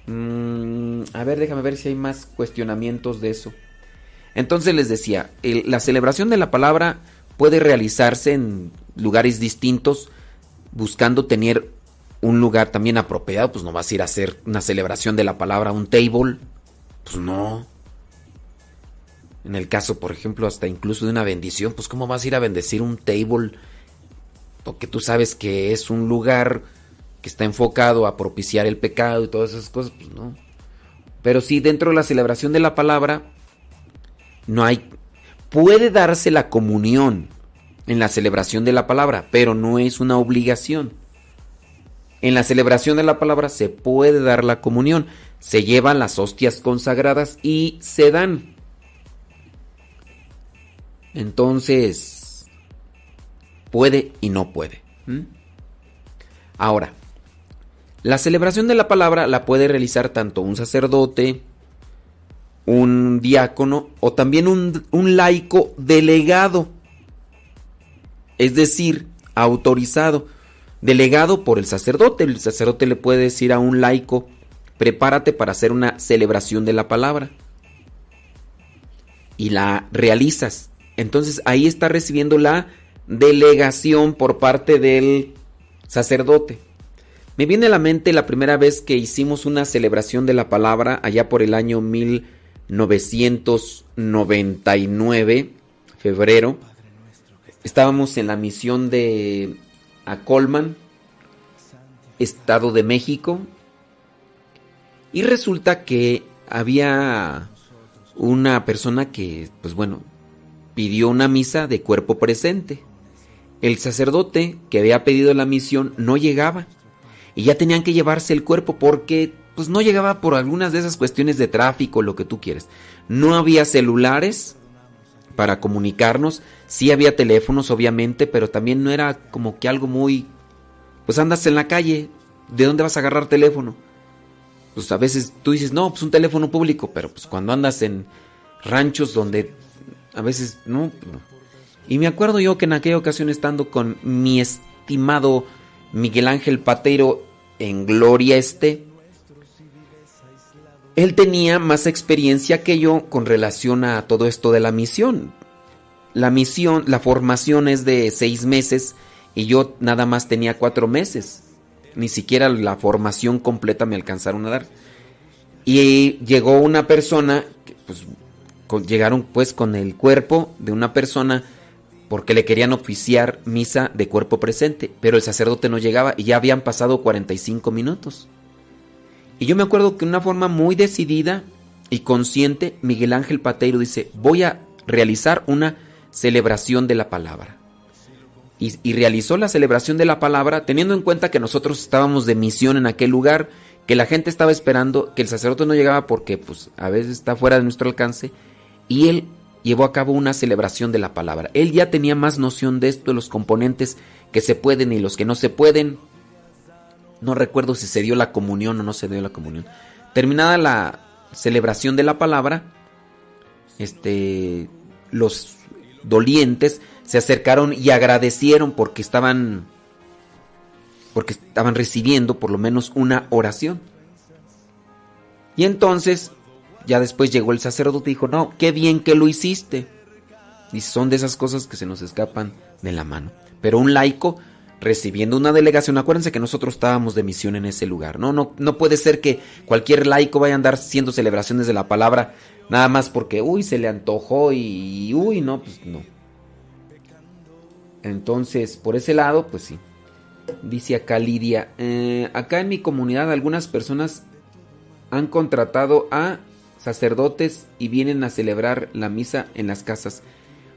Mm, a ver, déjame ver si hay más cuestionamientos de eso. Entonces les decía, la celebración de la palabra puede realizarse en lugares distintos, buscando tener un lugar también apropiado. Pues no vas a ir a hacer una celebración de la palabra un table. Pues no. En el caso, por ejemplo, hasta incluso de una bendición, pues cómo vas a ir a bendecir un table porque tú sabes que es un lugar que está enfocado a propiciar el pecado y todas esas cosas, pues no. Pero sí, dentro de la celebración de la palabra, no hay... Puede darse la comunión en la celebración de la palabra, pero no es una obligación. En la celebración de la palabra se puede dar la comunión, se llevan las hostias consagradas y se dan. Entonces, puede y no puede. Ahora, la celebración de la palabra la puede realizar tanto un sacerdote, un diácono o también un laico delegado. Es decir, autorizado. Delegado por el sacerdote. El sacerdote le puede decir a un laico, prepárate para hacer una celebración de la palabra. Y la realizas. Entonces ahí está recibiendo la delegación por parte del sacerdote. Me viene a la mente la primera vez que hicimos una celebración de la palabra allá por el año 1999, febrero. Estábamos en la misión de Acolman, Estado de México. Y resulta que había una persona que, pues bueno, pidió una misa de cuerpo presente. El sacerdote que había pedido la misión no llegaba y ya tenían que llevarse el cuerpo porque pues no llegaba por algunas de esas cuestiones de tráfico, lo que tú quieres. No había celulares para comunicarnos, sí había teléfonos obviamente, pero también no era como que algo muy pues andas en la calle, ¿de dónde vas a agarrar teléfono? Pues a veces tú dices, "No, pues un teléfono público", pero pues cuando andas en ranchos donde a veces no. Y me acuerdo yo que en aquella ocasión estando con mi estimado Miguel Ángel Patero en Gloria Este, él tenía más experiencia que yo con relación a todo esto de la misión. La misión, la formación es de seis meses y yo nada más tenía cuatro meses. Ni siquiera la formación completa me alcanzaron a dar. Y llegó una persona, pues llegaron pues con el cuerpo de una persona porque le querían oficiar misa de cuerpo presente, pero el sacerdote no llegaba y ya habían pasado 45 minutos. Y yo me acuerdo que de una forma muy decidida y consciente, Miguel Ángel Pateiro dice, voy a realizar una celebración de la palabra. Y, y realizó la celebración de la palabra teniendo en cuenta que nosotros estábamos de misión en aquel lugar, que la gente estaba esperando, que el sacerdote no llegaba porque pues a veces está fuera de nuestro alcance, y él llevó a cabo una celebración de la palabra. Él ya tenía más noción de esto, de los componentes que se pueden y los que no se pueden. No recuerdo si se dio la comunión o no se dio la comunión. terminada la celebración de la palabra, este, los dolientes se acercaron y agradecieron porque estaban porque estaban recibiendo por lo menos una oración. Y entonces, ya después llegó el sacerdote y dijo, no, qué bien que lo hiciste. Y son de esas cosas que se nos escapan de la mano. Pero un laico recibiendo una delegación, acuérdense que nosotros estábamos de misión en ese lugar, ¿no? No, no puede ser que cualquier laico vaya a andar haciendo celebraciones de la palabra nada más porque, uy, se le antojó y, uy, no, pues no. Entonces, por ese lado, pues sí. Dice acá Lidia, eh, acá en mi comunidad algunas personas han contratado a sacerdotes y vienen a celebrar la misa en las casas.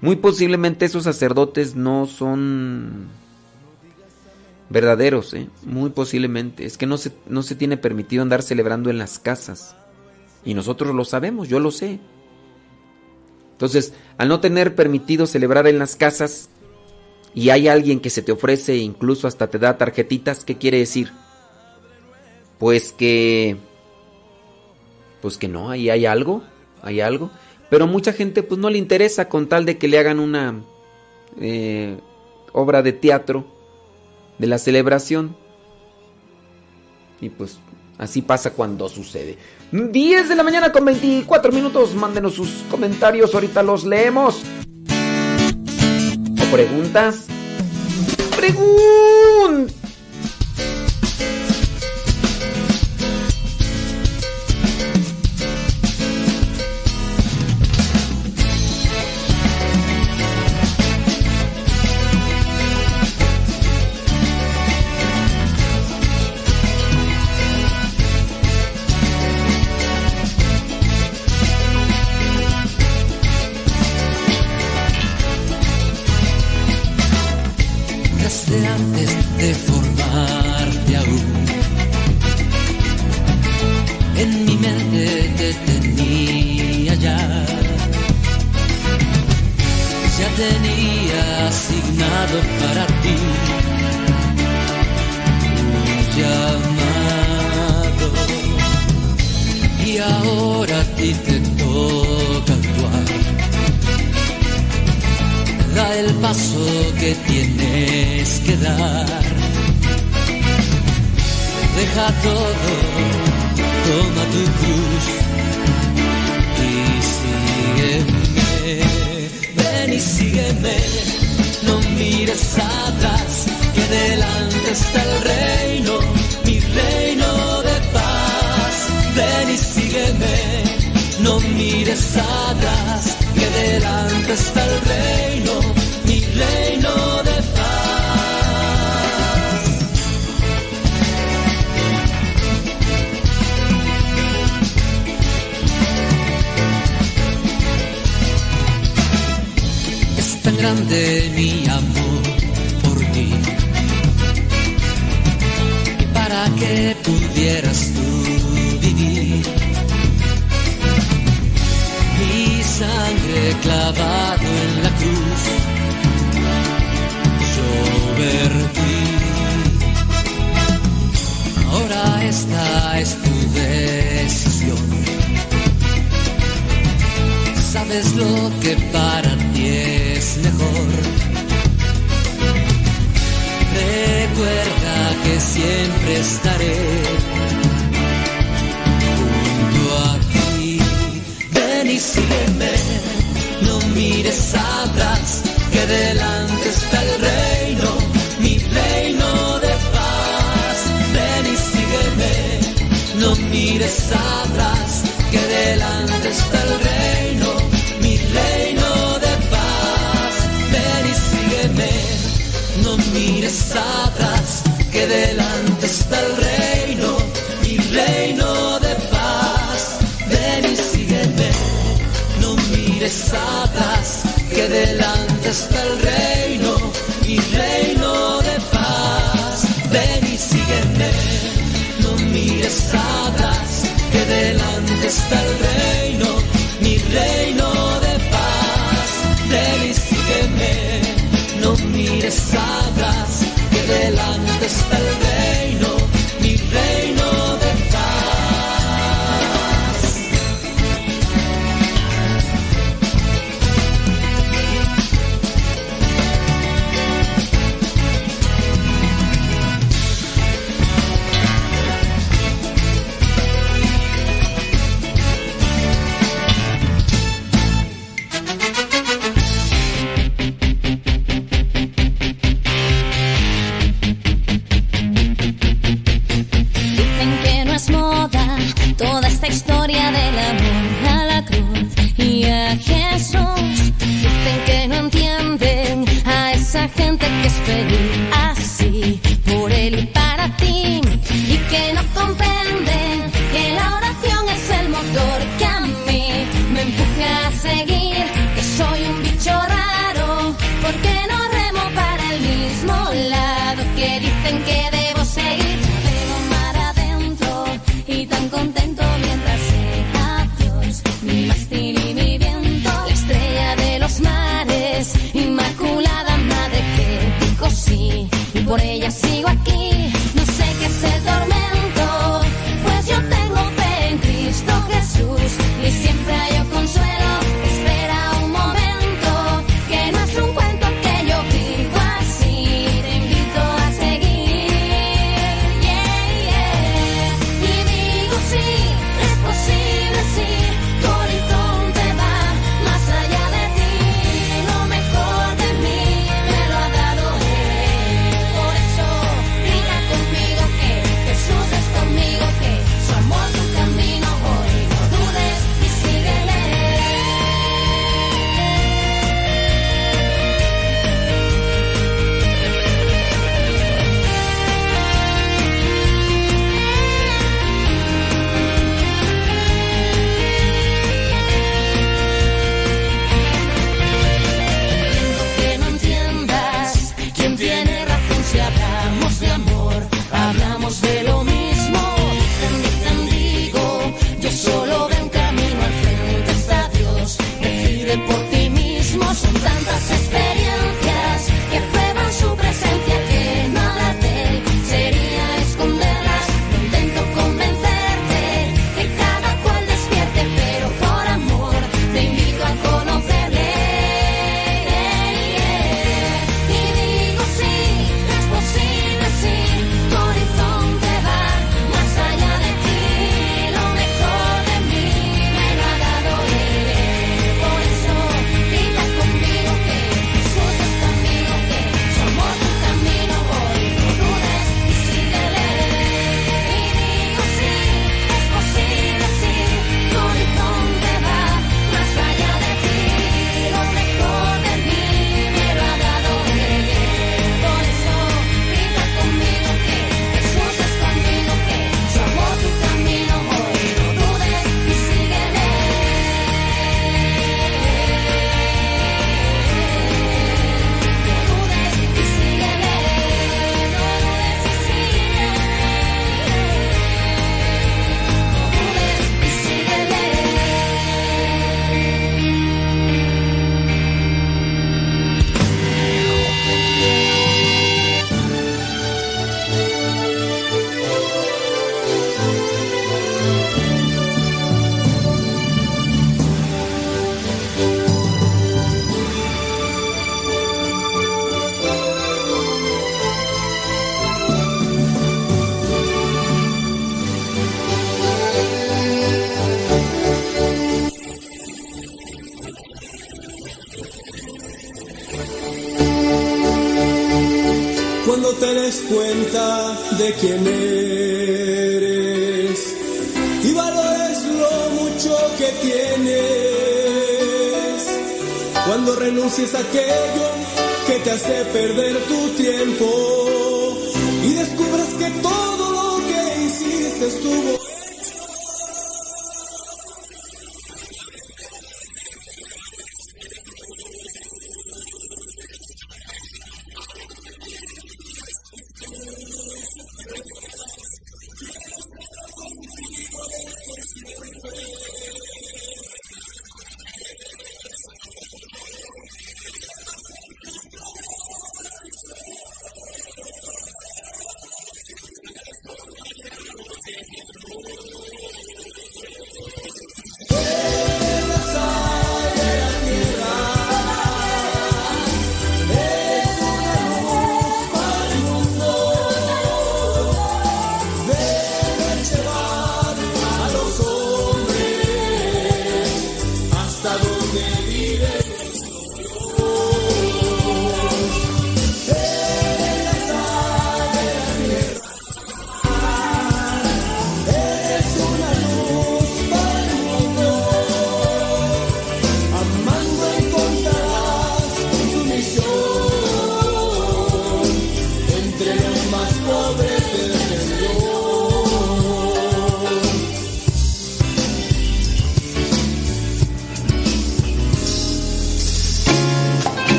Muy posiblemente esos sacerdotes no son verdaderos, ¿eh? muy posiblemente. Es que no se, no se tiene permitido andar celebrando en las casas. Y nosotros lo sabemos, yo lo sé. Entonces, al no tener permitido celebrar en las casas, y hay alguien que se te ofrece incluso hasta te da tarjetitas, ¿qué quiere decir? Pues que... Pues que no, ahí hay algo, hay algo. Pero mucha gente pues no le interesa con tal de que le hagan una eh, obra de teatro de la celebración. Y pues así pasa cuando sucede. 10 de la mañana con 24 minutos, mándenos sus comentarios, ahorita los leemos preguntas? Preguntas. toda esta historia.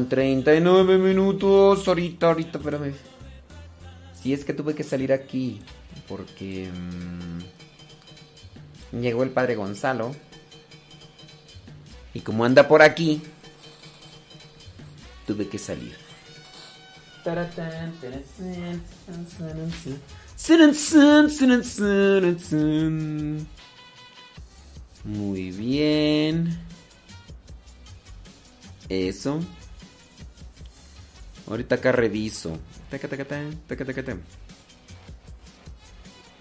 Con 39 minutos. Ahorita, ahorita, espérame. Si es que tuve que salir aquí porque mm, llegó el padre Gonzalo. Y como anda por aquí, tuve que salir. Acá reviso. Taca, taca, ta, taca, taca, ta.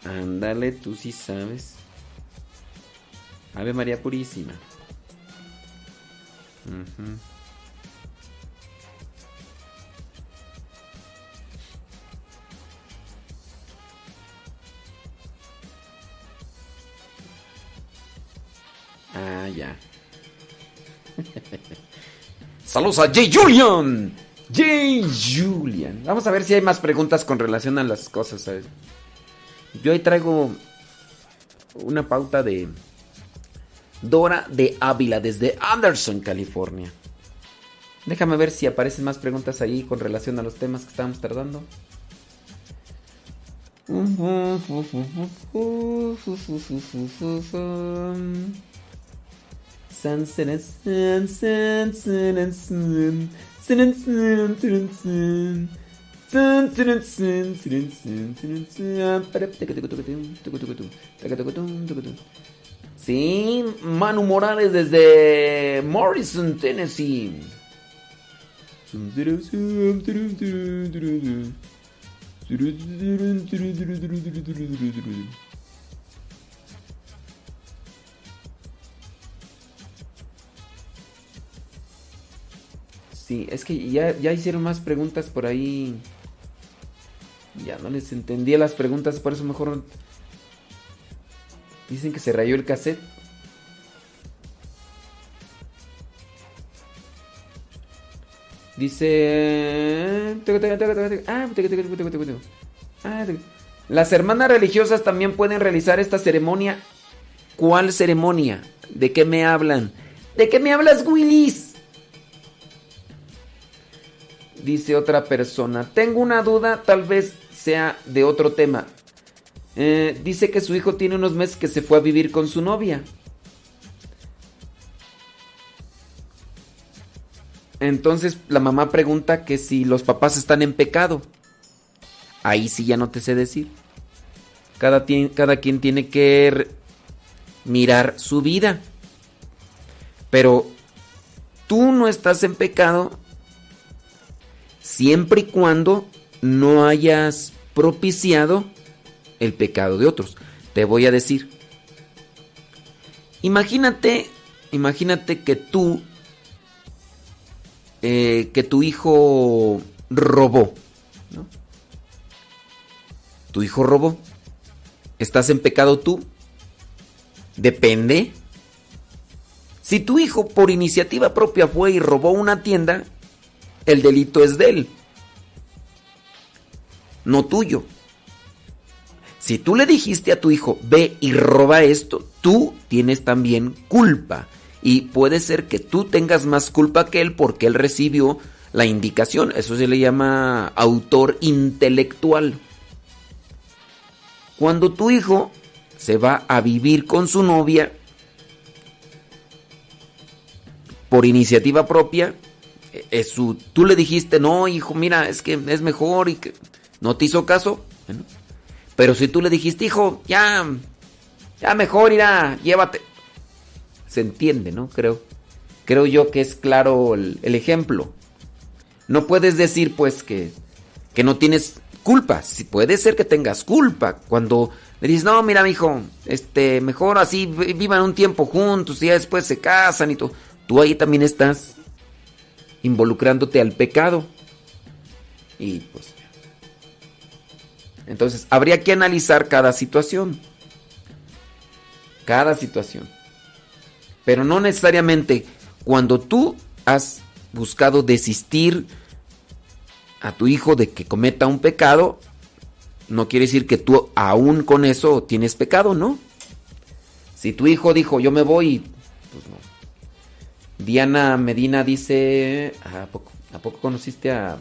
Ándale, tú sí sabes. Ave María Purísima. Ujú. Ah, ya. Saludos a J. Julian. J. Julian. Vamos a ver si hay más preguntas con relación a las cosas. Yo ahí traigo una pauta de Dora de Ávila desde Anderson, California. Déjame ver si aparecen más preguntas ahí con relación a los temas que estábamos tardando. Sí, Manu Morales desde Morrison, Tennessee. Sí, es que ya, ya hicieron más preguntas por ahí. Ya no les entendía las preguntas, por eso mejor Dicen que se rayó el cassette. Dice... Ah, Las hermanas religiosas también pueden realizar esta ceremonia. ¿Cuál ceremonia? ¿De qué me hablan? ¿De qué me hablas, Willis? Dice otra persona. Tengo una duda, tal vez sea de otro tema. Eh, dice que su hijo tiene unos meses que se fue a vivir con su novia. Entonces la mamá pregunta que si los papás están en pecado. Ahí sí ya no te sé decir. Cada, cada quien tiene que mirar su vida. Pero tú no estás en pecado siempre y cuando no hayas propiciado el pecado de otros. Te voy a decir. Imagínate, imagínate que tú, eh, que tu hijo robó. ¿no? Tu hijo robó. ¿Estás en pecado tú? Depende. Si tu hijo por iniciativa propia fue y robó una tienda, el delito es de él, no tuyo. Si tú le dijiste a tu hijo, ve y roba esto, tú tienes también culpa. Y puede ser que tú tengas más culpa que él porque él recibió la indicación. Eso se le llama autor intelectual. Cuando tu hijo se va a vivir con su novia por iniciativa propia, es su, tú le dijiste, no, hijo, mira, es que es mejor y que no te hizo caso. Pero si tú le dijiste, hijo, ya, ya mejor irá, llévate. Se entiende, ¿no? Creo. Creo yo que es claro el, ejemplo. No puedes decir, pues, que, que no tienes culpa. Si puede ser que tengas culpa. Cuando le dices, no, mira, hijo, este, mejor así vi- vivan un tiempo juntos y ya después se casan y todo. Tú ahí también estás involucrándote al pecado. Y pues. Entonces, habría que analizar cada situación. Cada situación. Pero no necesariamente cuando tú has buscado desistir a tu hijo de que cometa un pecado, no quiere decir que tú aún con eso tienes pecado, ¿no? Si tu hijo dijo, yo me voy, pues no. Diana Medina dice, ¿a poco, ¿a poco conociste a,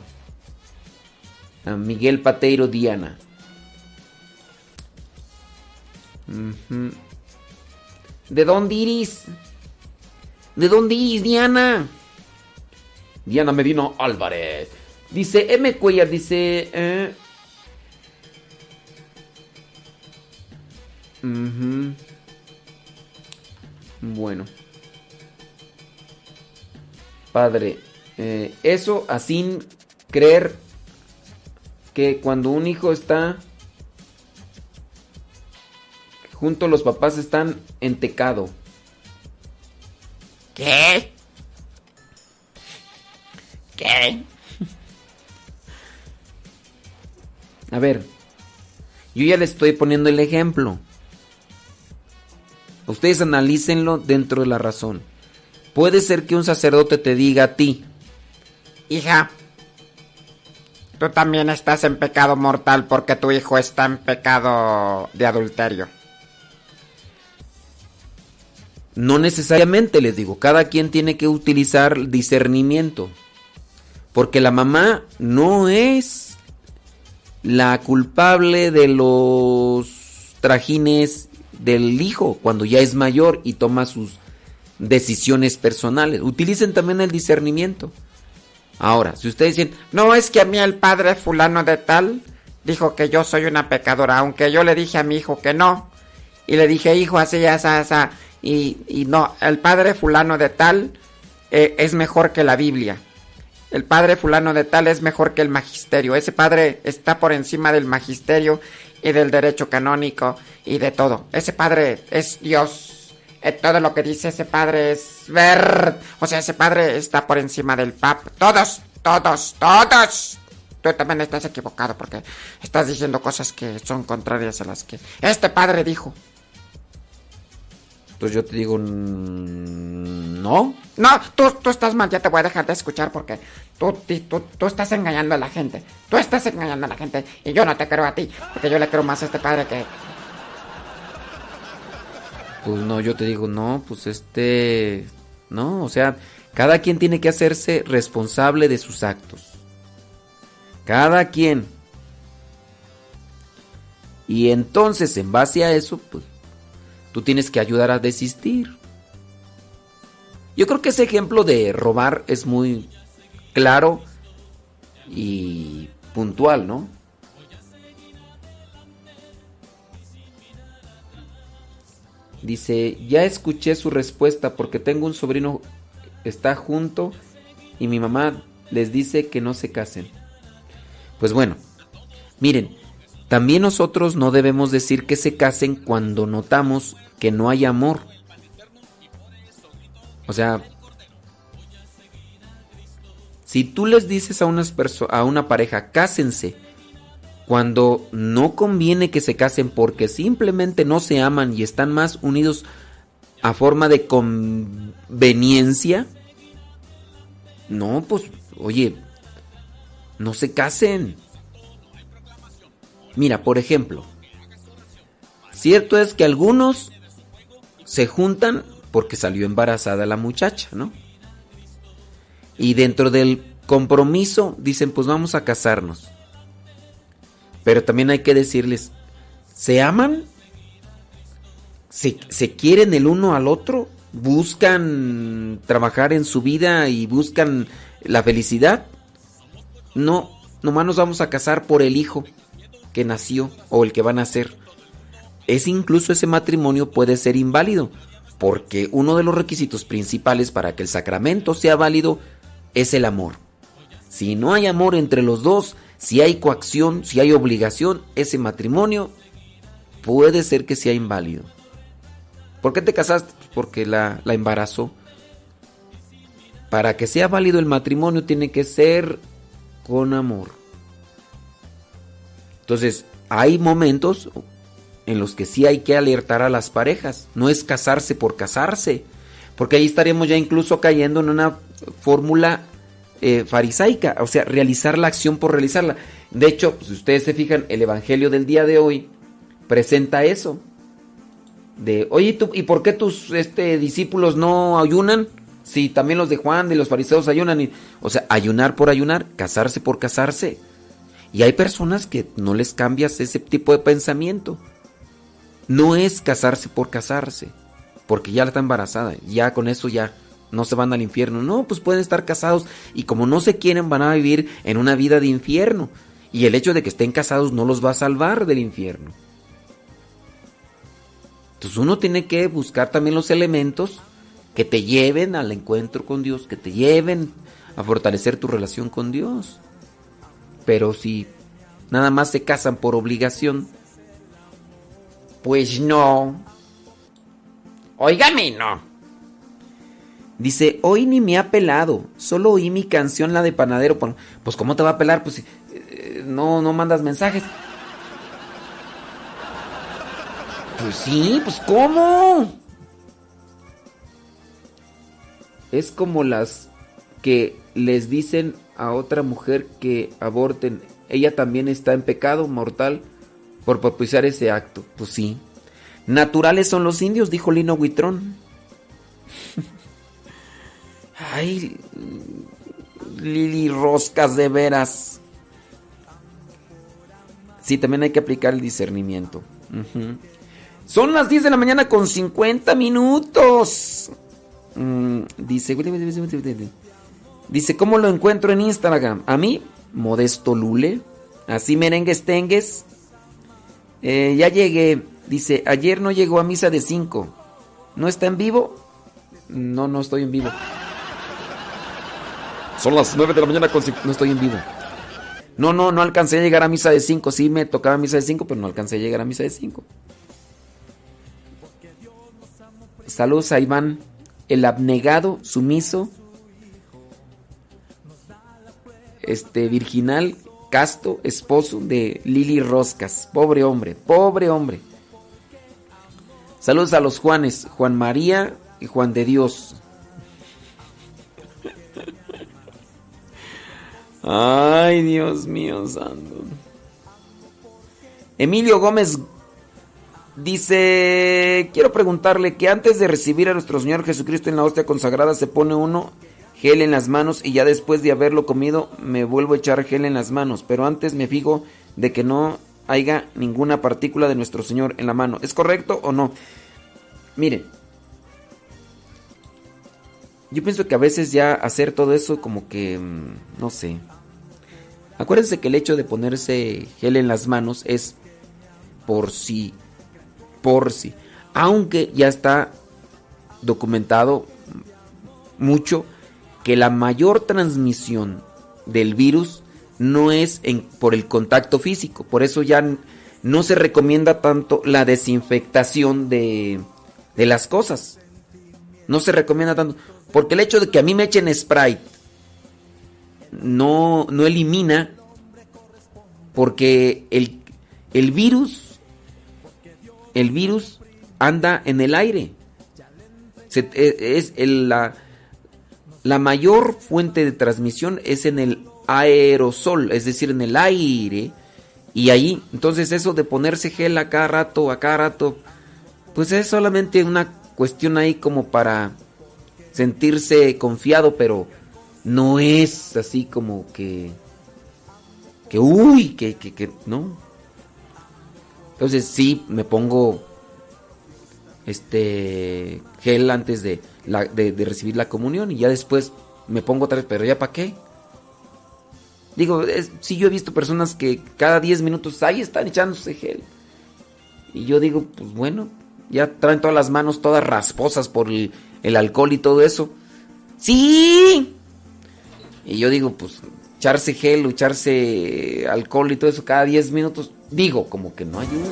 a Miguel Pateiro Diana? ¿De dónde iris? ¿De dónde iris, Diana? Diana Medina Álvarez. Dice M. Cuellar, dice... eh. Bueno. Padre, eh, eso así creer que cuando un hijo está junto los papás están en pecado. ¿Qué? ¿Qué? A ver, yo ya le estoy poniendo el ejemplo. Ustedes analícenlo dentro de la razón. Puede ser que un sacerdote te diga a ti, Hija, tú también estás en pecado mortal porque tu hijo está en pecado de adulterio. no necesariamente les digo, cada quien tiene que utilizar discernimiento. Porque la mamá no es la culpable de los trajines del hijo cuando ya es mayor y toma sus decisiones personales. Utilicen también el discernimiento. Ahora, si ustedes dicen, No es que a mí el padre fulano de tal dijo que yo soy una pecadora, aunque yo le dije a mi hijo que no. Y le dije, hijo, así, así, así. Y, y no, el padre fulano de tal eh, es mejor que la Biblia. El padre fulano de tal es mejor que el magisterio. Ese padre está por encima del magisterio y del derecho canónico y de todo. Ese padre es Dios. Eh, todo lo que dice ese padre es ver. O sea, ese padre está por encima del papa. Todos, todos, todos. Tú también estás equivocado porque estás diciendo cosas que son contrarias a las que este padre dijo. Entonces yo te digo, no. No, tú, tú estás mal, ya te voy a dejar de escuchar porque tú, tú, tú estás engañando a la gente. Tú estás engañando a la gente y yo no te creo a ti, porque yo le creo más a este padre que... Pues no, yo te digo, no, pues este, no, o sea, cada quien tiene que hacerse responsable de sus actos. Cada quien. Y entonces, en base a eso, pues, tú tienes que ayudar a desistir. Yo creo que ese ejemplo de robar es muy claro y puntual, ¿no? Dice, ya escuché su respuesta porque tengo un sobrino, está junto y mi mamá les dice que no se casen. Pues bueno, miren, también nosotros no debemos decir que se casen cuando notamos que no hay amor. O sea, si tú les dices a, unas a una pareja, cásense, cuando no conviene que se casen porque simplemente no se aman y están más unidos a forma de conveniencia, no, pues, oye, no se casen. Mira, por ejemplo, cierto es que algunos se juntan porque salió embarazada la muchacha, ¿no? Y dentro del compromiso dicen, pues vamos a casarnos. Pero también hay que decirles, ¿se aman? ¿Se, se quieren el uno al otro? ¿Buscan trabajar en su vida y buscan la felicidad? No, nomás nos vamos a casar por el hijo que nació o el que va a nacer. Es incluso ese matrimonio puede ser inválido, porque uno de los requisitos principales para que el sacramento sea válido es el amor. Si no hay amor entre los dos, si hay coacción, si hay obligación, ese matrimonio puede ser que sea inválido. ¿Por qué te casaste? Pues porque la, la embarazó. Para que sea válido el matrimonio tiene que ser con amor. Entonces, hay momentos en los que sí hay que alertar a las parejas. No es casarse por casarse. Porque ahí estaríamos ya incluso cayendo en una fórmula eh, farisaica. O sea, realizar la acción por realizarla. De hecho, si ustedes se fijan, el Evangelio del día de hoy presenta eso. De, oye, ¿tú, ¿y por qué tus este, discípulos no ayunan? Si también los de Juan y los fariseos ayunan. Y, o sea, ayunar por ayunar, casarse por casarse. Y hay personas que no les cambias ese tipo de pensamiento. No es casarse por casarse, porque ya está embarazada, ya con eso ya no se van al infierno. No, pues pueden estar casados y como no se quieren van a vivir en una vida de infierno. Y el hecho de que estén casados no los va a salvar del infierno. Entonces uno tiene que buscar también los elementos que te lleven al encuentro con Dios, que te lleven a fortalecer tu relación con Dios. Pero si nada más se casan por obligación, pues no. Óigame, no. Dice, hoy ni me ha pelado, solo oí mi canción, la de panadero. Pues pues, ¿cómo te va a pelar? Pues eh, no, no mandas mensajes. Pues sí, pues ¿cómo? Es como las que les dicen a otra mujer que aborten. Ella también está en pecado mortal por propiciar ese acto. Pues sí. Naturales son los indios, dijo Lino Huitrón. Ay, Lili Roscas de veras. Sí, también hay que aplicar el discernimiento. Son las 10 de la mañana con 50 minutos. Mm, dice, dice, ¿cómo lo encuentro en Instagram? A mí, Modesto Lule. Así merengues tengues. Eh, ya llegué. Dice, ayer no llegó a misa de 5. ¿No está en vivo? No, no estoy en vivo. Son las 9 de la mañana con... No estoy en vivo. No, no, no alcancé a llegar a misa de 5. Sí me tocaba misa de 5, pero no alcancé a llegar a misa de 5. Saludos a Iván, el abnegado, sumiso, este virginal, casto, esposo de Lili Roscas. Pobre hombre, pobre hombre. Saludos a los Juanes, Juan María y Juan de Dios. Ay, Dios mío, santo. Emilio Gómez dice, quiero preguntarle que antes de recibir a nuestro Señor Jesucristo en la hostia consagrada se pone uno gel en las manos y ya después de haberlo comido me vuelvo a echar gel en las manos, pero antes me fijo de que no haya ninguna partícula de nuestro Señor en la mano. ¿Es correcto o no? Miren, yo pienso que a veces ya hacer todo eso como que, mm, no sé. Acuérdense que el hecho de ponerse gel en las manos es por sí, por sí. Aunque ya está documentado mucho que la mayor transmisión del virus no es en, por el contacto físico. Por eso ya no se recomienda tanto la desinfectación de, de las cosas. No se recomienda tanto. Porque el hecho de que a mí me echen Sprite no, no elimina porque el, el virus el virus anda en el aire. E- es el- la, la mayor fuente de transmisión es en el aerosol, es decir, en el aire. Y ahí, entonces eso de ponerse gel a cada rato, a cada rato, pues es solamente una cuestión ahí como para sentirse confiado, pero no es así como que, que uy, que, que, que, no. Entonces sí, me pongo este gel antes de, la- de, recibir la comunión y ya después me pongo otra vez, pero ya para qué. Digo, es, sí yo he visto personas que cada 10 minutos ahí están echándose gel. Y yo digo, pues bueno, ya traen todas las manos todas rasposas por el, el alcohol y todo eso. Sí. Y yo digo, pues echarse gel o echarse alcohol y todo eso cada 10 minutos, digo, como que no ayuda.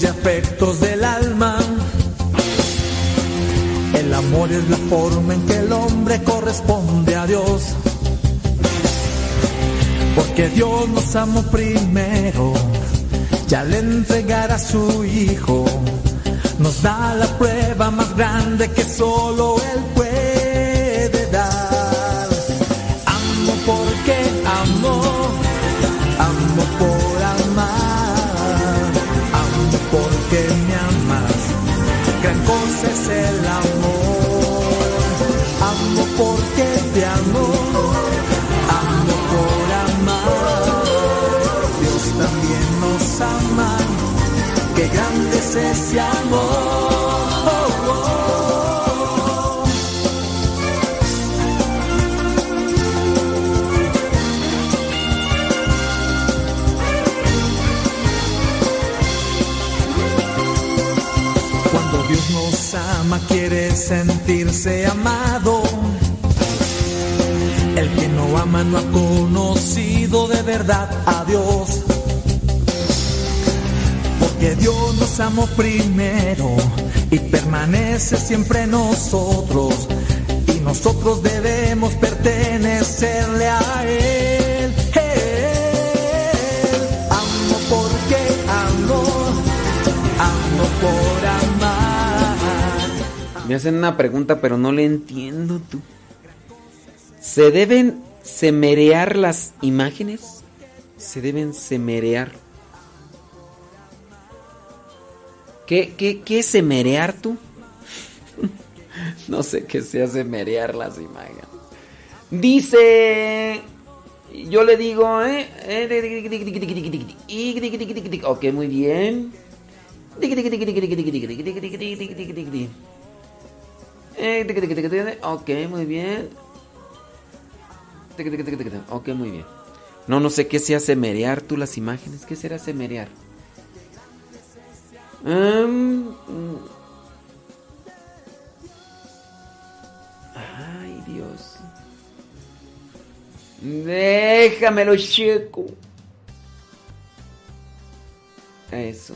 Y afectos del alma. El amor es la forma en que el hombre corresponde a Dios. Porque Dios nos amó primero y al entregar a su Hijo nos da la prueba más grande que solo Él puede dar. Amo porque amo, porque me amas, gran cosa es el amor. Amo porque te amo, amo por amar, Dios también nos ama, qué grande es ese amor. Quiere sentirse amado. El que no ama no ha conocido de verdad a Dios. Porque Dios nos amó primero y permanece siempre nosotros. Y nosotros debemos pertenecerle a Él. Él. Amo porque amo, amo por amar. Me hacen una pregunta, pero no le entiendo tú. ¿Se deben semerear las imágenes? ¿Se deben semerear? ¿Qué, qué, qué es semerear tú? no sé qué sea semerear las imágenes. Dice Yo le digo, ¿eh? Ok, muy bien. Ok, muy bien. Ok, muy bien. No, no sé qué sea semerear tú las imágenes. ¿Qué será semerear? Um, ay, Dios. Déjamelo checo. Eso.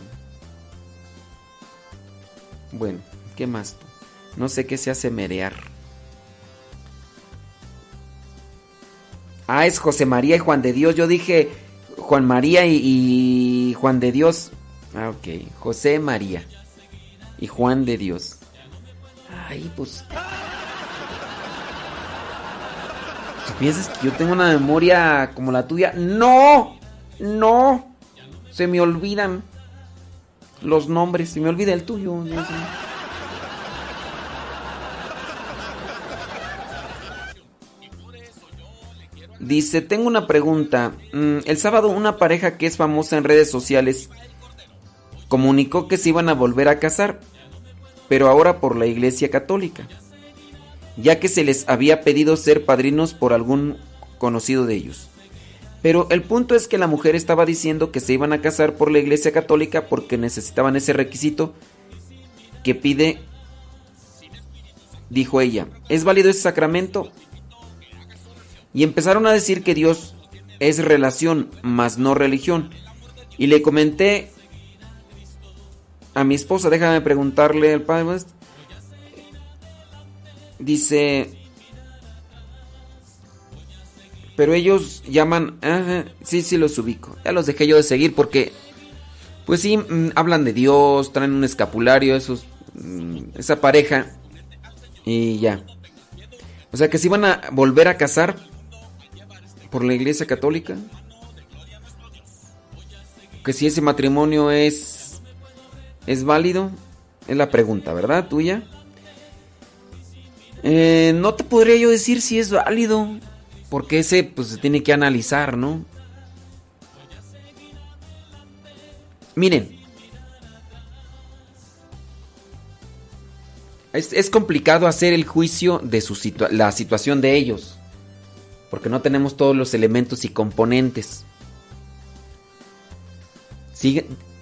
Bueno, ¿qué más tú? No sé qué se hace merear. Ah, es José María y Juan de Dios. Yo dije Juan María y, Juan de Dios. Ah, ok. José María y Juan de Dios. Ay, pues. ¿Tú piensas que yo tengo una memoria como la tuya? ¡No! ¡No! Se me olvidan los nombres. Se me olvida el tuyo. no. Dice, tengo una pregunta. Mm, El sábado una pareja que es famosa en redes sociales comunicó que se iban a volver a casar, pero ahora por la Iglesia Católica, ya que se les había pedido ser padrinos por algún conocido de ellos. Pero el punto es que la mujer estaba diciendo que se iban a casar por la Iglesia Católica porque necesitaban ese requisito que pide, dijo ella, ¿es válido ese sacramento? Y empezaron a decir que Dios es relación, mas no religión. Y le comenté a mi esposa, déjame preguntarle al padre. pues, Dice, pero ellos llaman, ajá, sí, sí los ubico. Ya los dejé yo de seguir porque, pues sí, mm, hablan de Dios, traen un escapulario, esos, mm, esa pareja y ya. O sea que si van a volver a casar por la iglesia católica. Que si ese matrimonio es es válido, es la pregunta, ¿verdad? Tuya. Eh, no te podría yo decir si es válido, porque ese pues se tiene que analizar, ¿no? Miren, es, es complicado hacer el juicio de su situa- la situación de ellos porque no tenemos todos los elementos y componentes.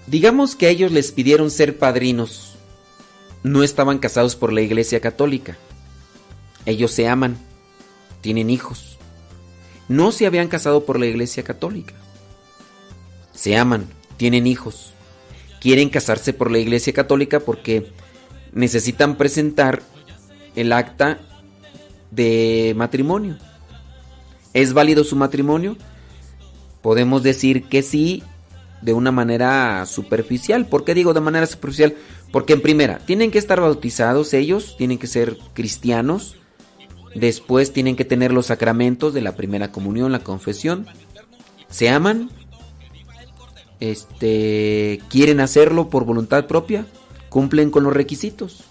Digamos que ellos les pidieron ser padrinos. No estaban casados por la Iglesia Católica. Ellos se aman, tienen hijos. No se habían casado por la Iglesia Católica. Se aman, tienen hijos. Quieren casarse por la Iglesia Católica porque necesitan presentar el acta de matrimonio. ¿Es válido su matrimonio? Podemos decir que sí de una manera superficial. ¿Por qué digo de manera superficial? Porque en primera, tienen que estar bautizados ellos, tienen que ser cristianos. Después tienen que tener los sacramentos de la primera comunión, la confesión. ¿Se aman? Este, ¿quieren hacerlo por voluntad propia? ¿Cumplen con los requisitos?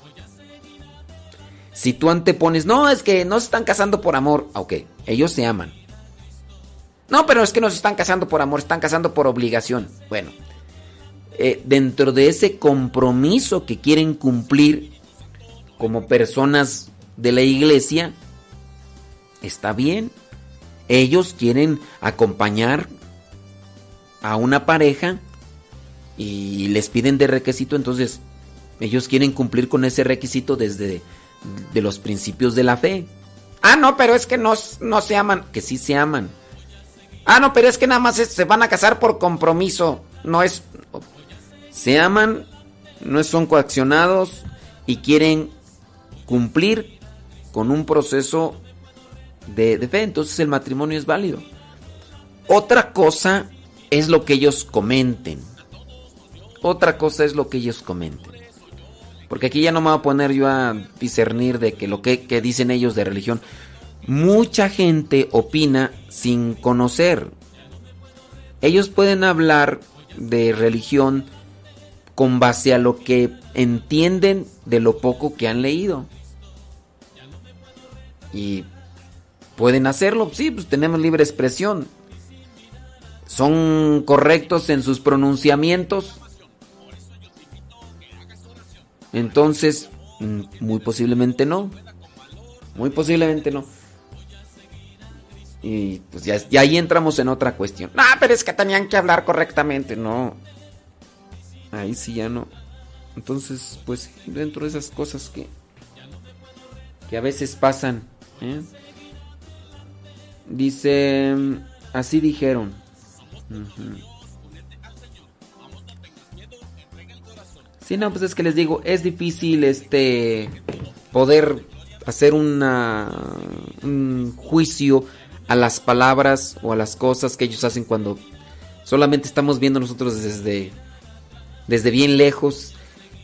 Si tú antepones, no, es que no se están casando por amor. Ah, Ok, ellos se aman. No, pero es que no se están casando por amor, están casando por obligación. Bueno, eh, dentro de ese compromiso que quieren cumplir como personas de la iglesia, está bien. Ellos quieren acompañar a una pareja y les piden de requisito, entonces ellos quieren cumplir con ese requisito desde de los principios de la fe. Ah, no, pero es que no, no se aman. Que sí se aman. Ah, no, pero es que nada más se van a casar por compromiso. No es... Se aman, no son coaccionados y quieren cumplir con un proceso de, de fe. Entonces el matrimonio es válido. Otra cosa es lo que ellos comenten. Otra cosa es lo que ellos comenten. Porque aquí ya no me voy a poner yo a discernir de que lo que, que dicen ellos de religión. Mucha gente opina sin conocer. Ellos pueden hablar de religión con base a lo que entienden de lo poco que han leído. Y pueden hacerlo, sí, pues tenemos libre expresión. ¿Son correctos en sus pronunciamientos? Entonces, mm, muy posiblemente no. Muy posiblemente no. Y pues ya, ya ahí entramos en otra cuestión. No, pero es que tenían que hablar correctamente. No. Ahí sí ya no. Entonces, pues dentro de esas cosas que, que a veces pasan. ¿eh? Dice, así dijeron. Sí, no, pues es que les digo, es difícil este poder hacer una un juicio a las palabras o a las cosas que ellos hacen cuando solamente estamos viendo nosotros desde desde bien lejos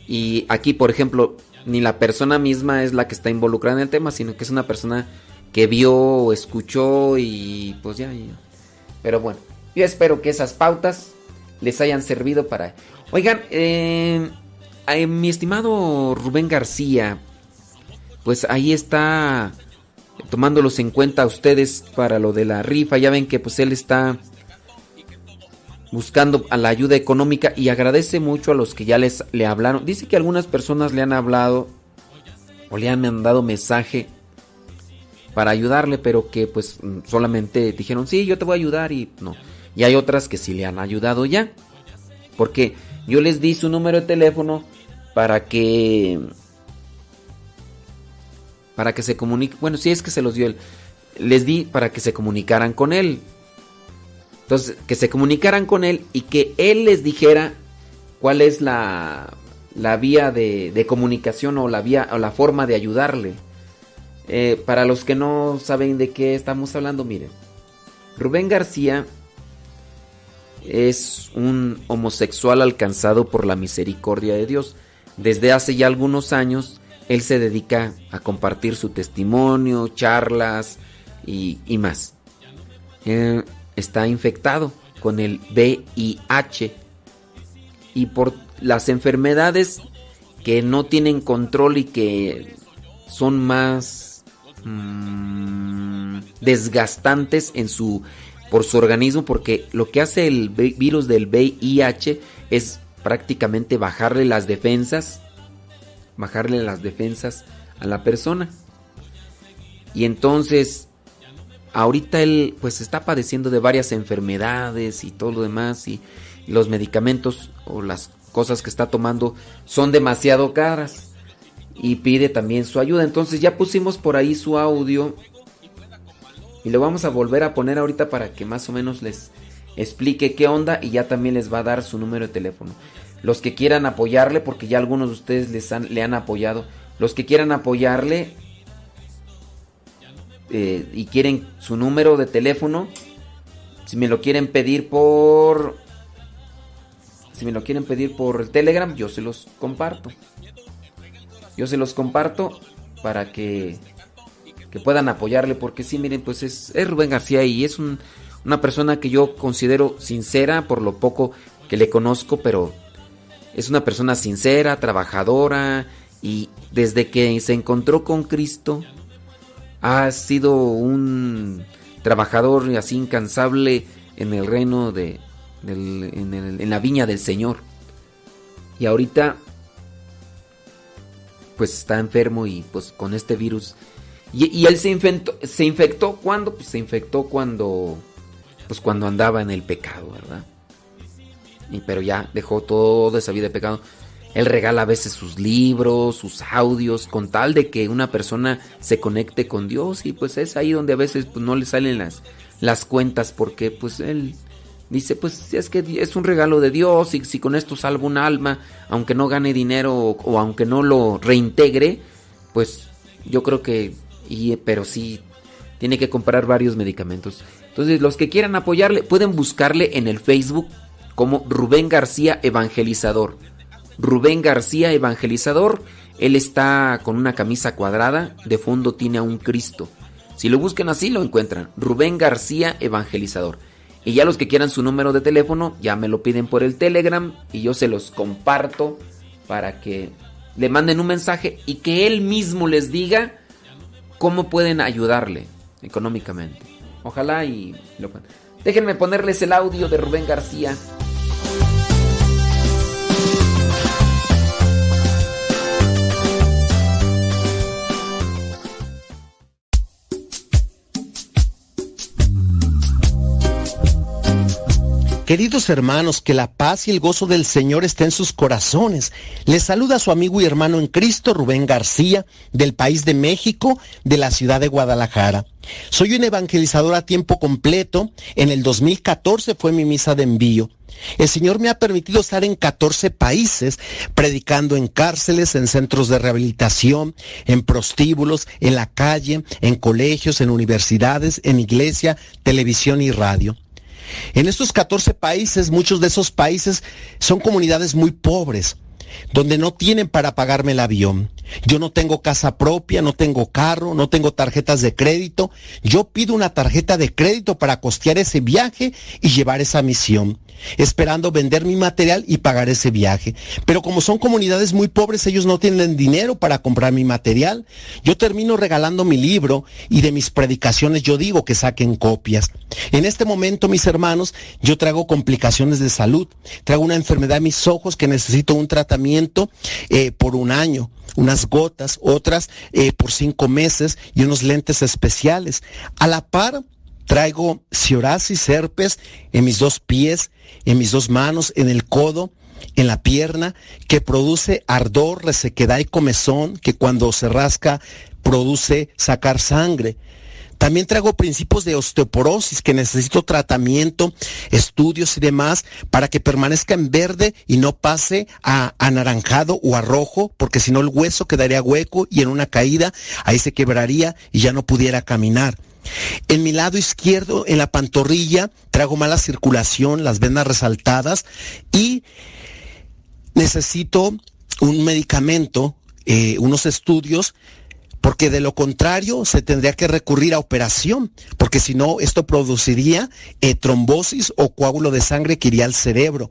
y aquí, por ejemplo, ni la persona misma es la que está involucrada en el tema, sino que es una persona que vio o escuchó y pues ya, ya. Pero bueno, yo espero que esas pautas les hayan servido para... Oigan, eh, eh, mi estimado Rubén García, pues ahí está tomándolos en cuenta a ustedes para lo de la rifa. Ya ven que pues él está buscando a la ayuda económica y agradece mucho a los que ya les le hablaron. Dice que algunas personas le han hablado o le han mandado mensaje para ayudarle, pero que pues solamente dijeron, "Sí, yo te voy a ayudar" y no. Y hay otras que sí le han ayudado ya. Porque yo les di su número de teléfono para que para que se comunique, bueno, si es que se los dio él. Les di para que se comunicaran con él. Entonces, que se comunicaran con él y que él les dijera cuál es la, la vía de, comunicación o la vía o la forma de ayudarle. Eh, para los que no saben de qué estamos hablando, miren. Rubén García es un homosexual alcanzado por la misericordia de Dios. Desde hace ya algunos años, él se dedica a compartir su testimonio, charlas y, más. Está infectado con el VIH y por las enfermedades que no tienen control y que son más mm, desgastantes en su por su organismo porque lo que hace el vi- virus del VIH es prácticamente bajarle las defensas bajarle las defensas a la persona y entonces ahorita él pues está padeciendo de varias enfermedades y todo lo demás y los medicamentos o las cosas que está tomando son demasiado caras y pide también su ayuda. Entonces ya pusimos por ahí su audio y lo vamos a volver a poner ahorita para que más o menos les explique qué onda y ya también les va a dar su número de teléfono. Los que quieran apoyarle, porque ya algunos de ustedes les han, le han apoyado, los que quieran apoyarle eh, y quieren su número de teléfono, si me lo quieren pedir por... Si me lo quieren pedir por Telegram, yo se los comparto. Yo se los comparto para que, que puedan apoyarle, porque sí, miren, pues es, es Rubén García y es un- una persona que yo considero sincera por lo poco que le conozco, pero es una persona sincera, trabajadora y desde que se encontró con Cristo ha sido un trabajador así incansable en el reino de en la viña del Señor. Y ahorita pues está enfermo y pues con este virus y, y él se infectó, se infectó cuando pues se infectó cuando pues cuando andaba en el pecado, ¿verdad? Y, pero ya dejó toda esa vida de pecado. Él regala a veces sus libros, sus audios, con tal de que una persona se conecte con Dios. Y pues es ahí donde a veces pues, no le salen las, las cuentas porque pues él dice, pues es que es un regalo de Dios y si con esto salvo un alma, aunque no gane dinero o, aunque no lo reintegre, pues yo creo que, y, pero sí, tiene que comprar varios medicamentos. Entonces, los que quieran apoyarle, pueden buscarle en el Facebook como Rubén García Evangelizador. Rubén García Evangelizador, él está con una camisa cuadrada, de fondo tiene a un Cristo. Si lo buscan así, lo encuentran. Rubén García Evangelizador. Y ya los que quieran su número de teléfono, ya me lo piden por el Telegram y yo se los comparto para que le manden un mensaje y que él mismo les diga cómo pueden ayudarle. económicamente. Ojalá y lo puedan. Déjenme ponerles el audio de Rubén García. Queridos hermanos, que la paz y el gozo del Señor esté en sus corazones. Les saluda su amigo y hermano en Cristo, Rubén García, del país de México, de la ciudad de Guadalajara. Soy un evangelizador a tiempo completo. En el 2014 fue mi misa de envío. El Señor me ha permitido estar en 14 países, predicando en cárceles, en centros de rehabilitación, en prostíbulos, en la calle, en colegios, en universidades, en iglesia, televisión y radio. En estos 14 países, muchos de esos países son comunidades muy pobres, donde no tienen para pagarme el avión. Yo no tengo casa propia, no tengo carro, no tengo tarjetas de crédito. Yo pido una tarjeta de crédito para costear ese viaje y llevar esa misión, esperando vender mi material y pagar ese viaje. Pero como son comunidades muy pobres, ellos no tienen dinero para comprar mi material. Yo termino regalando mi libro y de mis predicaciones yo digo que saquen copias. En este momento, mis hermanos, yo traigo complicaciones de salud. Traigo una enfermedad en mis ojos que necesito un tratamiento eh, por un año unas gotas, otras eh, por cinco meses y unos lentes especiales. A la par, traigo psoriasis, herpes en mis dos pies, en mis dos manos, en el codo, en la pierna, que produce ardor, resequedad y comezón, que cuando se rasca produce sacar sangre. También traigo principios de osteoporosis que necesito tratamiento, estudios y demás para que permanezca en verde y no pase a anaranjado o a rojo, porque si no el hueso quedaría hueco y en una caída ahí se quebraría y ya no pudiera caminar. En mi lado izquierdo, en la pantorrilla, traigo mala circulación, las venas resaltadas y necesito un medicamento, eh, unos estudios porque de lo contrario se tendría que recurrir a operación, porque si no esto produciría eh, trombosis o coágulo de sangre que iría al cerebro.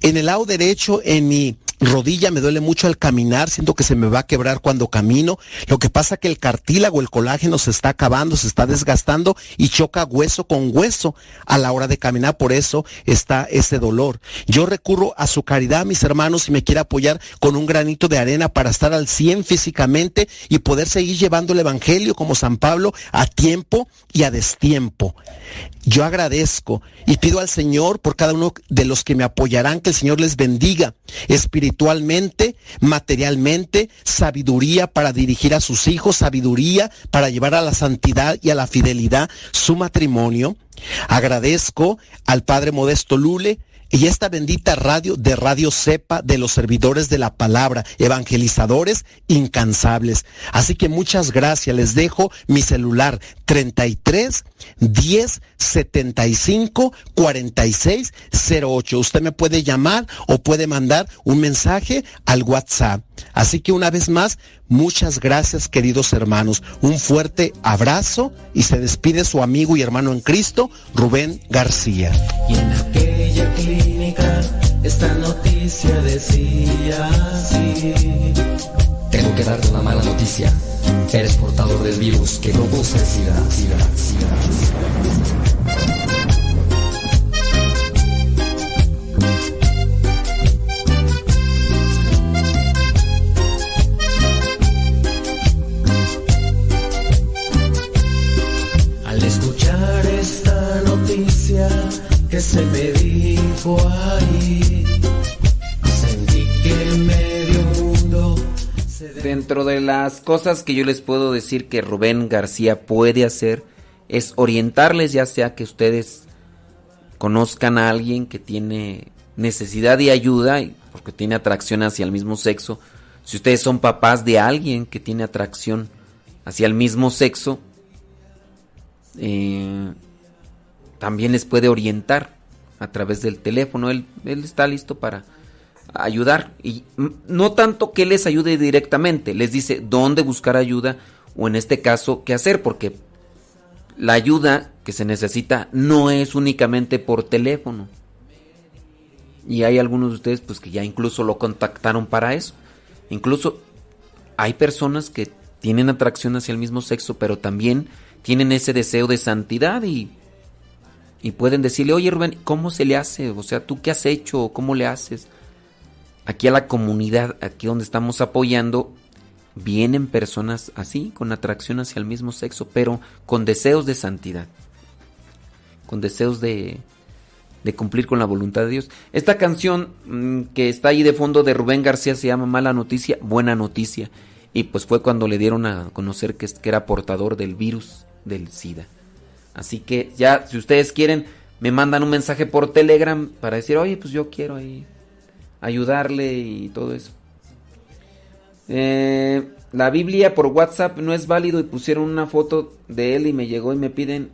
En el lado derecho, en mi rodilla me duele mucho al caminar, siento que se me va a quebrar cuando camino. Lo que pasa que el cartílago, el colágeno se está acabando, se está desgastando y choca hueso con hueso a la hora de caminar, por eso está ese dolor. Yo recurro a su caridad, mis hermanos, si me quiere apoyar con un granito de arena para estar al 100 físicamente y poder seguir llevando el evangelio como San Pablo a tiempo y a destiempo. Yo agradezco y pido al Señor por cada uno de los que me apoyarán, que el Señor les bendiga espiritualmente, materialmente, sabiduría para dirigir a sus hijos, sabiduría para llevar a la santidad y a la fidelidad su matrimonio. Agradezco al Padre Modesto Lule, y esta bendita radio de Radio Cepa de los servidores de la palabra, evangelizadores incansables. Así que muchas gracias. Les dejo mi celular 33 10 75 46 08. Usted me puede llamar o puede mandar un mensaje al WhatsApp. Así que una vez más, muchas gracias queridos hermanos. Un fuerte abrazo y se despide su amigo y hermano en Cristo, Rubén García. Esta noticia decía así. Tengo que darte una mala noticia. Eres portador del virus que produce SIDA, SIDA, SIDA. Al escuchar esta noticia que se me dijo ahí, sentí que medio mundo Dentro de las cosas que yo les puedo decir que Rubén García puede hacer es orientarles ya sea que ustedes conozcan a alguien que tiene necesidad de ayuda porque tiene atracción hacia el mismo sexo. Si ustedes son papás de alguien que tiene atracción hacia el mismo sexo, eh, también les puede orientar a través del teléfono. Él, él está listo para ayudar. Y no tanto que les ayude directamente, les dice dónde buscar ayuda o en este caso qué hacer, porque la ayuda que se necesita no es únicamente por teléfono. Y hay algunos de ustedes pues que ya incluso lo contactaron para eso. Incluso hay personas que tienen atracción hacia el mismo sexo, pero también tienen ese deseo de santidad y, y pueden decirle, oye Rubén, ¿cómo se le hace? O sea, ¿tú qué has hecho? ¿Cómo le haces? Aquí a la comunidad, aquí donde estamos apoyando, vienen personas así, con atracción hacia el mismo sexo, pero con deseos de santidad, con deseos de, de cumplir con la voluntad de Dios. Esta canción mm, que está ahí de fondo de Rubén García se llama Mala Noticia, Buena Noticia. Y pues fue cuando le dieron a conocer que, que era portador del virus del SIDA. Así que ya, si ustedes quieren, me mandan un mensaje por Telegram para decir, oye, pues yo quiero ahí ayudarle y todo eso. Eh, la Biblia por WhatsApp no es válido y pusieron una foto de él y me llegó y me piden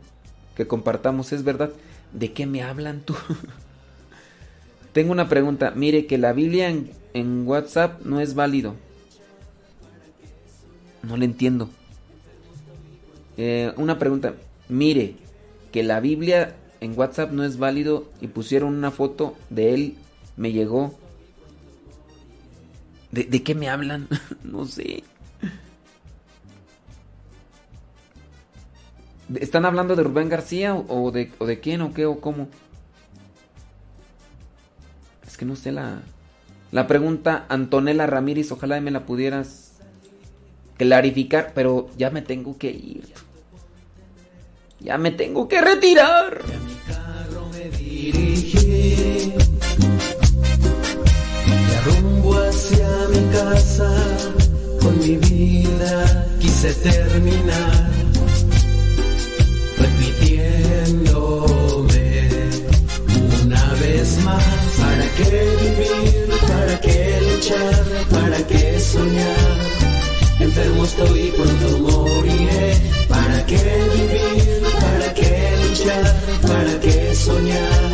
que compartamos, ¿es verdad? ¿De qué me hablan tú? Tengo una pregunta, mire que la Biblia en, WhatsApp no es válido. No le entiendo. Eh, una pregunta. Mire, que la Biblia en WhatsApp no es válido y pusieron una foto de él, me llegó. ¿De, de qué me hablan? no sé. ¿Están hablando de Rubén García o, o de, o de quién o qué o cómo? Es que no sé la... La pregunta Antonella Ramírez, ojalá me la pudieras clarificar, pero ya me tengo que ir. Ya me tengo que retirar. dirigí Me rumbo hacia mi casa Con mi vida quise terminar Repitiéndome una vez más ¿Para qué vivir? ¿Para qué luchar? ¿Para qué soñar? Enfermo estoy y pronto moriré ¿Para qué vivir? ¿Para qué luchar? ¿Para qué soñar?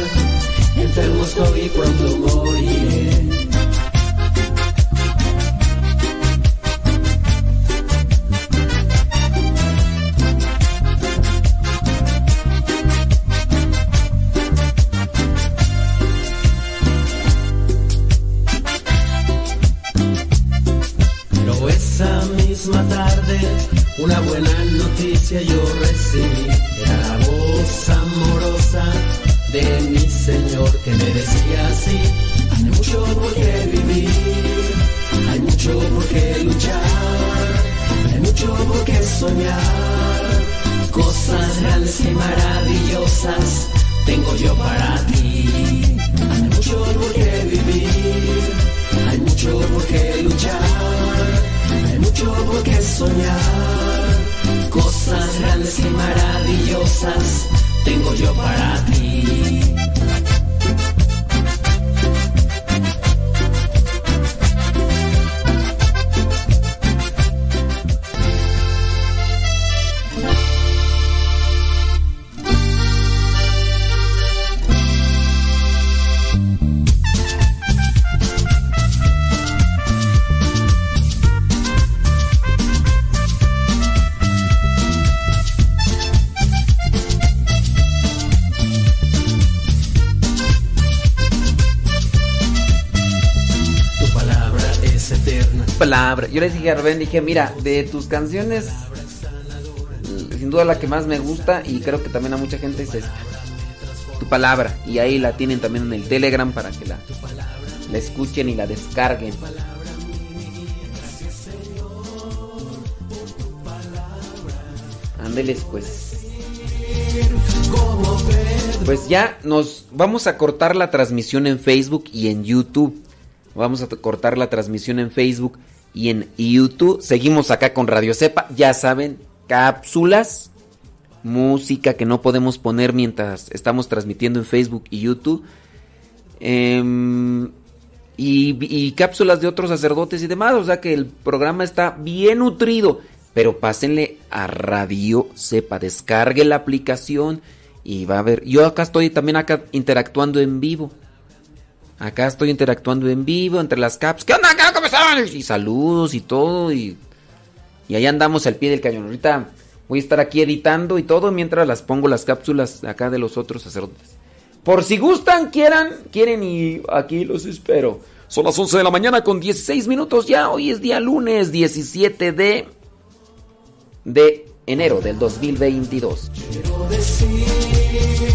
Enfermo estoy pronto moriré tarde una buena noticia yo recibí. Era la voz amorosa de mi Señor que me decía así. Hay mucho por qué vivir, hay mucho por qué luchar, hay mucho por qué soñar. Cosas grandes y maravillosas tengo yo para ti. Hay mucho por qué vivir, hay mucho por mucho por qué soñar. Cosas grandes y maravillosas tengo yo para ti. Yo les dije a Rubén, dije, mira, de tus canciones, sin duda la que más me gusta y creo que también a mucha gente es esta. Tu palabra. Y ahí la tienen también en el Telegram para que la, la escuchen y la descarguen. Ándeles pues. Pues ya nos vamos a cortar la transmisión en Facebook y en YouTube. Vamos a cortar la transmisión en Facebook y en YouTube. Seguimos acá con Radio Cepa. Ya saben, cápsulas, música que no podemos poner mientras estamos transmitiendo en Facebook y YouTube. Em, y, cápsulas de otros sacerdotes y demás. O sea que el programa está bien nutrido. Pero pásenle a Radio Cepa. Descargue la aplicación y va a ver. Yo acá estoy también interactuando en vivo. Acá estoy interactuando en vivo entre las caps. ¿Qué onda? ¿Qué ¿Cómo están? Y saludos y todo. Y, y ahí andamos al pie del cañón. Ahorita voy a estar aquí editando y todo mientras las pongo las cápsulas acá de los otros sacerdotes. Por si gustan, quieran, quieren y aquí los espero. Son las 11 de la mañana con 16 minutos ya. Hoy es día lunes 17 de, de enero del 2022. Quiero decir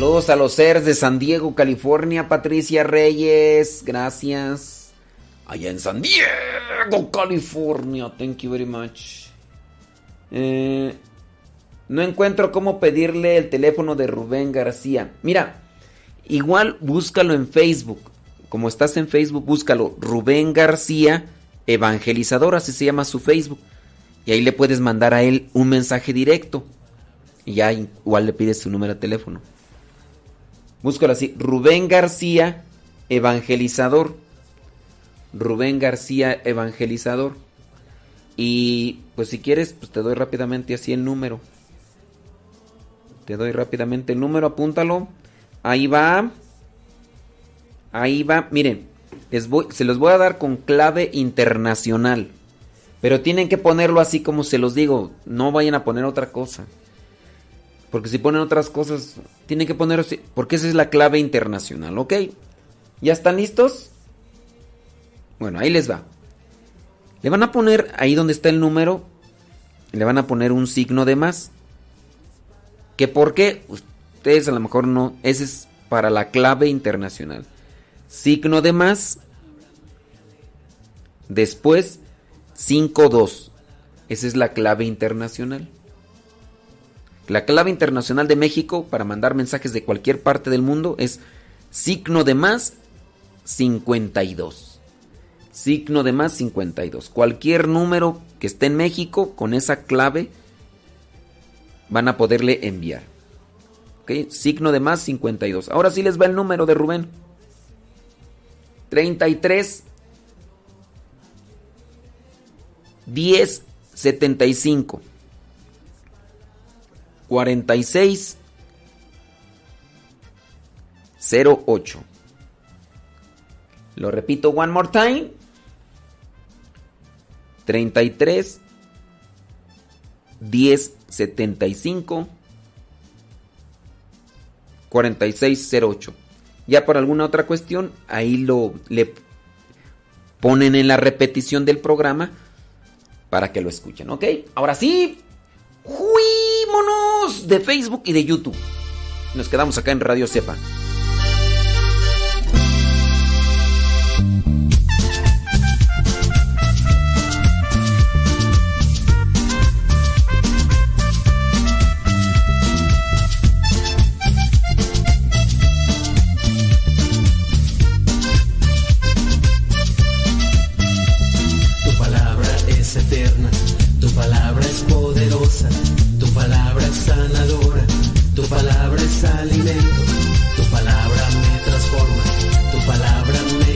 Saludos a los seres de San Diego, California, Patricia Reyes, gracias. Allá en San Diego, California, thank you very much. Eh, no encuentro cómo pedirle el teléfono de Rubén García. Mira, igual búscalo en Facebook. Como estás en Facebook, búscalo. Rubén García, evangelizador, así se llama su Facebook. Y ahí le puedes mandar a él un mensaje directo. Y ya igual le pides su número de teléfono. Búscalo así. Rubén García, evangelizador. Rubén García, evangelizador. Y pues si quieres, pues te doy rápidamente así el número. Te doy rápidamente el número, apúntalo. Ahí va. Ahí va. Miren, se los voy a dar con clave internacional. Pero tienen que ponerlo así como se los digo. No vayan a poner otra cosa. Porque si ponen otras cosas, tienen que poner. Porque esa es la clave internacional, ¿ok? ¿Ya están listos? Bueno, ahí les va. Le van a poner ahí donde está el número. Le van a poner un signo de más. ¿Que por qué? Ustedes a lo mejor no. Ese es para la clave internacional. Signo de más. Después, 52. Esa es la clave internacional. La clave internacional de México para mandar mensajes de cualquier parte del mundo es signo de más 52. Signo de más 52. Cualquier número que esté en México con esa clave van a poderle enviar. ¿Ok? Signo de más 52. Ahora sí les va el número de Rubén. 33 10 75 46 08. Lo repito one more time. 33 10 75 46 08. Ya por alguna otra cuestión, ahí lo le ponen en la repetición del programa para que lo escuchen, ¿ok? Ahora sí, ¡Juímonos! De Facebook y de YouTube. Nos quedamos acá en Radio Cepa.